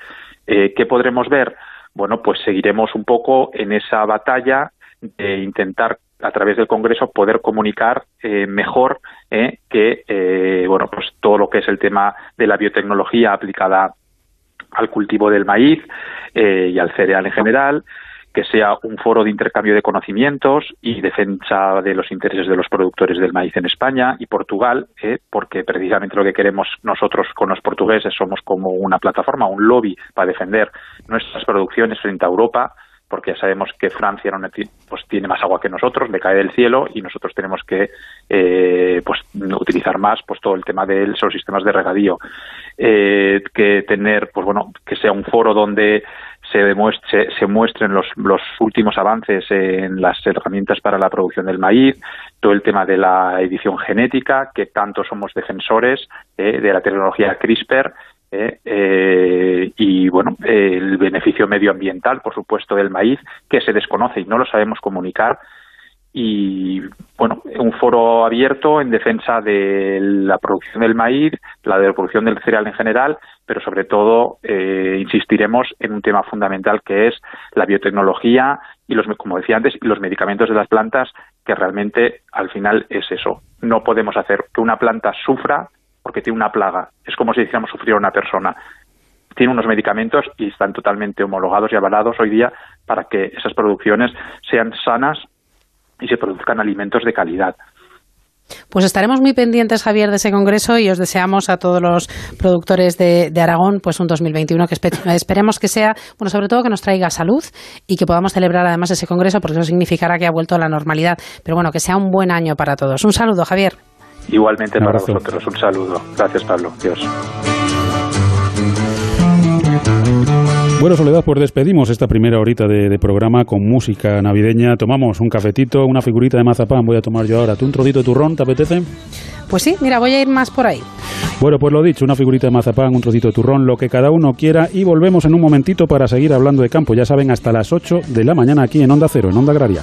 Eh, ¿Qué podremos ver? Bueno, pues seguiremos un poco en esa batalla de intentar a través del Congreso poder comunicar eh, mejor eh, que bueno pues todo lo que es el tema de la biotecnología aplicada al cultivo del maíz y al cereal en general que sea un foro de intercambio de conocimientos y defensa de los intereses de los productores del maíz en España y Portugal, ¿eh? porque precisamente lo que queremos nosotros con los portugueses somos como una plataforma, un lobby para defender nuestras producciones frente a Europa, porque ya sabemos que Francia pues, tiene más agua que nosotros, le cae del cielo y nosotros tenemos que eh, pues, utilizar más pues, todo el tema de los sistemas de regadío. Eh, que tener, pues bueno, que sea un foro donde se, demuestre, se, muestren los, los, últimos avances en las herramientas para la producción del maíz, todo el tema de la edición genética, que tanto somos defensores eh, de la tecnología CRISPR, eh, eh, y bueno, el beneficio medioambiental, por supuesto, del maíz, que se desconoce y no lo sabemos comunicar, y bueno, un foro abierto en defensa de la producción del maíz, la de la producción del cereal en general, pero sobre todo eh, insistiremos en un tema fundamental que es la biotecnología y los, como decía antes, los medicamentos de las plantas, que realmente al final es eso. No podemos hacer que una planta sufra porque tiene una plaga. Es como si hiciéramos sufrir a una persona. Tiene unos medicamentos y están totalmente homologados y avalados hoy día para que esas producciones sean sanas y se produzcan alimentos de calidad. Pues estaremos muy pendientes, Javier, de ese congreso y os deseamos a todos los productores de, Aragón pues un 2021 que esperemos que sea, bueno, sobre todo que nos traiga salud y que podamos celebrar además ese congreso porque eso significará que ha vuelto a la normalidad. Pero bueno, que sea un buen año para todos. Un saludo, Javier. Igualmente para vosotros. Un saludo. Gracias, Pablo. Dios. Bueno, Soledad, pues despedimos esta primera horita de, programa con música navideña. Tomamos un cafetito, una figurita de mazapán. Voy a tomar yo ahora. ¿Tú un trocito de turrón? ¿Te apetece? Pues sí, mira, voy a ir más por ahí. Bueno, pues lo dicho, una figurita de mazapán, un trocito de turrón, lo que cada uno quiera. Y volvemos en un momentito para seguir hablando de campo. Ya saben, hasta las 8 de la mañana aquí en Onda Cero, en Onda Agraria.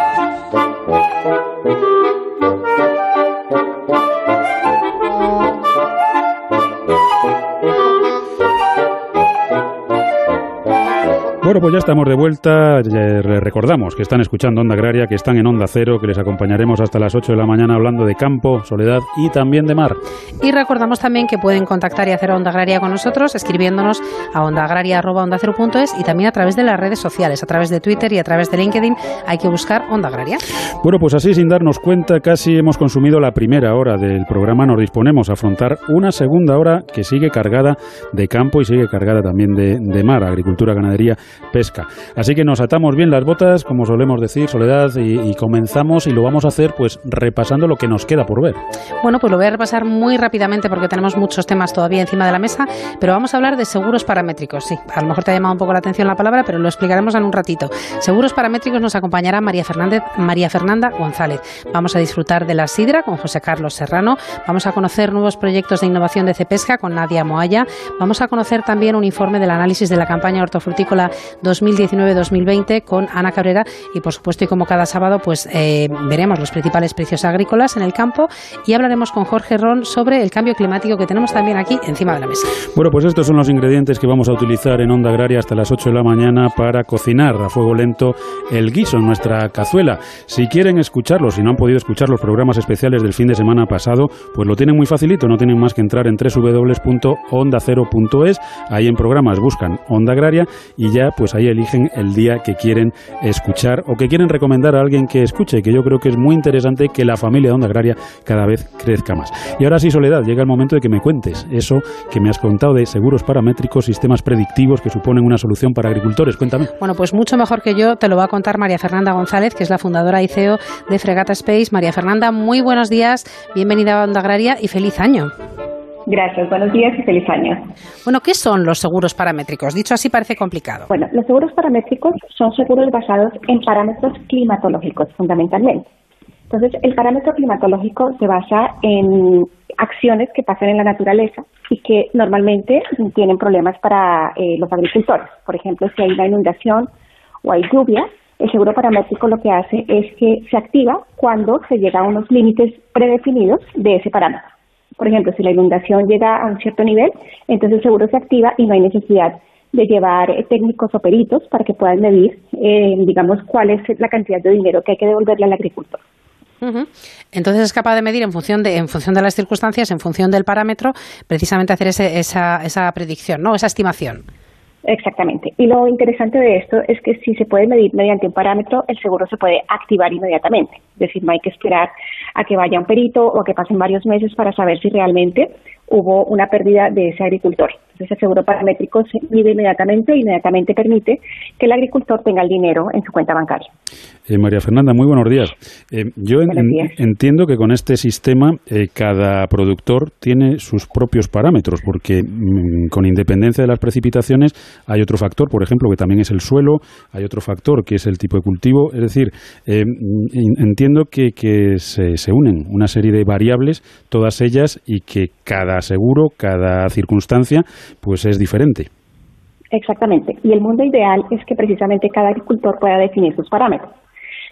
Bueno, pues ya estamos de vuelta. Les recordamos que están escuchando Onda Agraria, que están en Onda Cero, que les acompañaremos hasta las 8 de la mañana hablando de campo, soledad y también de mar. Y recordamos también que pueden contactar y hacer Onda Agraria con nosotros escribiéndonos a ondaagraria.ondacero.es y también a través de las redes sociales, a través de Twitter y a través de LinkedIn. Hay que buscar Onda Agraria. Bueno, pues así sin darnos cuenta, casi hemos consumido la primera hora del programa. Nos disponemos a afrontar una segunda hora que sigue cargada de campo y sigue cargada también de, de mar, agricultura, ganadería pesca. Así que nos atamos bien las botas, como solemos decir, Soledad, y, comenzamos y lo vamos a hacer pues repasando lo que nos queda por ver. Bueno, pues lo voy a repasar muy rápidamente porque tenemos muchos temas todavía encima de la mesa, pero vamos a hablar de seguros paramétricos. Sí, a lo mejor te ha llamado un poco la atención la palabra, pero lo explicaremos en un ratito. Seguros paramétricos nos acompañará María Fernández, María Fernanda González. Vamos a disfrutar de la sidra con José Carlos Serrano. Vamos a conocer nuevos proyectos de innovación de Cepesca con Nadia Moaya. Vamos a conocer también un informe del análisis de la campaña hortofrutícola 2019-2020 con Ana Cabrera y por supuesto y como cada sábado pues eh, veremos los principales precios agrícolas en el campo y hablaremos con Jorge Ron sobre el cambio climático que tenemos también aquí encima de la mesa. Bueno, pues estos son los ingredientes que vamos a utilizar en Onda Agraria hasta las 8 de la mañana para cocinar a fuego lento el guiso en nuestra cazuela. Si quieren escucharlo, si no han podido escuchar los programas especiales del fin de semana pasado, pues lo tienen muy facilito, no tienen más que entrar en www.ondacero.es, ahí en programas buscan Onda Agraria y ya pues ahí eligen el día que quieren escuchar o que quieren recomendar a alguien que escuche, que yo creo que es muy interesante que la familia de Onda Agraria cada vez crezca más. Y ahora sí, Soledad, llega el momento de que me cuentes eso que me has contado de seguros paramétricos, sistemas predictivos que suponen una solución para agricultores. Cuéntame. Bueno, pues mucho mejor que yo te lo va a contar María Fernanda González, que es la fundadora y CEO de Fregata Space. María Fernanda, muy buenos días, bienvenida a Onda Agraria y feliz año. Gracias, buenos días y feliz año. Bueno, ¿qué son los seguros paramétricos? Dicho así parece complicado. Bueno, los seguros paramétricos son seguros basados en parámetros climatológicos, fundamentalmente. Entonces, el parámetro climatológico se basa en acciones que pasan en la naturaleza y que normalmente tienen problemas para eh, los agricultores. Por ejemplo, si hay una inundación o hay lluvia, el seguro paramétrico lo que hace es que se activa cuando se llega a unos límites predefinidos de ese parámetro. Por ejemplo, si la inundación llega a un cierto nivel, entonces el seguro se activa y no hay necesidad de llevar eh, técnicos o peritos para que puedan medir, eh, digamos, cuál es la cantidad de dinero que hay que devolverle al agricultor. Entonces es capaz de medir en función de, en función de las circunstancias, en función del parámetro, precisamente hacer esa, esa predicción, ¿no? Esa estimación. Exactamente. Y lo interesante de esto es que si se puede medir mediante un parámetro, el seguro se puede activar inmediatamente. Es decir, no hay que esperar a que vaya un perito o a que pasen varios meses para saber si realmente hubo una pérdida de ese agricultor. Entonces el seguro paramétrico se mide inmediatamente e inmediatamente permite que el agricultor tenga el dinero en su cuenta bancaria. Eh, María Fernanda, muy buenos días. Eh, yo entiendo que con este sistema eh, cada productor tiene sus propios parámetros, porque mm, con independencia de las precipitaciones hay otro factor, por ejemplo, que también es el suelo, hay otro factor que es el tipo de cultivo. Es decir, mm, entiendo que, que se, se unen una serie de variables, todas ellas, y que cada seguro, cada circunstancia, pues es diferente. Exactamente. Y el mundo ideal es que precisamente cada agricultor pueda definir sus parámetros.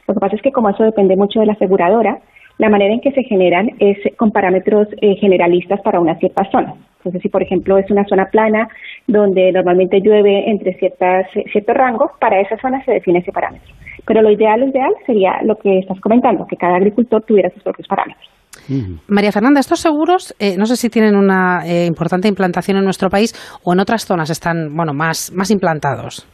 Lo que pasa es que como eso depende mucho de la aseguradora, la manera en que se generan es con parámetros eh, generalistas para una cierta zona. Entonces, si por ejemplo es una zona plana donde normalmente llueve entre ciertas, ciertos rangos, para esa zona se define ese parámetro. Pero lo ideal, lo ideal sería lo que estás comentando, que cada agricultor tuviera sus propios parámetros. María Fernanda, estos seguros, eh, no sé si tienen una eh, importante implantación en nuestro país o en otras zonas están, bueno, más, más implantados.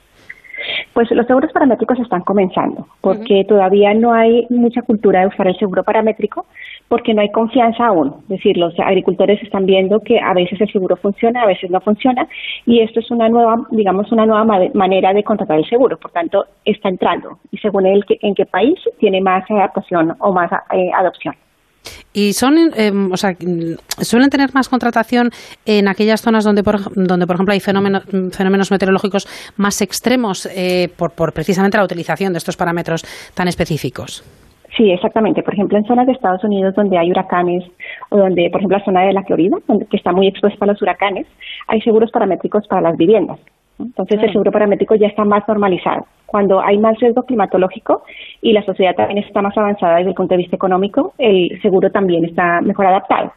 Pues los seguros paramétricos están comenzando, porque todavía no hay mucha cultura de usar el seguro paramétrico, porque no hay confianza aún. Es decir, los agricultores están viendo que a veces el seguro funciona, a veces no funciona, y esto es una nueva, digamos, una nueva manera de contratar el seguro. Por tanto, está entrando, y según el en qué país tiene más adaptación o más eh, adopción. Y son, em, o sea, suelen tener más contratación en aquellas zonas donde, por, donde, por ejemplo, hay fenómenos, fenómenos meteorológicos más extremos eh, por, por precisamente la utilización de estos parámetros tan específicos. Sí, exactamente. Por ejemplo, en zonas de Estados Unidos donde hay huracanes o donde, por ejemplo, la zona de la Florida, donde, que está muy expuesta a los huracanes, hay seguros paramétricos para las viviendas. Entonces, el seguro paramétrico ya está más normalizado cuando hay más riesgo climatológico y la sociedad también está más avanzada desde el punto de vista económico, el seguro también está mejor adaptado.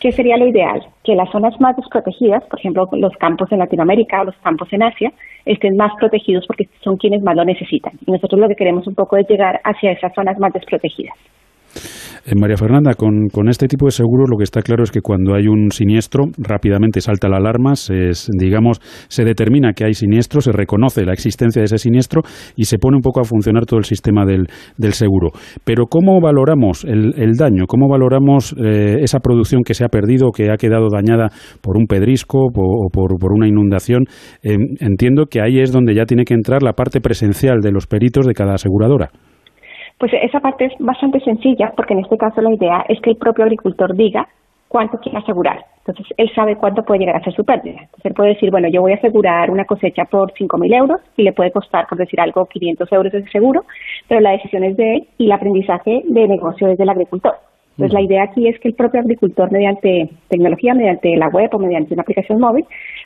¿Qué sería lo ideal? Que las zonas más desprotegidas, por ejemplo, los campos en Latinoamérica o los campos en Asia, estén más protegidos porque son quienes más lo necesitan. Y nosotros lo que queremos un poco es llegar hacia esas zonas más desprotegidas. Eh, María Fernanda, con, con, este tipo de seguros lo que está claro es que cuando hay un siniestro rápidamente salta la alarma, se, digamos, se determina que hay siniestro, se reconoce la existencia de ese siniestro y se pone un poco a funcionar todo el sistema del, del seguro. Pero ¿cómo valoramos el, el daño? ¿Cómo valoramos eh, esa producción que se ha perdido, que ha quedado dañada por un pedrisco o por, por, una inundación? Eh, entiendo que ahí es donde ya tiene que entrar la parte presencial de los peritos de cada aseguradora. Pues esa parte es bastante sencilla porque en este caso la idea es que el propio agricultor diga cuánto quiere asegurar. Entonces, él sabe cuánto puede llegar a ser su pérdida. Entonces, él puede decir, bueno, yo voy a asegurar una cosecha por 5.000 euros y le puede costar, por decir algo, 500 euros ese seguro, pero la decisión es de él y el aprendizaje de negocio es del agricultor. Entonces, la idea aquí es que el propio agricultor, mediante tecnología, mediante la web o mediante una aplicación móvil,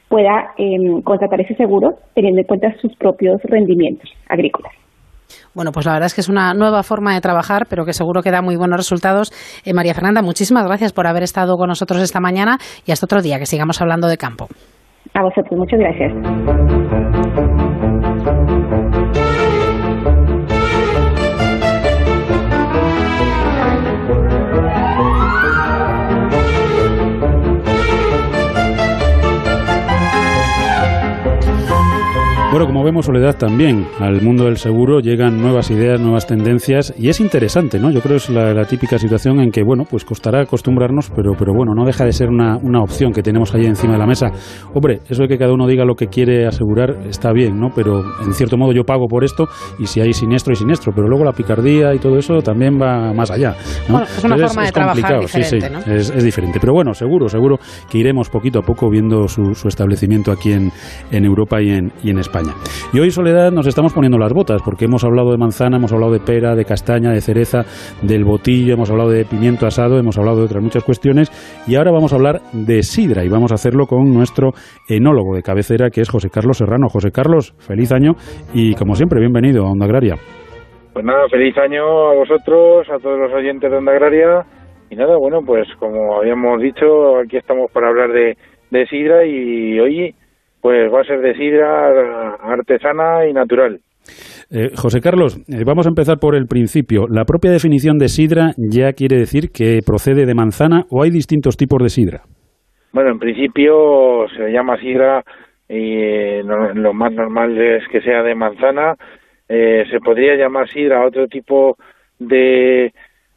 pueda eh, contratar ese seguro teniendo en cuenta sus propios rendimientos agrícolas. Bueno, pues la verdad es que es una nueva forma de trabajar, pero que seguro que da muy buenos resultados. Eh, María Fernanda, muchísimas gracias por haber estado con nosotros esta mañana y hasta otro día, que sigamos hablando de campo. A vosotros, muchas gracias. Bueno, como vemos, Soledad, también al mundo del seguro llegan nuevas ideas, nuevas tendencias y es interesante, ¿no? Yo creo que es la, típica situación en que, bueno, pues costará acostumbrarnos, pero, pero bueno, no deja de ser una, una, opción que tenemos ahí encima de la mesa. Hombre, eso de que cada uno diga lo que quiere asegurar está bien, ¿no? Pero en cierto modo yo pago por esto y si hay siniestro y siniestro, pero luego la picardía y todo eso también va más allá, ¿no? es una forma de trabajar diferente, sí, sí, es, es, diferente. Pero bueno, seguro, seguro que iremos poquito a poco viendo su, su establecimiento aquí en, en Europa y en, y en España. Y hoy, Soledad, nos estamos poniendo las botas, porque hemos hablado de manzana, hemos hablado de pera, de castaña, de cereza, del botillo, hemos hablado de pimiento asado, hemos hablado de otras muchas cuestiones, y ahora vamos a hablar de sidra, y vamos a hacerlo con nuestro enólogo de cabecera, que es José Carlos Serrano. José Carlos, feliz año, y como siempre, bienvenido a Onda Agraria. Pues nada, feliz año a vosotros, a todos los oyentes de Onda Agraria, y nada, bueno, pues como habíamos dicho, aquí estamos para hablar de, de sidra, y hoy pues va a ser de sidra artesana y natural. Eh, José Carlos, eh, vamos a empezar por el principio. ¿La propia definición de sidra ya quiere decir que procede de manzana o hay distintos tipos de sidra? Bueno, en principio se llama sidra y eh, lo más normal es que sea de manzana. se podría llamar sidra a otro tipo de,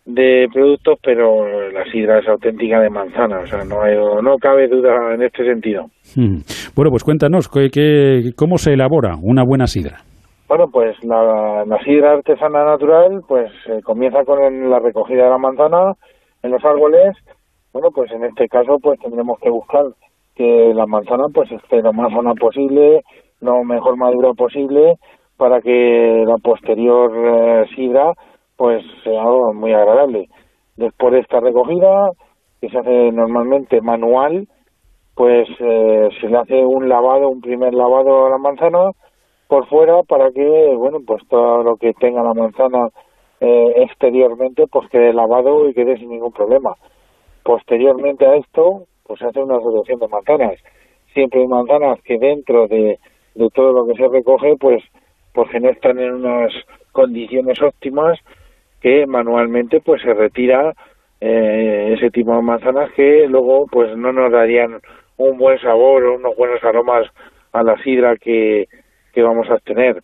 de productos, pero la sidra es auténtica de manzana, o sea, no, hay, no cabe duda en este sentido. Mm. Bueno, pues cuéntanos, ¿qué, qué, cómo se elabora una buena sidra? Bueno, pues la, la sidra artesana natural, pues eh, comienza con la recogida de la manzana en los árboles. Bueno, pues en este caso, pues tendremos que buscar que la manzana, pues esté lo más sana posible, lo mejor madura posible, para que la posterior eh, sidra, pues sea muy agradable. Después de esta recogida, que se hace normalmente manual, pues eh, se le hace un lavado, un primer lavado a la manzana por fuera para que, bueno, pues todo lo que tenga la manzana eh, exteriormente, pues quede lavado y quede sin ningún problema. Posteriormente a esto, pues se hace una reducción de manzanas. Siempre hay manzanas que dentro de, de todo lo que se recoge, pues, porque no están en unas condiciones óptimas que manualmente pues se retira eh, ese tipo de manzanas que luego pues no nos darían un buen sabor o unos buenos aromas a la sidra que, que vamos a obtener.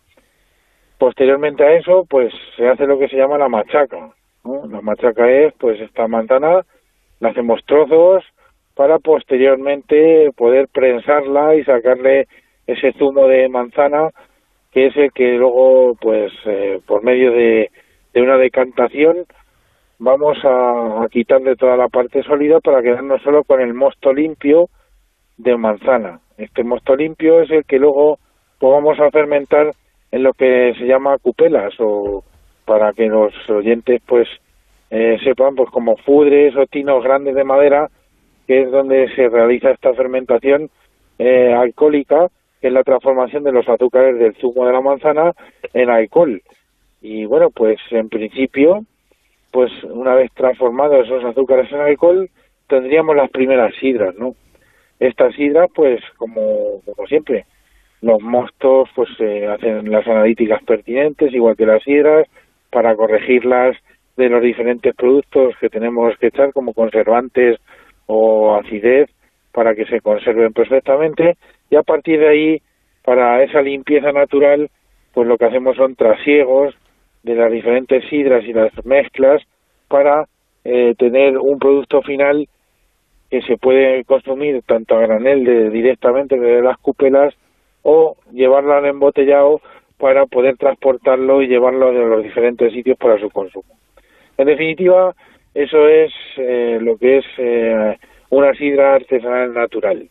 Posteriormente a eso, pues se hace lo que se llama la machaca. La machaca es, pues esta manzana la hacemos trozos para posteriormente poder prensarla y sacarle ese zumo de manzana que es el que luego, pues eh, por medio de, de, una decantación, vamos a, a quitarle toda la parte sólida para quedarnos solo con el mosto limpio de manzana. Este mosto limpio es el que luego vamos a fermentar en lo que se llama cupelas o para que los oyentes pues eh, sepan pues como fudres o tinos grandes de madera que es donde se realiza esta fermentación eh, alcohólica que es la transformación de los azúcares del zumo de la manzana en alcohol y bueno pues en principio pues una vez transformados esos azúcares en alcohol tendríamos las primeras sidras no estas sidras pues como, como siempre los mostos pues se hacen las analíticas pertinentes, igual que las sidras, para corregirlas de los diferentes productos que tenemos que echar como conservantes o acidez para que se conserven perfectamente. Y a partir de ahí para esa limpieza natural pues lo que hacemos son trasiegos de las diferentes sidras y las mezclas para eh, tener un producto final que se puede consumir tanto a granel de, directamente de las cupelas o llevarlo al embotellado para poder transportarlo y llevarlo a los diferentes sitios para su consumo. En definitiva, eso es eh, lo que es eh, una sidra artesanal natural.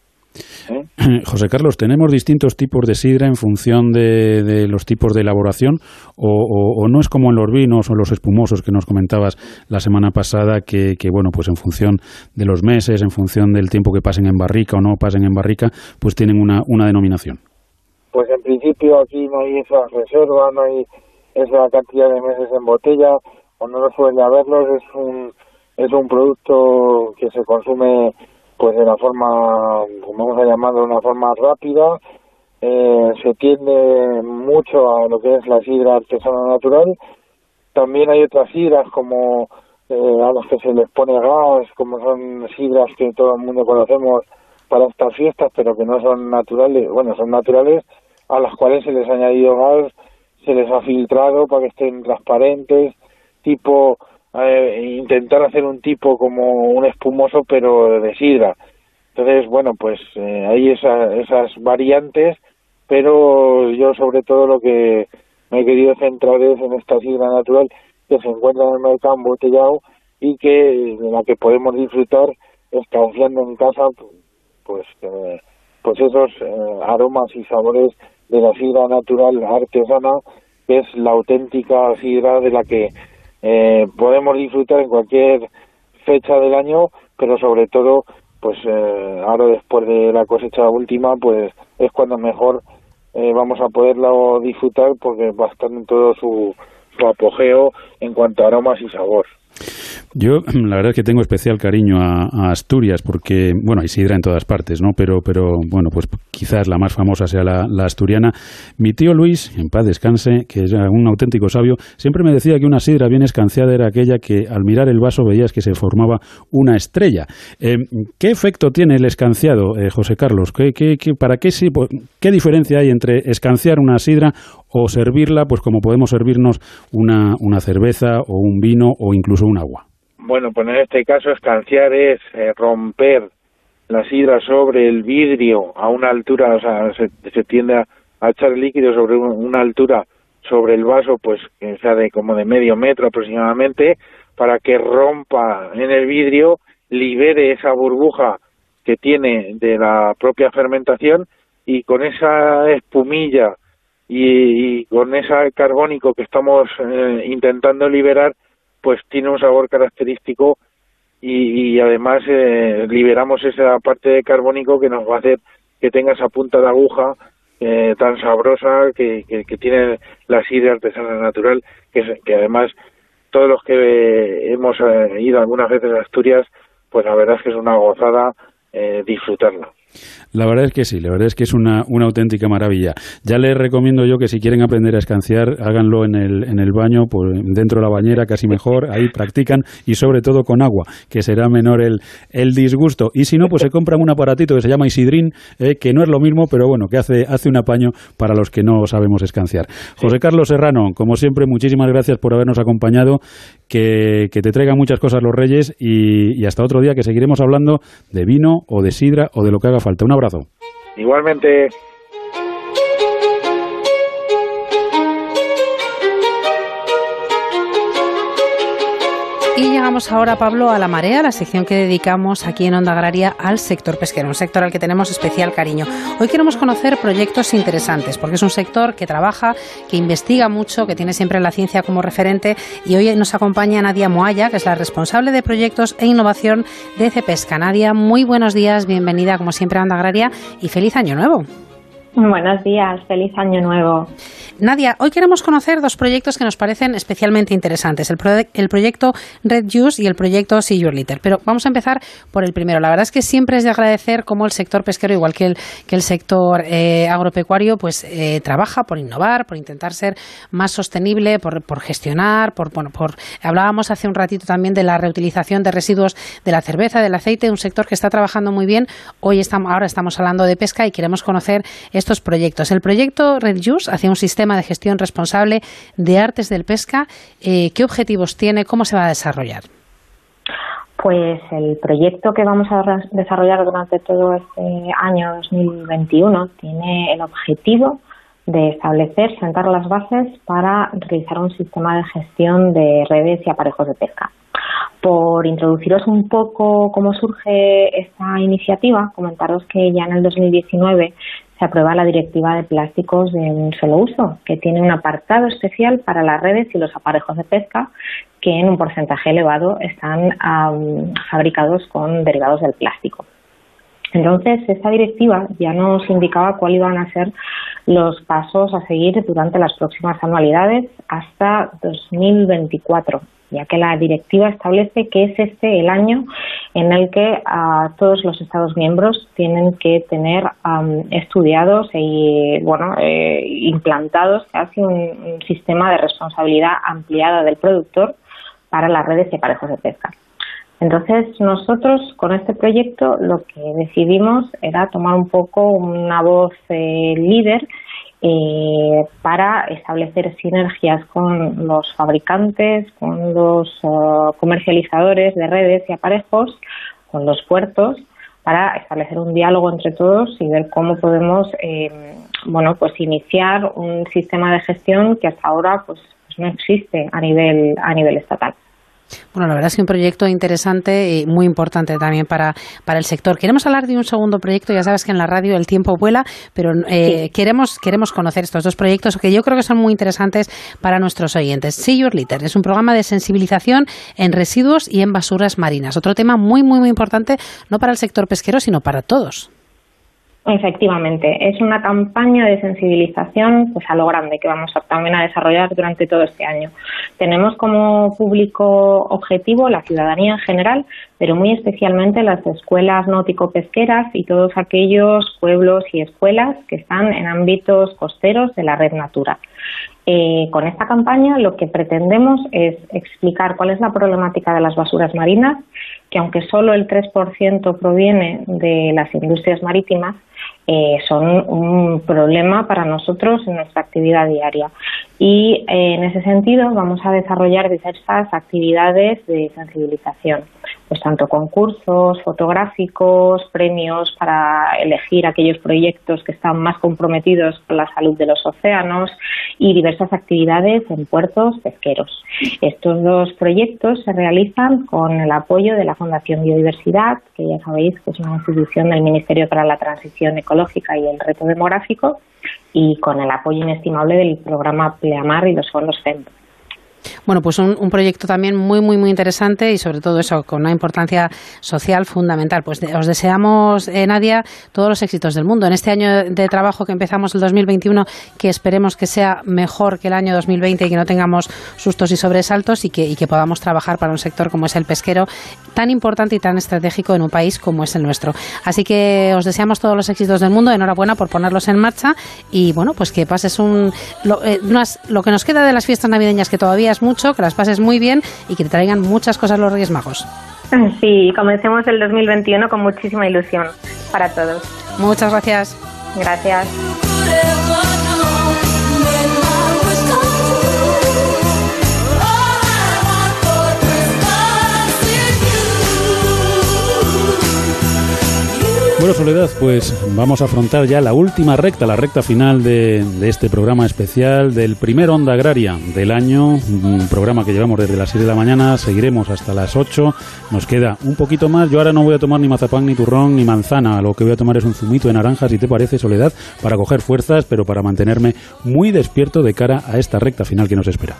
¿Eh? José Carlos, ¿tenemos distintos tipos de sidra en función de, los tipos de elaboración o, no es como en los vinos o los espumosos que nos comentabas la semana pasada que, bueno, pues en función de los meses, en función del tiempo que pasen en barrica o no pasen en barrica, pues tienen una, una denominación? pues en principio aquí no hay esa reserva, no hay esa cantidad de meses en botella, o no lo suele haberlos, es un, es un producto que se consume pues de una forma, vamos a llamarlo, de una forma rápida, eh, se tiende mucho a lo que es la sidra artesana natural, también hay otras sidras como eh, a las que se les pone gas, como son sidras que todo el mundo conocemos para estas fiestas, pero que no son naturales, bueno, son naturales, a las cuales se les ha añadido gas, se les ha filtrado para que estén transparentes, tipo eh, intentar hacer un tipo como un espumoso pero de sidra. Entonces, bueno, pues eh, hay esa, esas variantes, pero yo sobre todo lo que me he querido centrar es en esta sidra natural que se encuentra en el mercado embotellado y que de la que podemos disfrutar estanciando en casa pues eh, pues esos eh, aromas y sabores de la sidra natural artesana, que es la auténtica sidra de la que eh, podemos disfrutar en cualquier fecha del año, pero sobre todo, pues eh, ahora después de la cosecha última, pues es cuando mejor eh, vamos a poderlo disfrutar porque va a estar en todo su, su apogeo en cuanto a aromas y sabor. Yo la verdad es que tengo especial cariño a, Asturias porque, bueno, hay sidra en todas partes, ¿no? Pero, pero bueno, pues quizás la más famosa sea la, asturiana. Mi tío Luis, en paz descanse, que es un auténtico sabio, siempre me decía que una sidra bien escanciada era aquella que al mirar el vaso veías que se formaba una estrella. Eh, ¿Qué efecto tiene el escanciado, eh, José Carlos? ¿Qué, para qué, sí, qué diferencia hay entre escanciar una sidra o servirla, pues como podemos servirnos una, una cerveza o un vino o incluso un agua. Bueno, pues en este caso escanciar es eh, romper la sidra sobre el vidrio a una altura, o sea, se, tiende a, echar el líquido sobre una altura sobre el vaso, pues que sea de como de medio metro aproximadamente, para que rompa en el vidrio, libere esa burbuja que tiene de la propia fermentación y con esa espumilla y, con ese carbónico que estamos eh, intentando liberar, pues tiene un sabor característico y, además eh, liberamos esa parte de carbónico que nos va a hacer que tenga esa punta de aguja eh, tan sabrosa que, tiene la sidra artesana natural, que, además todos los que hemos ido algunas veces a Asturias, pues la verdad es que es una gozada disfrutarla. La verdad es que sí, la verdad es que es una, una auténtica maravilla. Ya les recomiendo yo que si quieren aprender a escanciar, háganlo en el, en el baño, pues, dentro de la bañera, casi mejor, ahí practican y sobre todo con agua, que será menor el, el disgusto. Y si no, pues se compran un aparatito que se llama Isidrin, eh, que no es lo mismo, pero bueno, que hace, hace un apaño para los que no sabemos escanciar. José Carlos Serrano, como siempre, muchísimas gracias por habernos acompañado, que, que te traigan muchas cosas los Reyes y, y hasta otro día que seguiremos hablando de vino o de sidra o de lo que haga falta. Un abrazo. Igualmente. Y llegamos ahora, Pablo, a la marea, la sección que dedicamos aquí en Onda Agraria al sector pesquero, un sector al que tenemos especial cariño. Hoy queremos conocer proyectos interesantes, porque es un sector que trabaja, que investiga mucho, que tiene siempre la ciencia como referente. Y hoy nos acompaña Nadia Moaya, que es la responsable de proyectos e innovación de Cepesca. Nadia, muy buenos días, bienvenida como siempre a Onda Agraria y feliz año nuevo. Buenos días, feliz año nuevo. Nadia, hoy queremos conocer dos proyectos que nos parecen especialmente interesantes, el, el proyecto Red Juice y el proyecto See Your Litter. Pero vamos a empezar por el primero. La verdad es que siempre es de agradecer cómo el sector pesquero, igual que el, sector eh, agropecuario, pues eh, trabaja por innovar, por intentar ser más sostenible, por, por gestionar, por, bueno, por hablábamos hace un ratito también de la reutilización de residuos de la cerveza, del aceite, un sector que está trabajando muy bien. Hoy estamos, ahora estamos hablando de pesca y queremos conocer estos proyectos. El proyecto Red Juice hacia un sistema de gestión responsable de artes del pesca. Eh, ¿Qué objetivos tiene? ¿Cómo se va a desarrollar? Pues el proyecto que vamos a desarrollar durante todo este año 2021 tiene el objetivo de establecer, sentar las bases para realizar un sistema de gestión de redes y aparejos de pesca. Por introduciros un poco cómo surge esta iniciativa, comentaros que ya en el 2019 se aprueba la Directiva de Plásticos de un solo uso, que tiene un apartado especial para las redes y los aparejos de pesca que en un porcentaje elevado están fabricados con derivados del plástico. Entonces, esta directiva ya nos indicaba cuáles iban a ser los pasos a seguir durante las próximas anualidades hasta 2024 ya que la directiva establece que es este el año en el que ah, todos los Estados miembros tienen que tener estudiados y bueno eh, implantados casi un, sistema de responsabilidad ampliada del productor para las redes y aparejos de pesca. Entonces, nosotros con este proyecto lo que decidimos era tomar un poco una voz eh, líder eh, para establecer sinergias con los fabricantes, con los eh, comercializadores de redes y aparejos, con los puertos, para establecer un diálogo entre todos y ver cómo podemos, bueno, pues iniciar un sistema de gestión que hasta ahora pues, pues no existe a nivel a nivel estatal. Bueno, la verdad es que un proyecto interesante y muy importante también para, para el sector. Queremos hablar de un segundo proyecto, ya sabes que en la radio el tiempo vuela, pero eh, queremos, queremos conocer estos dos proyectos que yo creo que son muy interesantes para nuestros oyentes. See Your Litter es un programa de sensibilización en residuos y en basuras marinas. Otro tema muy, muy, muy importante, no para el sector pesquero, sino para todos. Efectivamente, es una campaña de sensibilización pues a lo grande que vamos a, también a desarrollar durante todo este año. Tenemos como público objetivo la ciudadanía en general, pero muy especialmente las escuelas náutico-pesqueras y todos aquellos pueblos y escuelas que están en ámbitos costeros de la red Natura. Eh, con esta campaña lo que pretendemos es explicar cuál es la problemática de las basuras marinas que aunque solo el 3% proviene de las industrias marítimas, eh, son un problema para nosotros en nuestra actividad diaria. Y eh, en ese sentido vamos a desarrollar diversas actividades de sensibilización pues tanto concursos fotográficos, premios para elegir aquellos proyectos que están más comprometidos con la salud de los océanos y diversas actividades en puertos pesqueros. Estos dos proyectos se realizan con el apoyo de la Fundación Biodiversidad, que ya sabéis que es una institución del Ministerio para la Transición Ecológica y el Reto Demográfico, y con el apoyo inestimable del programa Pleamar y los fondos FEMP. Bueno, pues un, proyecto también muy, muy, muy interesante y sobre todo eso, con una importancia social fundamental. Pues os deseamos, eh, Nadia, todos los éxitos del mundo en este año de trabajo que empezamos el 2021, que esperemos que sea mejor que el año 2020 y que no tengamos sustos y sobresaltos y que, y que podamos trabajar para un sector como es el pesquero, tan importante y tan estratégico en un país como es el nuestro. Así que os deseamos todos los éxitos del mundo, enhorabuena por ponerlos en marcha y bueno, pues que pases un... Lo, eh, lo que nos queda de las fiestas navideñas que todavía mucho, que las pases muy bien y que te traigan muchas cosas los Reyes Magos. Sí, comencemos el 2021 con muchísima ilusión para todos. Muchas gracias. Gracias. Bueno, Soledad, pues vamos a afrontar ya la última recta, la recta final de, este programa especial del primer Onda Agraria del año, un programa que llevamos desde las 6 de la mañana, seguiremos hasta las 8, nos queda un poquito más, yo ahora no voy a tomar ni mazapán, ni turrón, ni manzana, lo que voy a tomar es un zumito de naranja, si te parece, Soledad, para coger fuerzas, pero para mantenerme muy despierto de cara a esta recta final que nos espera.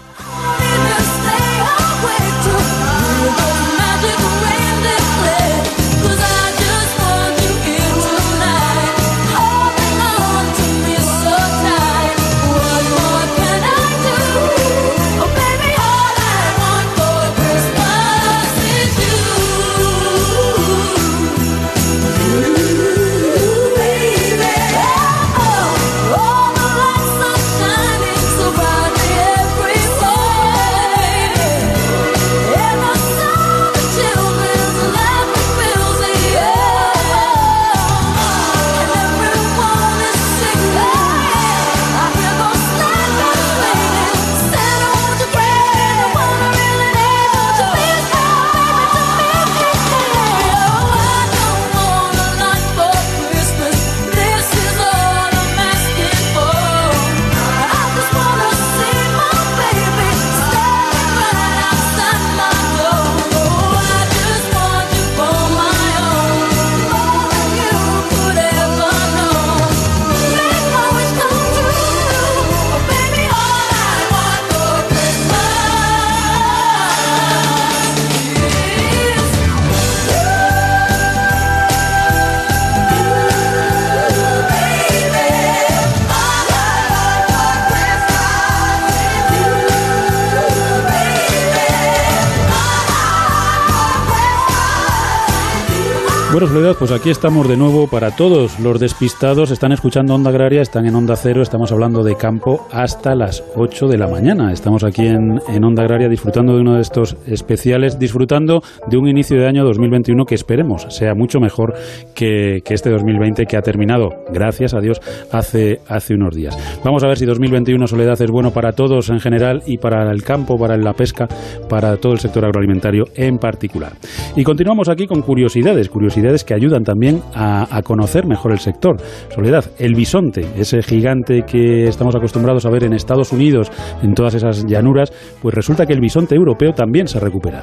Pues aquí estamos de nuevo para todos los despistados. Están escuchando Onda Agraria, están en Onda Cero, estamos hablando de campo hasta las 8 de la mañana. Estamos aquí en, Onda Agraria disfrutando de uno de estos especiales, disfrutando de un inicio de año 2021 que esperemos sea mucho mejor que, este 2020 que ha terminado, gracias a Dios, hace, hace unos días. Vamos a ver si 2021, Soledad, es bueno para todos en general y para el campo, para la pesca, para todo el sector agroalimentario en particular. Y continuamos aquí con curiosidades, curiosidades que ayudan también a, conocer mejor el sector. Soledad, el bisonte, ese gigante que estamos acostumbrados a ver en Estados Unidos, en todas esas llanuras, pues resulta que el bisonte europeo también se recupera.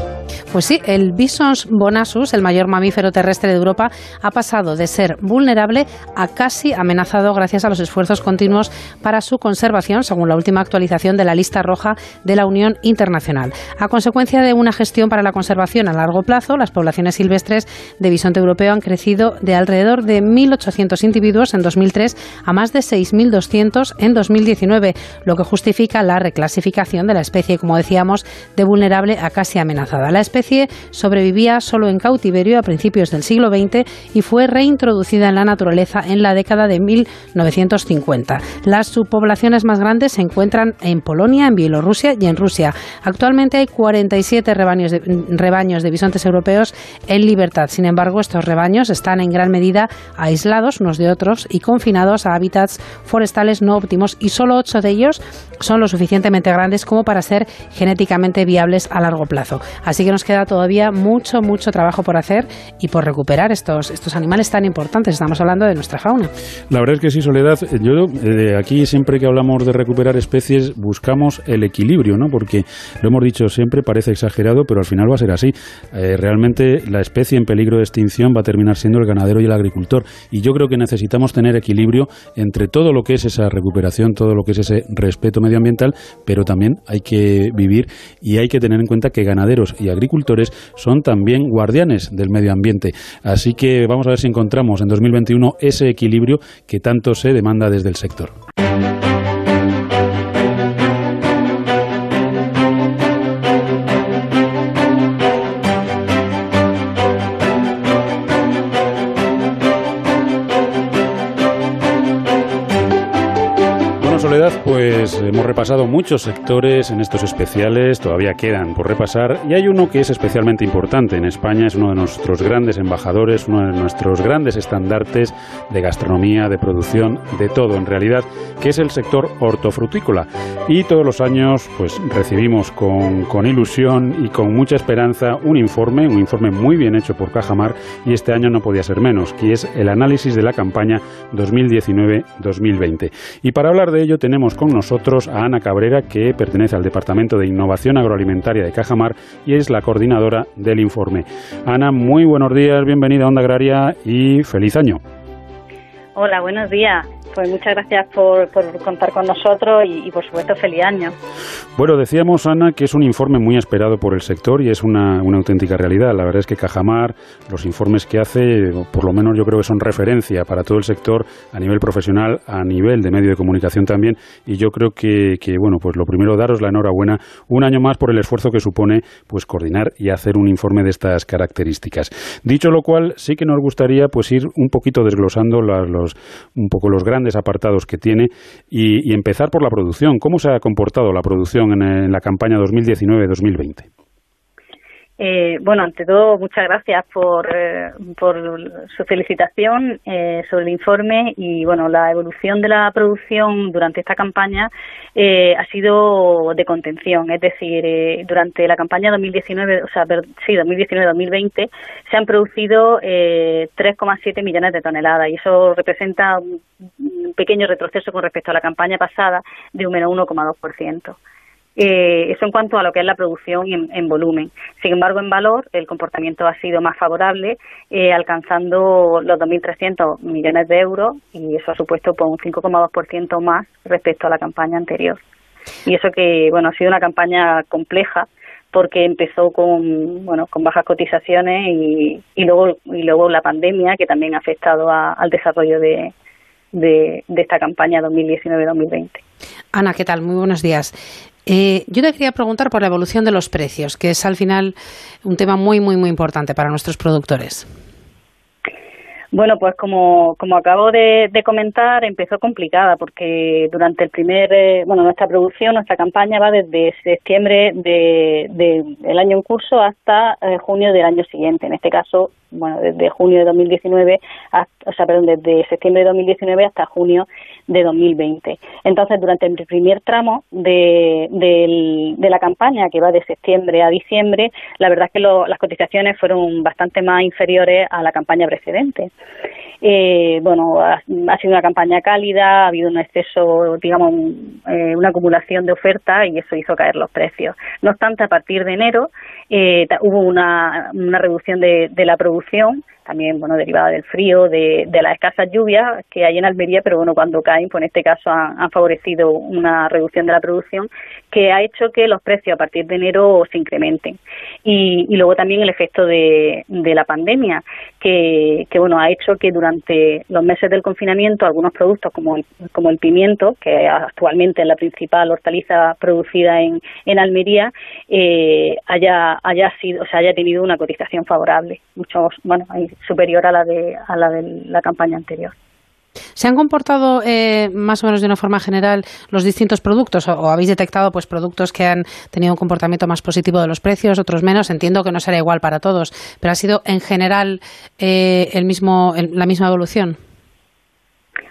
Pues sí, el Bisons bonasus, el mayor mamífero terrestre de Europa, ha pasado de ser vulnerable a casi amenazado gracias a los esfuerzos continuos para su conservación, según la última actualización de la lista roja de la Unión Internacional. A consecuencia de una gestión para la conservación a largo plazo, las poblaciones silvestres de bisonte europeo han crecido de alrededor de 1.800 individuos en 2003 a más de 6.200 en 2019, lo que justifica la reclasificación de la especie, como decíamos, de vulnerable a casi amenazada. La especie sobrevivía solo en cautiverio a principios del siglo XX y fue reintroducida en la naturaleza en la década de 1950. Las subpoblaciones más grandes se encuentran en Polonia, en Bielorrusia y en Rusia. Actualmente hay 47 rebaños de, rebaños de bisontes europeos en libertad. Sin embargo, estos rebaños están en gran medida aislados unos de otros y confinados a hábitats forestales no óptimos y solo ocho de ellos son lo suficientemente grandes como para ser genéticamente viables a largo plazo. Así que nos queda todavía mucho, mucho trabajo por hacer y por recuperar estos, estos animales tan importantes. Estamos hablando de nuestra fauna. La verdad es que sí, Soledad. Yo eh, aquí siempre que hablamos de recuperar especies buscamos el equilibrio, ¿no? Porque lo hemos dicho siempre, parece exagerado, pero al final va a ser así. Eh, realmente la especie en peligro de extinción va a terminar siendo el ganadero y el agricultor. Y yo creo que necesitamos tener equilibrio entre todo lo que es esa recuperación, todo lo que es ese respeto medioambiental, pero también hay que vivir y hay que tener en cuenta que ganaderos y agricultores son también guardianes del medio ambiente. Así que vamos a ver si encontramos en 2021 ese equilibrio que tanto se demanda desde el sector. Pues hemos repasado muchos sectores en estos especiales, todavía quedan por repasar, y hay uno que es especialmente importante en España, es uno de nuestros grandes embajadores, uno de nuestros grandes estandartes de gastronomía, de producción, de todo en realidad, que es el sector hortofrutícola. Y todos los años pues recibimos con, con ilusión y con mucha esperanza un informe, un informe muy bien hecho por Cajamar, y este año no podía ser menos, que es el análisis de la campaña 2019-2020. Y para hablar de ello tenemos con nosotros a Ana Cabrera, que pertenece al Departamento de Innovación Agroalimentaria de Cajamar y es la coordinadora del informe. Ana, muy buenos días, bienvenida a Onda Agraria y feliz año. Hola, buenos días. Pues muchas gracias por, contar con nosotros y, por supuesto feliz año. Bueno, decíamos, Ana, que es un informe muy esperado por el sector y es una, auténtica realidad. La verdad es que Cajamar, los informes que hace, por lo menos yo creo que son referencia para todo el sector a nivel profesional, a nivel de medio de comunicación también. Y yo creo que, bueno, pues lo primero, daros la enhorabuena un año más por el esfuerzo que supone pues coordinar y hacer un informe de estas características. Dicho lo cual, sí que nos gustaría pues ir un poquito desglosando los, un poco los grandes apartados que tiene y, empezar por la producción. ¿Cómo se ha comportado la producción en, la campaña 2019-2020? Eh, bueno, ante todo, muchas gracias por, eh, por su felicitación eh, sobre el informe y bueno, la evolución de la producción durante esta campaña ha sido de contención, es decir, durante la campaña 2019, o sea, sí, 2019-2020 se han producido 3,7 millones de toneladas y eso representa un pequeño retroceso con respecto a la campaña pasada de un menos 1,2%. Eh, eso en cuanto a lo que es la producción en, volumen. Sin embargo, en valor, el comportamiento ha sido más favorable, eh, alcanzando los 2.300 millones de euros y eso ha supuesto pues, un 5,2% más respecto a la campaña anterior. Y eso que, bueno, ha sido una campaña compleja porque empezó con, bueno, con bajas cotizaciones y, luego, y luego la pandemia que también ha afectado al desarrollo de, de, de esta campaña 2019-2020. Ana, ¿qué tal? Muy buenos días. Eh, yo te quería preguntar por la evolución de los precios, que es al final un tema muy, muy, muy importante para nuestros productores. Bueno, pues como, como acabo de, comentar, empezó complicada porque durante el primer, eh, bueno, nuestra producción, nuestra campaña va desde septiembre del de, año en curso hasta eh, junio del año siguiente. En este caso, bueno, desde junio de 2019, o sea, perdón, desde septiembre de 2019 hasta junio de 2020. Entonces, durante el primer tramo de, de, la campaña, que va de septiembre a diciembre, la verdad es que las cotizaciones fueron bastante más inferiores a la campaña precedente. Eh, bueno, ha, sido una campaña cálida, ha habido un exceso, digamos, eh, una acumulación de oferta y eso hizo caer los precios. No obstante, a partir de enero eh, hubo una, una reducción de, de la producción también, bueno, derivada del frío, de, de las escasas lluvias que hay en Almería, pero bueno, cuando caen, pues en este caso han, han favorecido una reducción de la producción que ha hecho que los precios a partir de enero se incrementen. Y, y luego también el efecto de, de la pandemia, que, que, bueno, ha hecho que durante los meses del confinamiento algunos productos como el, como el pimiento, que actualmente es la principal hortaliza producida en, en Almería, eh, haya, haya sido, o sea, haya tenido una cotización favorable, mucho, bueno, superior a la de, a la de la campaña anterior. ¿Se han comportado eh, más o menos de una forma general los distintos productos o, habéis detectado pues productos que han tenido un comportamiento más positivo de los precios, otros menos? Entiendo que no será igual para todos, pero ha sido en general eh, el mismo, el, la misma evolución.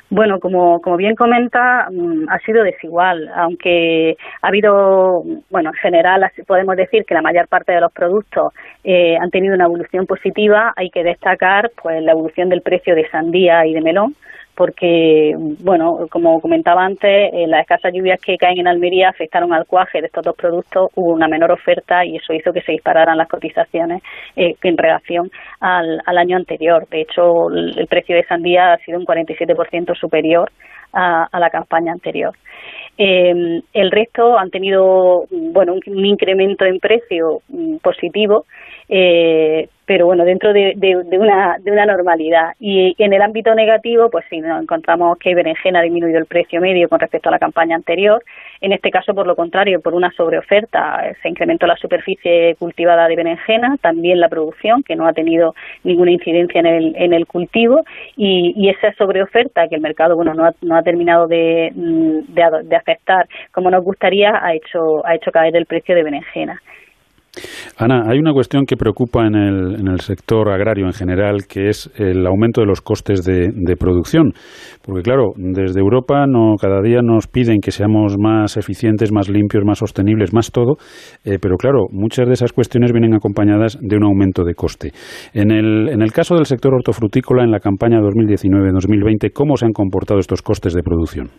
Bueno, como, como bien comenta, mm, ha sido desigual, aunque ha habido, bueno, en general podemos decir que la mayor parte de los productos eh, han tenido una evolución positiva, hay que destacar pues la evolución del precio de sandía y de melón, porque, bueno, como comentaba antes, eh, las escasas lluvias que caen en Almería afectaron al cuaje de estos dos productos, hubo una menor oferta y eso hizo que se dispararan las cotizaciones eh, en relación al, al, año anterior. De hecho, el, precio de sandía ha sido un 47% superior a, la campaña anterior. Eh, el resto han tenido bueno un, incremento en precio mm, positivo, eh, pero bueno, dentro de, una, de una normalidad. Y en el ámbito negativo, pues sí, nos encontramos que berenjena ha disminuido el precio medio con respecto a la campaña anterior. En este caso, por lo contrario, por una sobreoferta, se incrementó la superficie cultivada de berenjena, también la producción, que no ha tenido ninguna incidencia en el, en el cultivo, y, y esa sobreoferta que el mercado bueno no ha, no ha terminado de, de, de afectar como nos gustaría, ha hecho, ha hecho caer el precio de berenjena. Ana, hay una cuestión que preocupa en el, sector agrario en general, que es el aumento de los costes de, de, producción. Porque, claro, desde Europa no, cada día nos piden que seamos más eficientes, más limpios, más sostenibles, más todo. Eh, pero, claro, muchas de esas cuestiones vienen acompañadas de un aumento de coste. En el, en el caso del sector hortofrutícola, en la campaña 2019-2020, ¿cómo se han comportado estos costes de producción?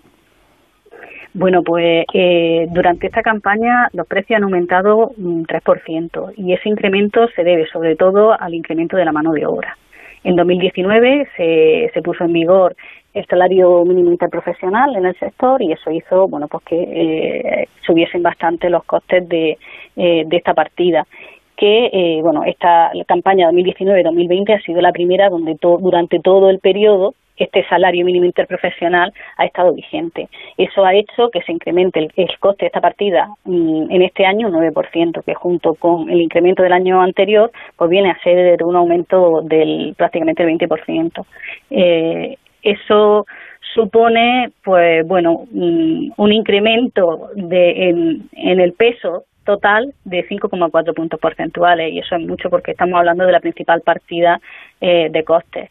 Bueno, pues eh, durante esta campaña los precios han aumentado un 3% y ese incremento se debe sobre todo al incremento de la mano de obra. En 2019 se, se puso en vigor el salario mínimo interprofesional en el sector y eso hizo bueno pues que eh, subiesen bastante los costes de, eh, de esta partida que eh, bueno esta campaña 2019-2020 ha sido la primera donde to durante todo el periodo este salario mínimo interprofesional ha estado vigente. Eso ha hecho que se incremente el, coste de esta partida mm, en este año un 9%, que junto con el incremento del año anterior, pues viene a ser un aumento del prácticamente el 20%. Eh, eso supone, pues bueno, mm, un incremento de, en, en el peso total de 5,4 puntos porcentuales y eso es mucho porque estamos hablando de la principal partida eh, de costes.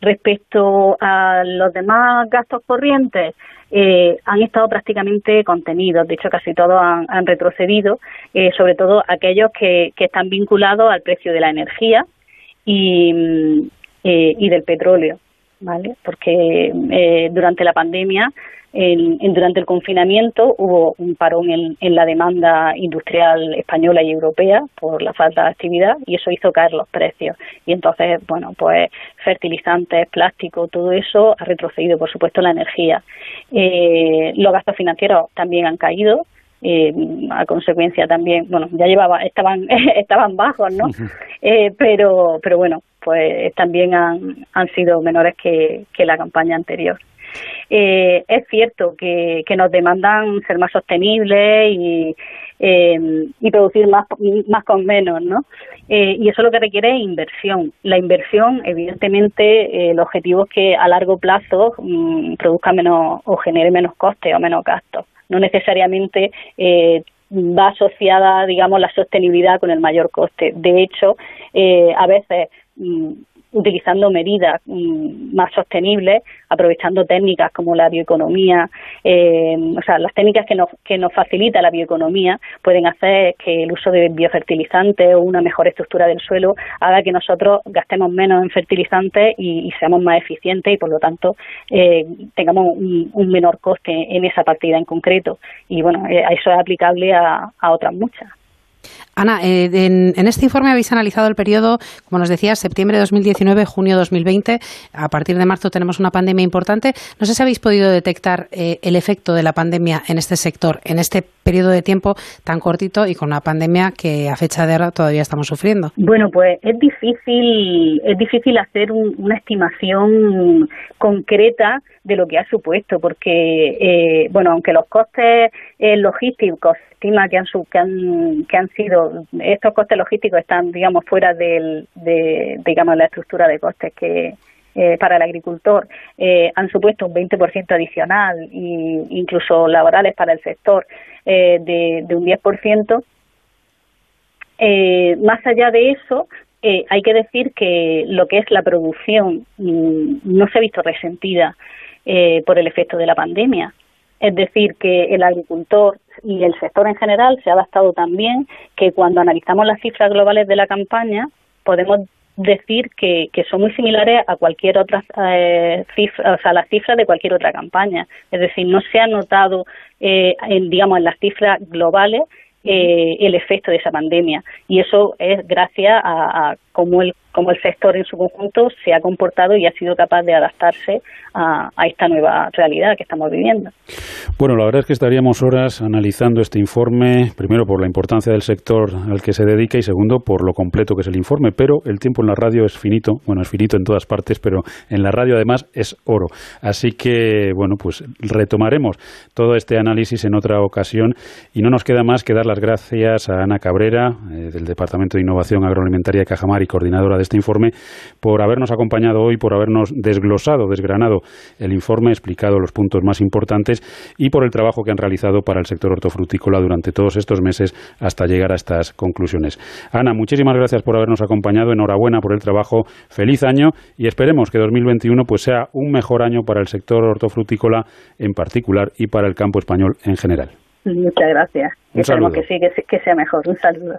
Respecto a los demás gastos corrientes, eh, han estado prácticamente contenidos, de hecho casi todos han, han retrocedido, eh, sobre todo aquellos que, que, están vinculados al precio de la energía y, eh, y del petróleo, ¿vale? Porque eh, durante la pandemia en, en, durante el confinamiento hubo un parón en, en, la demanda industrial española y europea por la falta de actividad y eso hizo caer los precios. Y entonces, bueno, pues fertilizantes, plástico, todo eso ha retrocedido, por supuesto, la energía. Eh, los gastos financieros también han caído. Eh, a consecuencia también, bueno, ya llevaba, estaban, estaban bajos, ¿no? Eh, pero, pero bueno, pues también han, sido menores que, la campaña anterior. Eh, es cierto que, que, nos demandan ser más sostenibles y, eh, y producir más, más con menos, ¿no? Eh, y eso lo que requiere es inversión. La inversión, evidentemente, eh, el objetivo es que a largo plazo mmm, produzca menos o genere menos costes o menos gastos. No necesariamente eh, va asociada, digamos, la sostenibilidad con el mayor coste. De hecho, a veces utilizando medidas mmm, más sostenibles, aprovechando técnicas como la bioeconomía, eh, o sea, las técnicas que nos, que nos facilita la bioeconomía pueden hacer que el uso de biofertilizantes o una mejor estructura del suelo haga que nosotros gastemos menos en fertilizantes y, y seamos más eficientes y por lo tanto eh, tengamos un, un, menor coste en esa partida en concreto. Y bueno, eh, eso es aplicable a, a otras muchas. Ana, eh, en, este informe habéis analizado el periodo, como nos decía, septiembre de 2019, junio 2020. A partir de marzo tenemos una pandemia importante. No sé si habéis podido detectar eh, el efecto de la pandemia en este sector, en este periodo de tiempo tan cortito y con una pandemia que a fecha de ahora todavía estamos sufriendo. Bueno, pues es difícil, es difícil hacer una estimación concreta de lo que ha supuesto, porque, eh, bueno, aunque los costes logísticos estima que han, que que han sido, estos costes logísticos están, digamos, fuera del, de, digamos, la estructura de costes que, eh, para el agricultor eh, han supuesto un 20% adicional e incluso laborales para el sector eh, de, de, un 10%. Eh, más allá de eso, hay que decir que lo que es la producción mm, no se ha visto resentida por el efecto de la pandemia. Es decir, que el agricultor y el sector en general se ha adaptado también, que cuando analizamos las cifras globales de la campaña podemos decir que, son muy similares a cualquier otra eh, o sea, las cifras de cualquier otra campaña. Es decir, no se ha notado, eh, en, digamos, en las cifras globales eh, el efecto de esa pandemia. Y eso es gracias a, a cómo el cómo el sector en su conjunto se ha comportado y ha sido capaz de adaptarse a, esta nueva realidad que estamos viviendo. Bueno, la verdad es que estaríamos horas analizando este informe, primero por la importancia del sector al que se dedica y segundo por lo completo que es el informe, pero el tiempo en la radio es finito, bueno, es finito en todas partes, pero en la radio además es oro. Así que, bueno, pues retomaremos todo este análisis en otra ocasión y no nos queda más que dar las gracias a Ana Cabrera, eh, del Departamento de Innovación Agroalimentaria de Cajamar y coordinadora de este informe, por habernos acompañado hoy, por habernos desglosado, desgranado el informe, explicado los puntos más importantes y por el trabajo que han realizado para el sector hortofrutícola durante todos estos meses hasta llegar a estas conclusiones. Ana, muchísimas gracias por habernos acompañado, enhorabuena por el trabajo, feliz año y esperemos que 2021 pues sea un mejor año para el sector hortofrutícola en particular y para el campo español en general. Muchas gracias. Esperemos que sí, que sea mejor. Un saludo.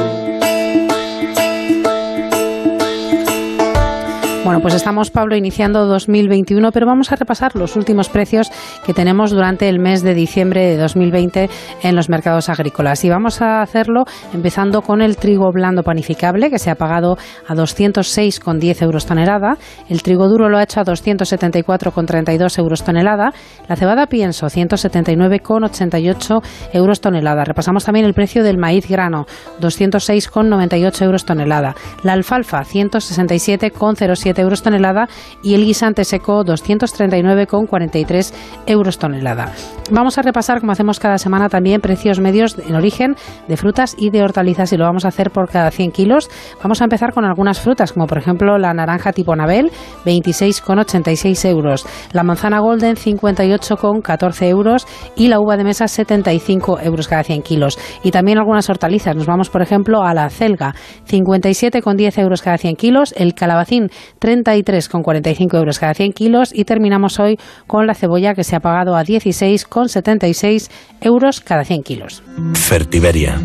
Bueno, pues estamos, Pablo, iniciando 2021, pero vamos a repasar los últimos precios que tenemos durante el mes de diciembre de 2020 en los mercados agrícolas. Y vamos a hacerlo empezando con el trigo blando panificable, que se ha pagado a 206,10 euros tonelada. El trigo duro lo ha hecho a 274,32 euros tonelada. La cebada pienso, 179,88 euros tonelada. Repasamos también el precio del maíz grano, 206,98 euros tonelada. La alfalfa, 167,07 euros tonelada y el guisante seco 239,43 euros tonelada. Vamos a repasar, como hacemos cada semana, también precios medios en origen de frutas y de hortalizas y lo vamos a hacer por cada 100 kilos. Vamos a empezar con algunas frutas, como por ejemplo la naranja tipo Nabel, 26,86 euros, la manzana golden, 58,14 euros y la uva de mesa, 75 euros cada 100 kilos. Y también algunas hortalizas. Nos vamos, por ejemplo, a la celga, 57,10 euros cada 100 kilos, el calabacín, 33,45 euros cada 100 kilos y terminamos hoy con la cebolla que se ha pagado a 16,76 euros cada 100 kilos. Fertiberia.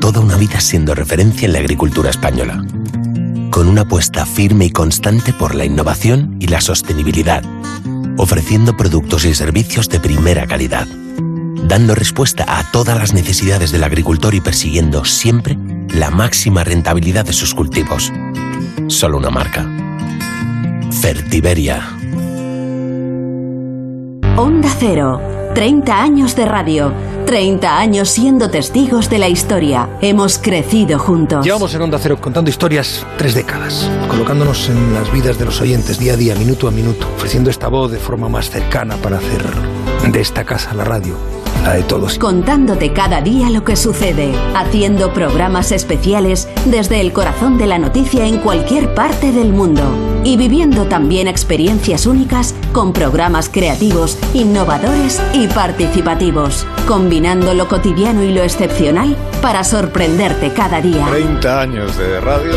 Toda una vida siendo referencia en la agricultura española. Con una apuesta firme y constante por la innovación y la sostenibilidad. Ofreciendo productos y servicios de primera calidad. Dando respuesta a todas las necesidades del agricultor y persiguiendo siempre la máxima rentabilidad de sus cultivos solo una marca. Fertiberia. Onda Cero. 30 años de radio. 30 años siendo testigos de la historia. Hemos crecido juntos. Llevamos en Onda Cero contando historias tres décadas, colocándonos en las vidas de los oyentes día a día, minuto a minuto, ofreciendo esta voz de forma más cercana para hacer de esta casa la radio la de todos. Contándote cada día lo que sucede, haciendo programas especiales desde el corazón de la noticia en cualquier parte del mundo y viviendo también experiencias únicas con programas creativos, innovadores y participativos, combinando lo cotidiano y lo excepcional para sorprenderte cada día. 30 años de radio.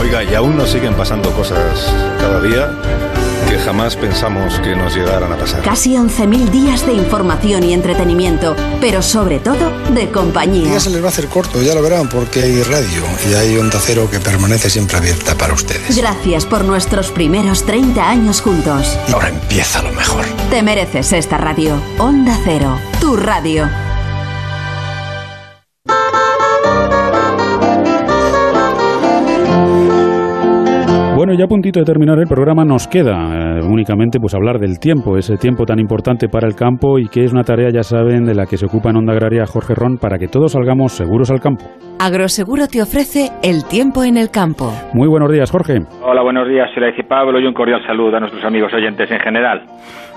Oiga, y aún nos siguen pasando cosas cada día que jamás pensamos que nos llegaran a pasar. Casi 11.000 días de información y entretenimiento, pero sobre todo de compañía. Ya se les va a hacer corto, ya lo verán, porque hay radio y hay Onda Cero que permanece siempre abierta para ustedes. Gracias por nuestros primeros 30 años juntos. Y ahora empieza lo mejor. Te mereces esta radio. Onda Cero, tu radio. Bueno, ya a puntito de terminar el programa nos queda eh, únicamente pues hablar del tiempo, ese tiempo tan importante para el campo y que es una tarea, ya saben, de la que se ocupa en Onda Agraria Jorge Ron para que todos salgamos seguros al campo. Agroseguro te ofrece el tiempo en el campo. Muy buenos días, Jorge. Hola, buenos días, soy y Pablo y un cordial saludo a nuestros amigos oyentes en general.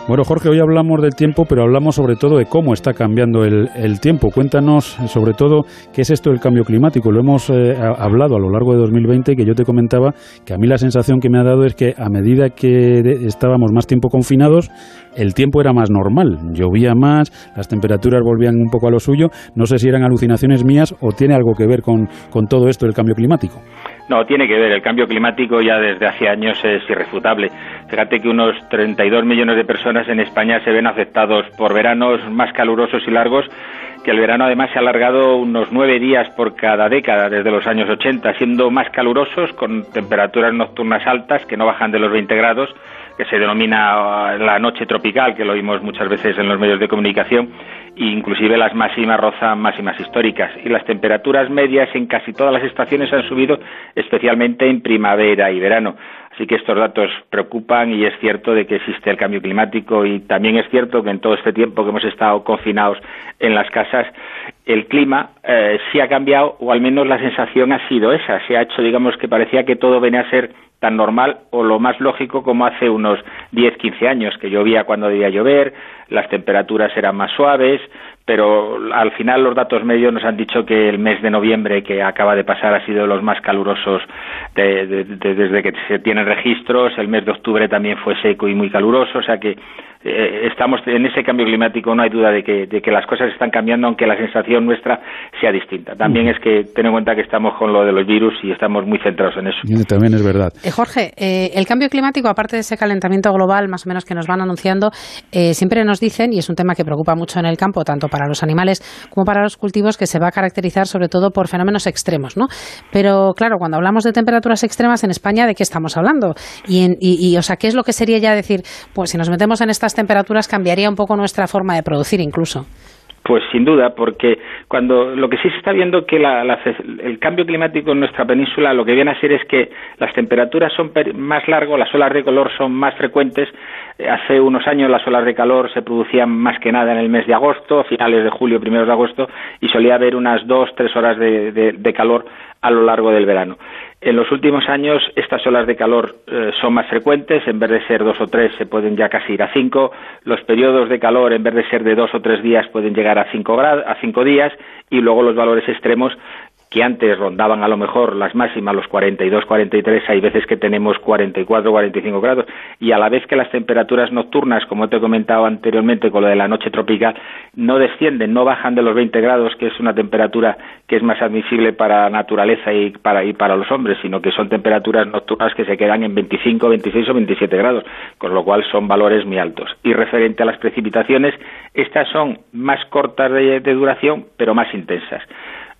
Bueno, Jorge, hoy hablamos del tiempo, pero hablamos sobre todo de cómo está cambiando el, tiempo. Cuéntanos sobre todo qué es esto del cambio climático. Lo hemos eh, hablado a lo largo de 2020, que yo te comentaba que a mí la sensación que me ha dado es que a medida que estábamos más tiempo confinados, el tiempo era más normal. Llovía más, las temperaturas volvían un poco a lo suyo. No sé si eran alucinaciones mías o tiene algo que ver con, con todo esto del cambio climático. No, tiene que ver. El cambio climático ya desde hace años es irrefutable. Fíjate que unos 32 millones de personas en España se ven afectados por veranos más calurosos y largos, que el verano además se ha alargado unos nueve días por cada década desde los años 80, siendo más calurosos con temperaturas nocturnas altas que no bajan de los 20 grados que se denomina la noche tropical, que lo vimos muchas veces en los medios de comunicación, inclusive las máximas rozan máximas históricas. Y las temperaturas medias en casi todas las estaciones han subido, especialmente en primavera y verano. Así que estos datos preocupan y es cierto de que existe el cambio climático y también es cierto que en todo este tiempo que hemos estado confinados en las casas, el clima eh, sí ha cambiado o al menos la sensación ha sido esa. Se ha hecho, digamos, que parecía que todo venía a ser tan normal o lo más lógico como hace unos 10, 15 años, que llovía cuando debía llover, las temperaturas eran más suaves, pero al final los datos medios nos han dicho que el mes de noviembre que acaba de pasar ha sido de los más calurosos desde que se tienen registros, el mes de octubre también fue seco y muy caluroso, o sea que eh, estamos en ese cambio climático, no hay duda de que, de que las cosas están cambiando, aunque la sensación nuestra sea distinta. También es que ten en cuenta que estamos con lo de los virus y estamos muy centrados en eso. También es verdad. Eh, Jorge, eh, el cambio climático, aparte de ese calentamiento global, más o menos que nos van anunciando, siempre nos dicen, y es un tema que preocupa mucho en el campo, tanto para los animales como para los cultivos, que se va a caracterizar sobre todo por fenómenos extremos, ¿no? Pero claro, cuando hablamos de temperaturas extremas en España, ¿de qué estamos hablando? Y, y, o sea, ¿qué es lo que sería ya decir, pues si nos metemos en estas temperaturas cambiaría un poco nuestra forma de producir incluso. Pues sin duda, porque cuando lo que sí se está viendo que el cambio climático en nuestra península lo que viene a ser es que las temperaturas son más largas, las olas de calor son más frecuentes. Eh, hace unos años las olas de calor se producían más que nada en el mes de agosto, finales de julio, primeros de agosto, y solía haber unas dos, tres horas de calor a lo largo del verano. En los últimos años estas olas de calor eh, son más frecuentes, en vez de ser dos o tres se pueden ya casi ir a cinco, los periodos de calor en vez de ser de dos o tres días pueden llegar a cinco, a cinco días y luego los valores extremos que antes rondaban a lo mejor las máximas, los 42, 43, hay veces que tenemos 44, 45 grados, y a la vez que las temperaturas nocturnas, como te he comentado anteriormente con lo de la noche tropical, no descienden, no bajan de los 20 grados, que es una temperatura que es más admisible para la naturaleza y para, y para los hombres, sino que son temperaturas nocturnas que se quedan en 25, 26 o 27 grados, con lo cual son valores muy altos. Y referente a las precipitaciones, estas son más cortas de duración, pero más intensas.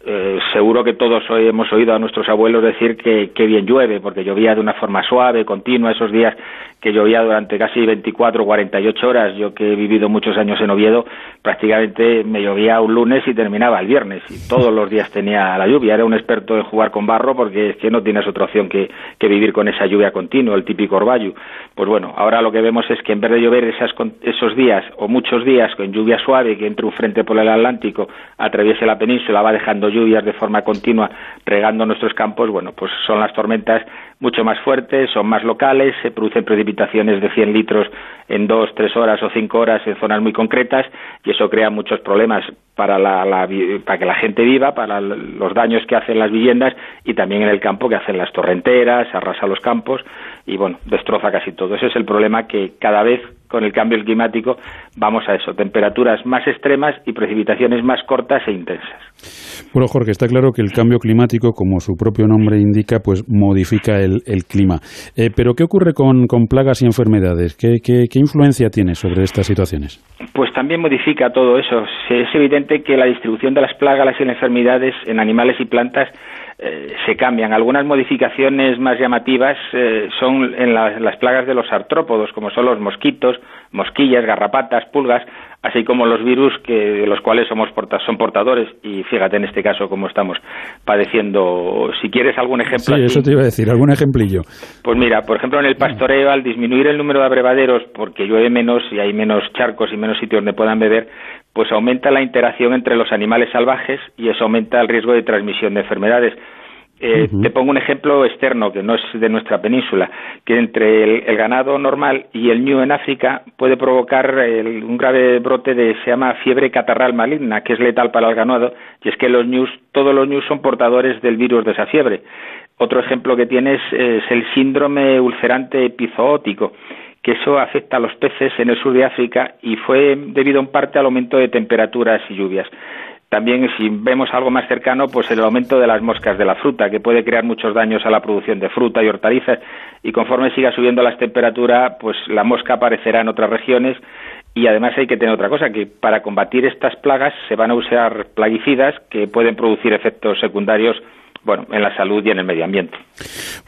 Eh, seguro que todos hoy hemos oído a nuestros abuelos decir que, que, bien llueve, porque llovía de una forma suave, continua, esos días que llovía durante casi 24 o 48 horas. Yo que he vivido muchos años en Oviedo, prácticamente me llovía un lunes y terminaba el viernes, y todos los días tenía la lluvia. Era un experto en jugar con barro porque es que no tienes otra opción que, vivir con esa lluvia continua, el típico orvallo. Pues bueno, ahora lo que vemos es que en vez de llover esas, esos días o muchos días con lluvia suave, que entre un frente por el Atlántico, atraviese la península, va dejando lluvias de forma continua regando nuestros campos, bueno, pues son las tormentas mucho más fuertes, son más locales, se producen precipitaciones de 100 litros en dos, tres horas o cinco horas en zonas muy concretas y eso crea muchos problemas para, la, para que la gente viva, para los daños que hacen las viviendas y también en el campo que hacen las torrenteras, arrasa los campos y bueno, destroza casi todo. Ese es el problema que cada vez con el cambio climático vamos a eso, temperaturas más extremas y precipitaciones más cortas e intensas. Bueno, Jorge, está claro que el cambio climático, como su propio nombre indica, pues modifica el el, clima. Eh, pero ¿qué ocurre con, plagas y enfermedades? ¿Qué, ¿Qué, influencia tiene sobre estas situaciones? Pues también modifica todo eso. Es evidente que la distribución de las plagas y las enfermedades en animales y plantas eh, se cambian. Algunas modificaciones más llamativas eh, son en las plagas de los artrópodos, como son los mosquitos, mosquillas, garrapatas, pulgas, así como los virus que de los cuales somos son portadores y fíjate en este caso cómo estamos padeciendo si quieres algún ejemplo sí eso te iba a decir algún ejemplillo pues mira por ejemplo en el pastoreo al disminuir el número de abrevaderos porque llueve menos y hay menos charcos y menos sitios donde puedan beber pues aumenta la interacción entre los animales salvajes y eso aumenta el riesgo de transmisión de enfermedades. Eh, te pongo un ejemplo externo que no es de nuestra península, que entre el, ganado normal y el ñu en África puede provocar un grave brote de se llama fiebre catarral maligna, que es letal para el ganado, y es que los ñus, todos los ñus son portadores del virus de esa fiebre. Otro ejemplo que tienes es el síndrome ulcerante epizootico, que eso afecta a los peces en el sur de África y fue debido en parte al aumento de temperaturas y lluvias. También, si vemos algo más cercano, pues el aumento de las moscas de la fruta, que puede crear muchos daños a la producción de fruta y hortalizas, y conforme siga subiendo las temperaturas, pues la mosca aparecerá en otras regiones. Y además hay que tener otra cosa, que para combatir estas plagas se van a usar plaguicidas que pueden producir efectos secundarios bueno, en la salud y en el medio ambiente.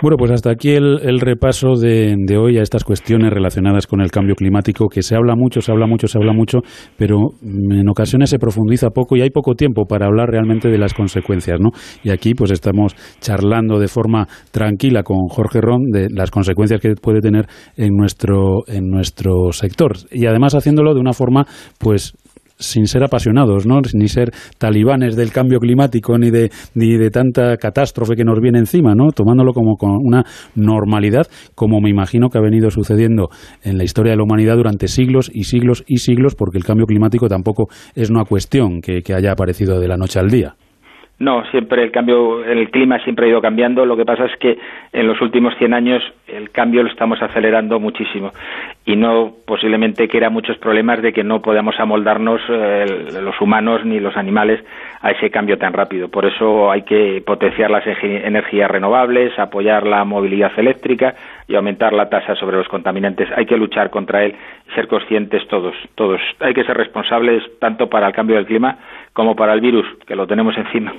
Bueno, pues hasta aquí el, repaso de, hoy a estas cuestiones relacionadas con el cambio climático, que se habla mucho, se habla mucho, se habla mucho, pero en ocasiones se profundiza poco y hay poco tiempo para hablar realmente de las consecuencias, ¿no? Y aquí pues estamos charlando de forma tranquila con Jorge Ron de las consecuencias que puede tener en nuestro, en nuestro sector y además haciéndolo de una forma pues sin ser apasionados, ¿no? ni ser talibanes del cambio climático ni de, ni de tanta catástrofe que nos viene encima, ¿no? tomándolo como con una normalidad, como me imagino que ha venido sucediendo en la historia de la humanidad durante siglos y siglos y siglos, porque el cambio climático tampoco es una cuestión que haya aparecido de la noche al día. No, siempre el cambio, el clima siempre ha ido cambiando. Lo que pasa es que en los últimos 100 años el cambio lo estamos acelerando muchísimo y no posiblemente que era muchos problemas de que no podamos amoldarnos eh, los humanos ni los animales a ese cambio tan rápido. Por eso hay que potenciar las energías renovables, apoyar la movilidad eléctrica y aumentar la tasa sobre los contaminantes. Hay que luchar contra él ser conscientes todos, todos. Hay que ser responsables tanto para el cambio del clima como para el virus, que lo tenemos encima.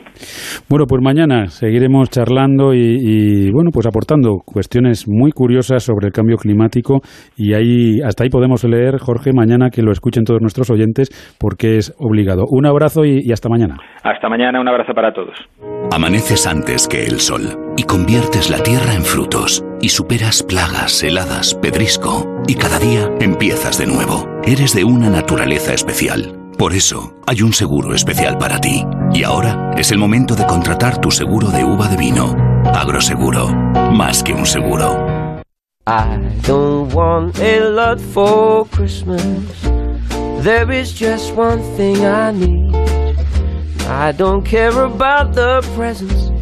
Bueno, pues mañana seguiremos charlando y, bueno, pues aportando cuestiones muy curiosas sobre el cambio climático y ahí hasta ahí podemos leer, Jorge, mañana que lo escuchen todos nuestros oyentes porque es obligado. Un abrazo y, y hasta mañana. Hasta mañana, un abrazo para todos. Amaneces antes que el sol y conviertes la tierra en frutos y superas plagas, heladas, pedrisco y cada día empiezas de nuevo. Eres de una naturaleza especial por eso, hay un seguro especial para ti. Y ahora es el momento de contratar tu seguro de uva de vino. Agroseguro, más que un seguro. I don't want a lot for Christmas. There is just one thing I need. I don't care about the presents.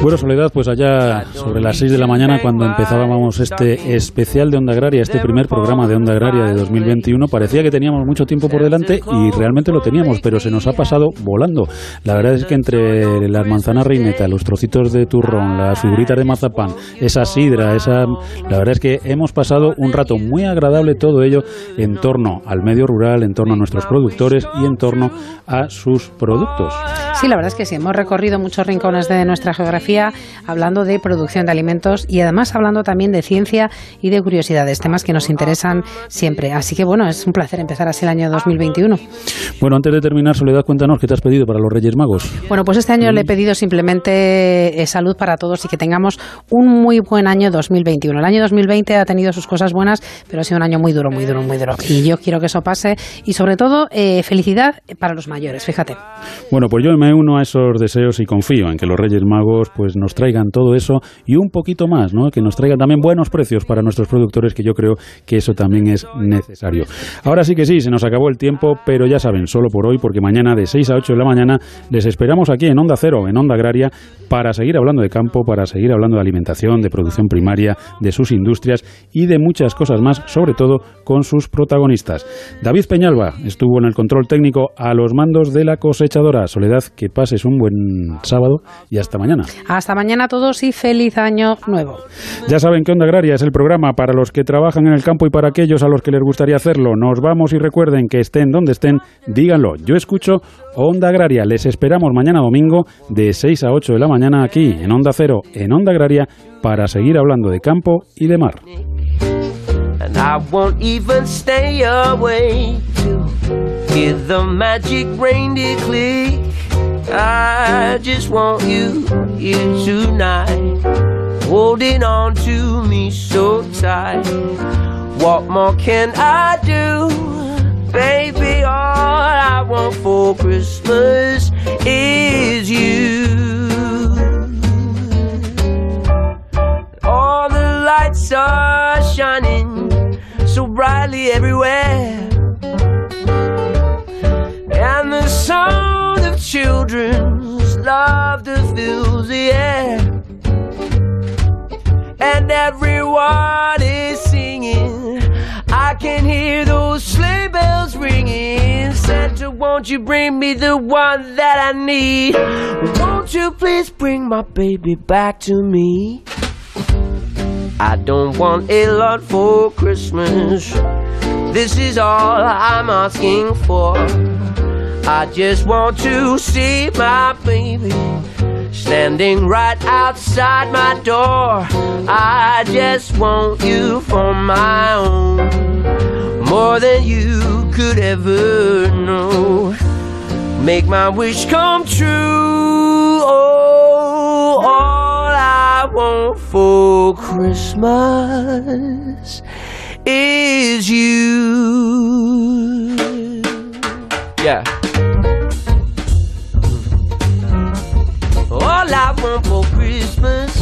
Bueno, Soledad, pues allá sobre las 6 de la mañana, cuando empezábamos este especial de Onda Agraria, este primer programa de Onda Agraria de 2021, parecía que teníamos mucho tiempo por delante y realmente lo teníamos, pero se nos ha pasado volando. La verdad es que entre las manzanas reineta, los trocitos de turrón, las figuritas de mazapán, esa sidra, esa... La verdad es que hemos pasado un rato muy agradable todo ello en torno al medio rural, en torno a nuestros productores y en torno a sus productos. Sí, la verdad es que sí, hemos recorrido muchos rincones de nuestra geografía hablando de producción de alimentos y además hablando también de ciencia y de curiosidades, temas que nos interesan siempre. Así que bueno, es un placer empezar así el año 2021. Bueno, antes de terminar, Soledad, cuéntanos qué te has pedido para los Reyes Magos. Bueno, pues este año le he pedido simplemente eh, salud para todos y que tengamos un muy buen año 2021. El año 2020 ha tenido sus cosas buenas, pero ha sido un año muy duro, muy duro, muy duro. Y yo quiero que eso pase y sobre todo eh, felicidad para los mayores, fíjate. Bueno, pues yo me uno a esos deseos y confío en que los Reyes Magos pues nos traigan todo eso y un poquito más, ¿no? Que nos traigan también buenos precios para nuestros productores, que yo creo que eso también es necesario. Ahora sí que sí, se nos acabó el tiempo, pero ya saben, solo por hoy, porque mañana de 6 a 8 de la mañana les esperamos aquí en Onda Cero, en Onda Agraria, para seguir hablando de campo, para seguir hablando de alimentación, de producción primaria, de sus industrias y de muchas cosas más, sobre todo con sus protagonistas. David Peñalba estuvo en el control técnico a los mandos de la cosechadora. Soledad, que pases un buen sábado y hasta mañana. Hasta mañana a todos y feliz año nuevo. Ya saben que Onda Agraria es el programa para los que trabajan en el campo y para aquellos a los que les gustaría hacerlo. Nos vamos y recuerden que estén donde estén, díganlo. Yo escucho Onda Agraria. Les esperamos mañana domingo de 6 a 8 de la mañana aquí en Onda Cero, en Onda Agraria, para seguir hablando de campo y de mar. And I won't even stay away to hear the magic reindeer click. I just want you here tonight, holding on to me so tight. What more can I do? Baby, all I want for Christmas is you. All the lights are shining so brightly everywhere. And the of children's laughter fills the air. And everyone is singing. I can hear those sleigh bells ringing. Santa, won't you bring me the one that I need? Won't you please bring my baby back to me? I don't want a lot for Christmas. This is all I'm asking for. I just want to see my baby standing right outside my door. I just want you for my own, more than you could ever know. Make my wish come true. Oh, all I want for Christmas is you. Yeah. All I want for Christmas.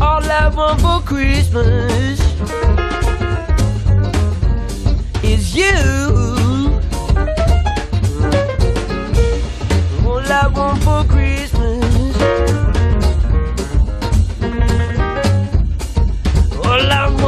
All I want for Christmas is you. All I want for Christmas. All I want.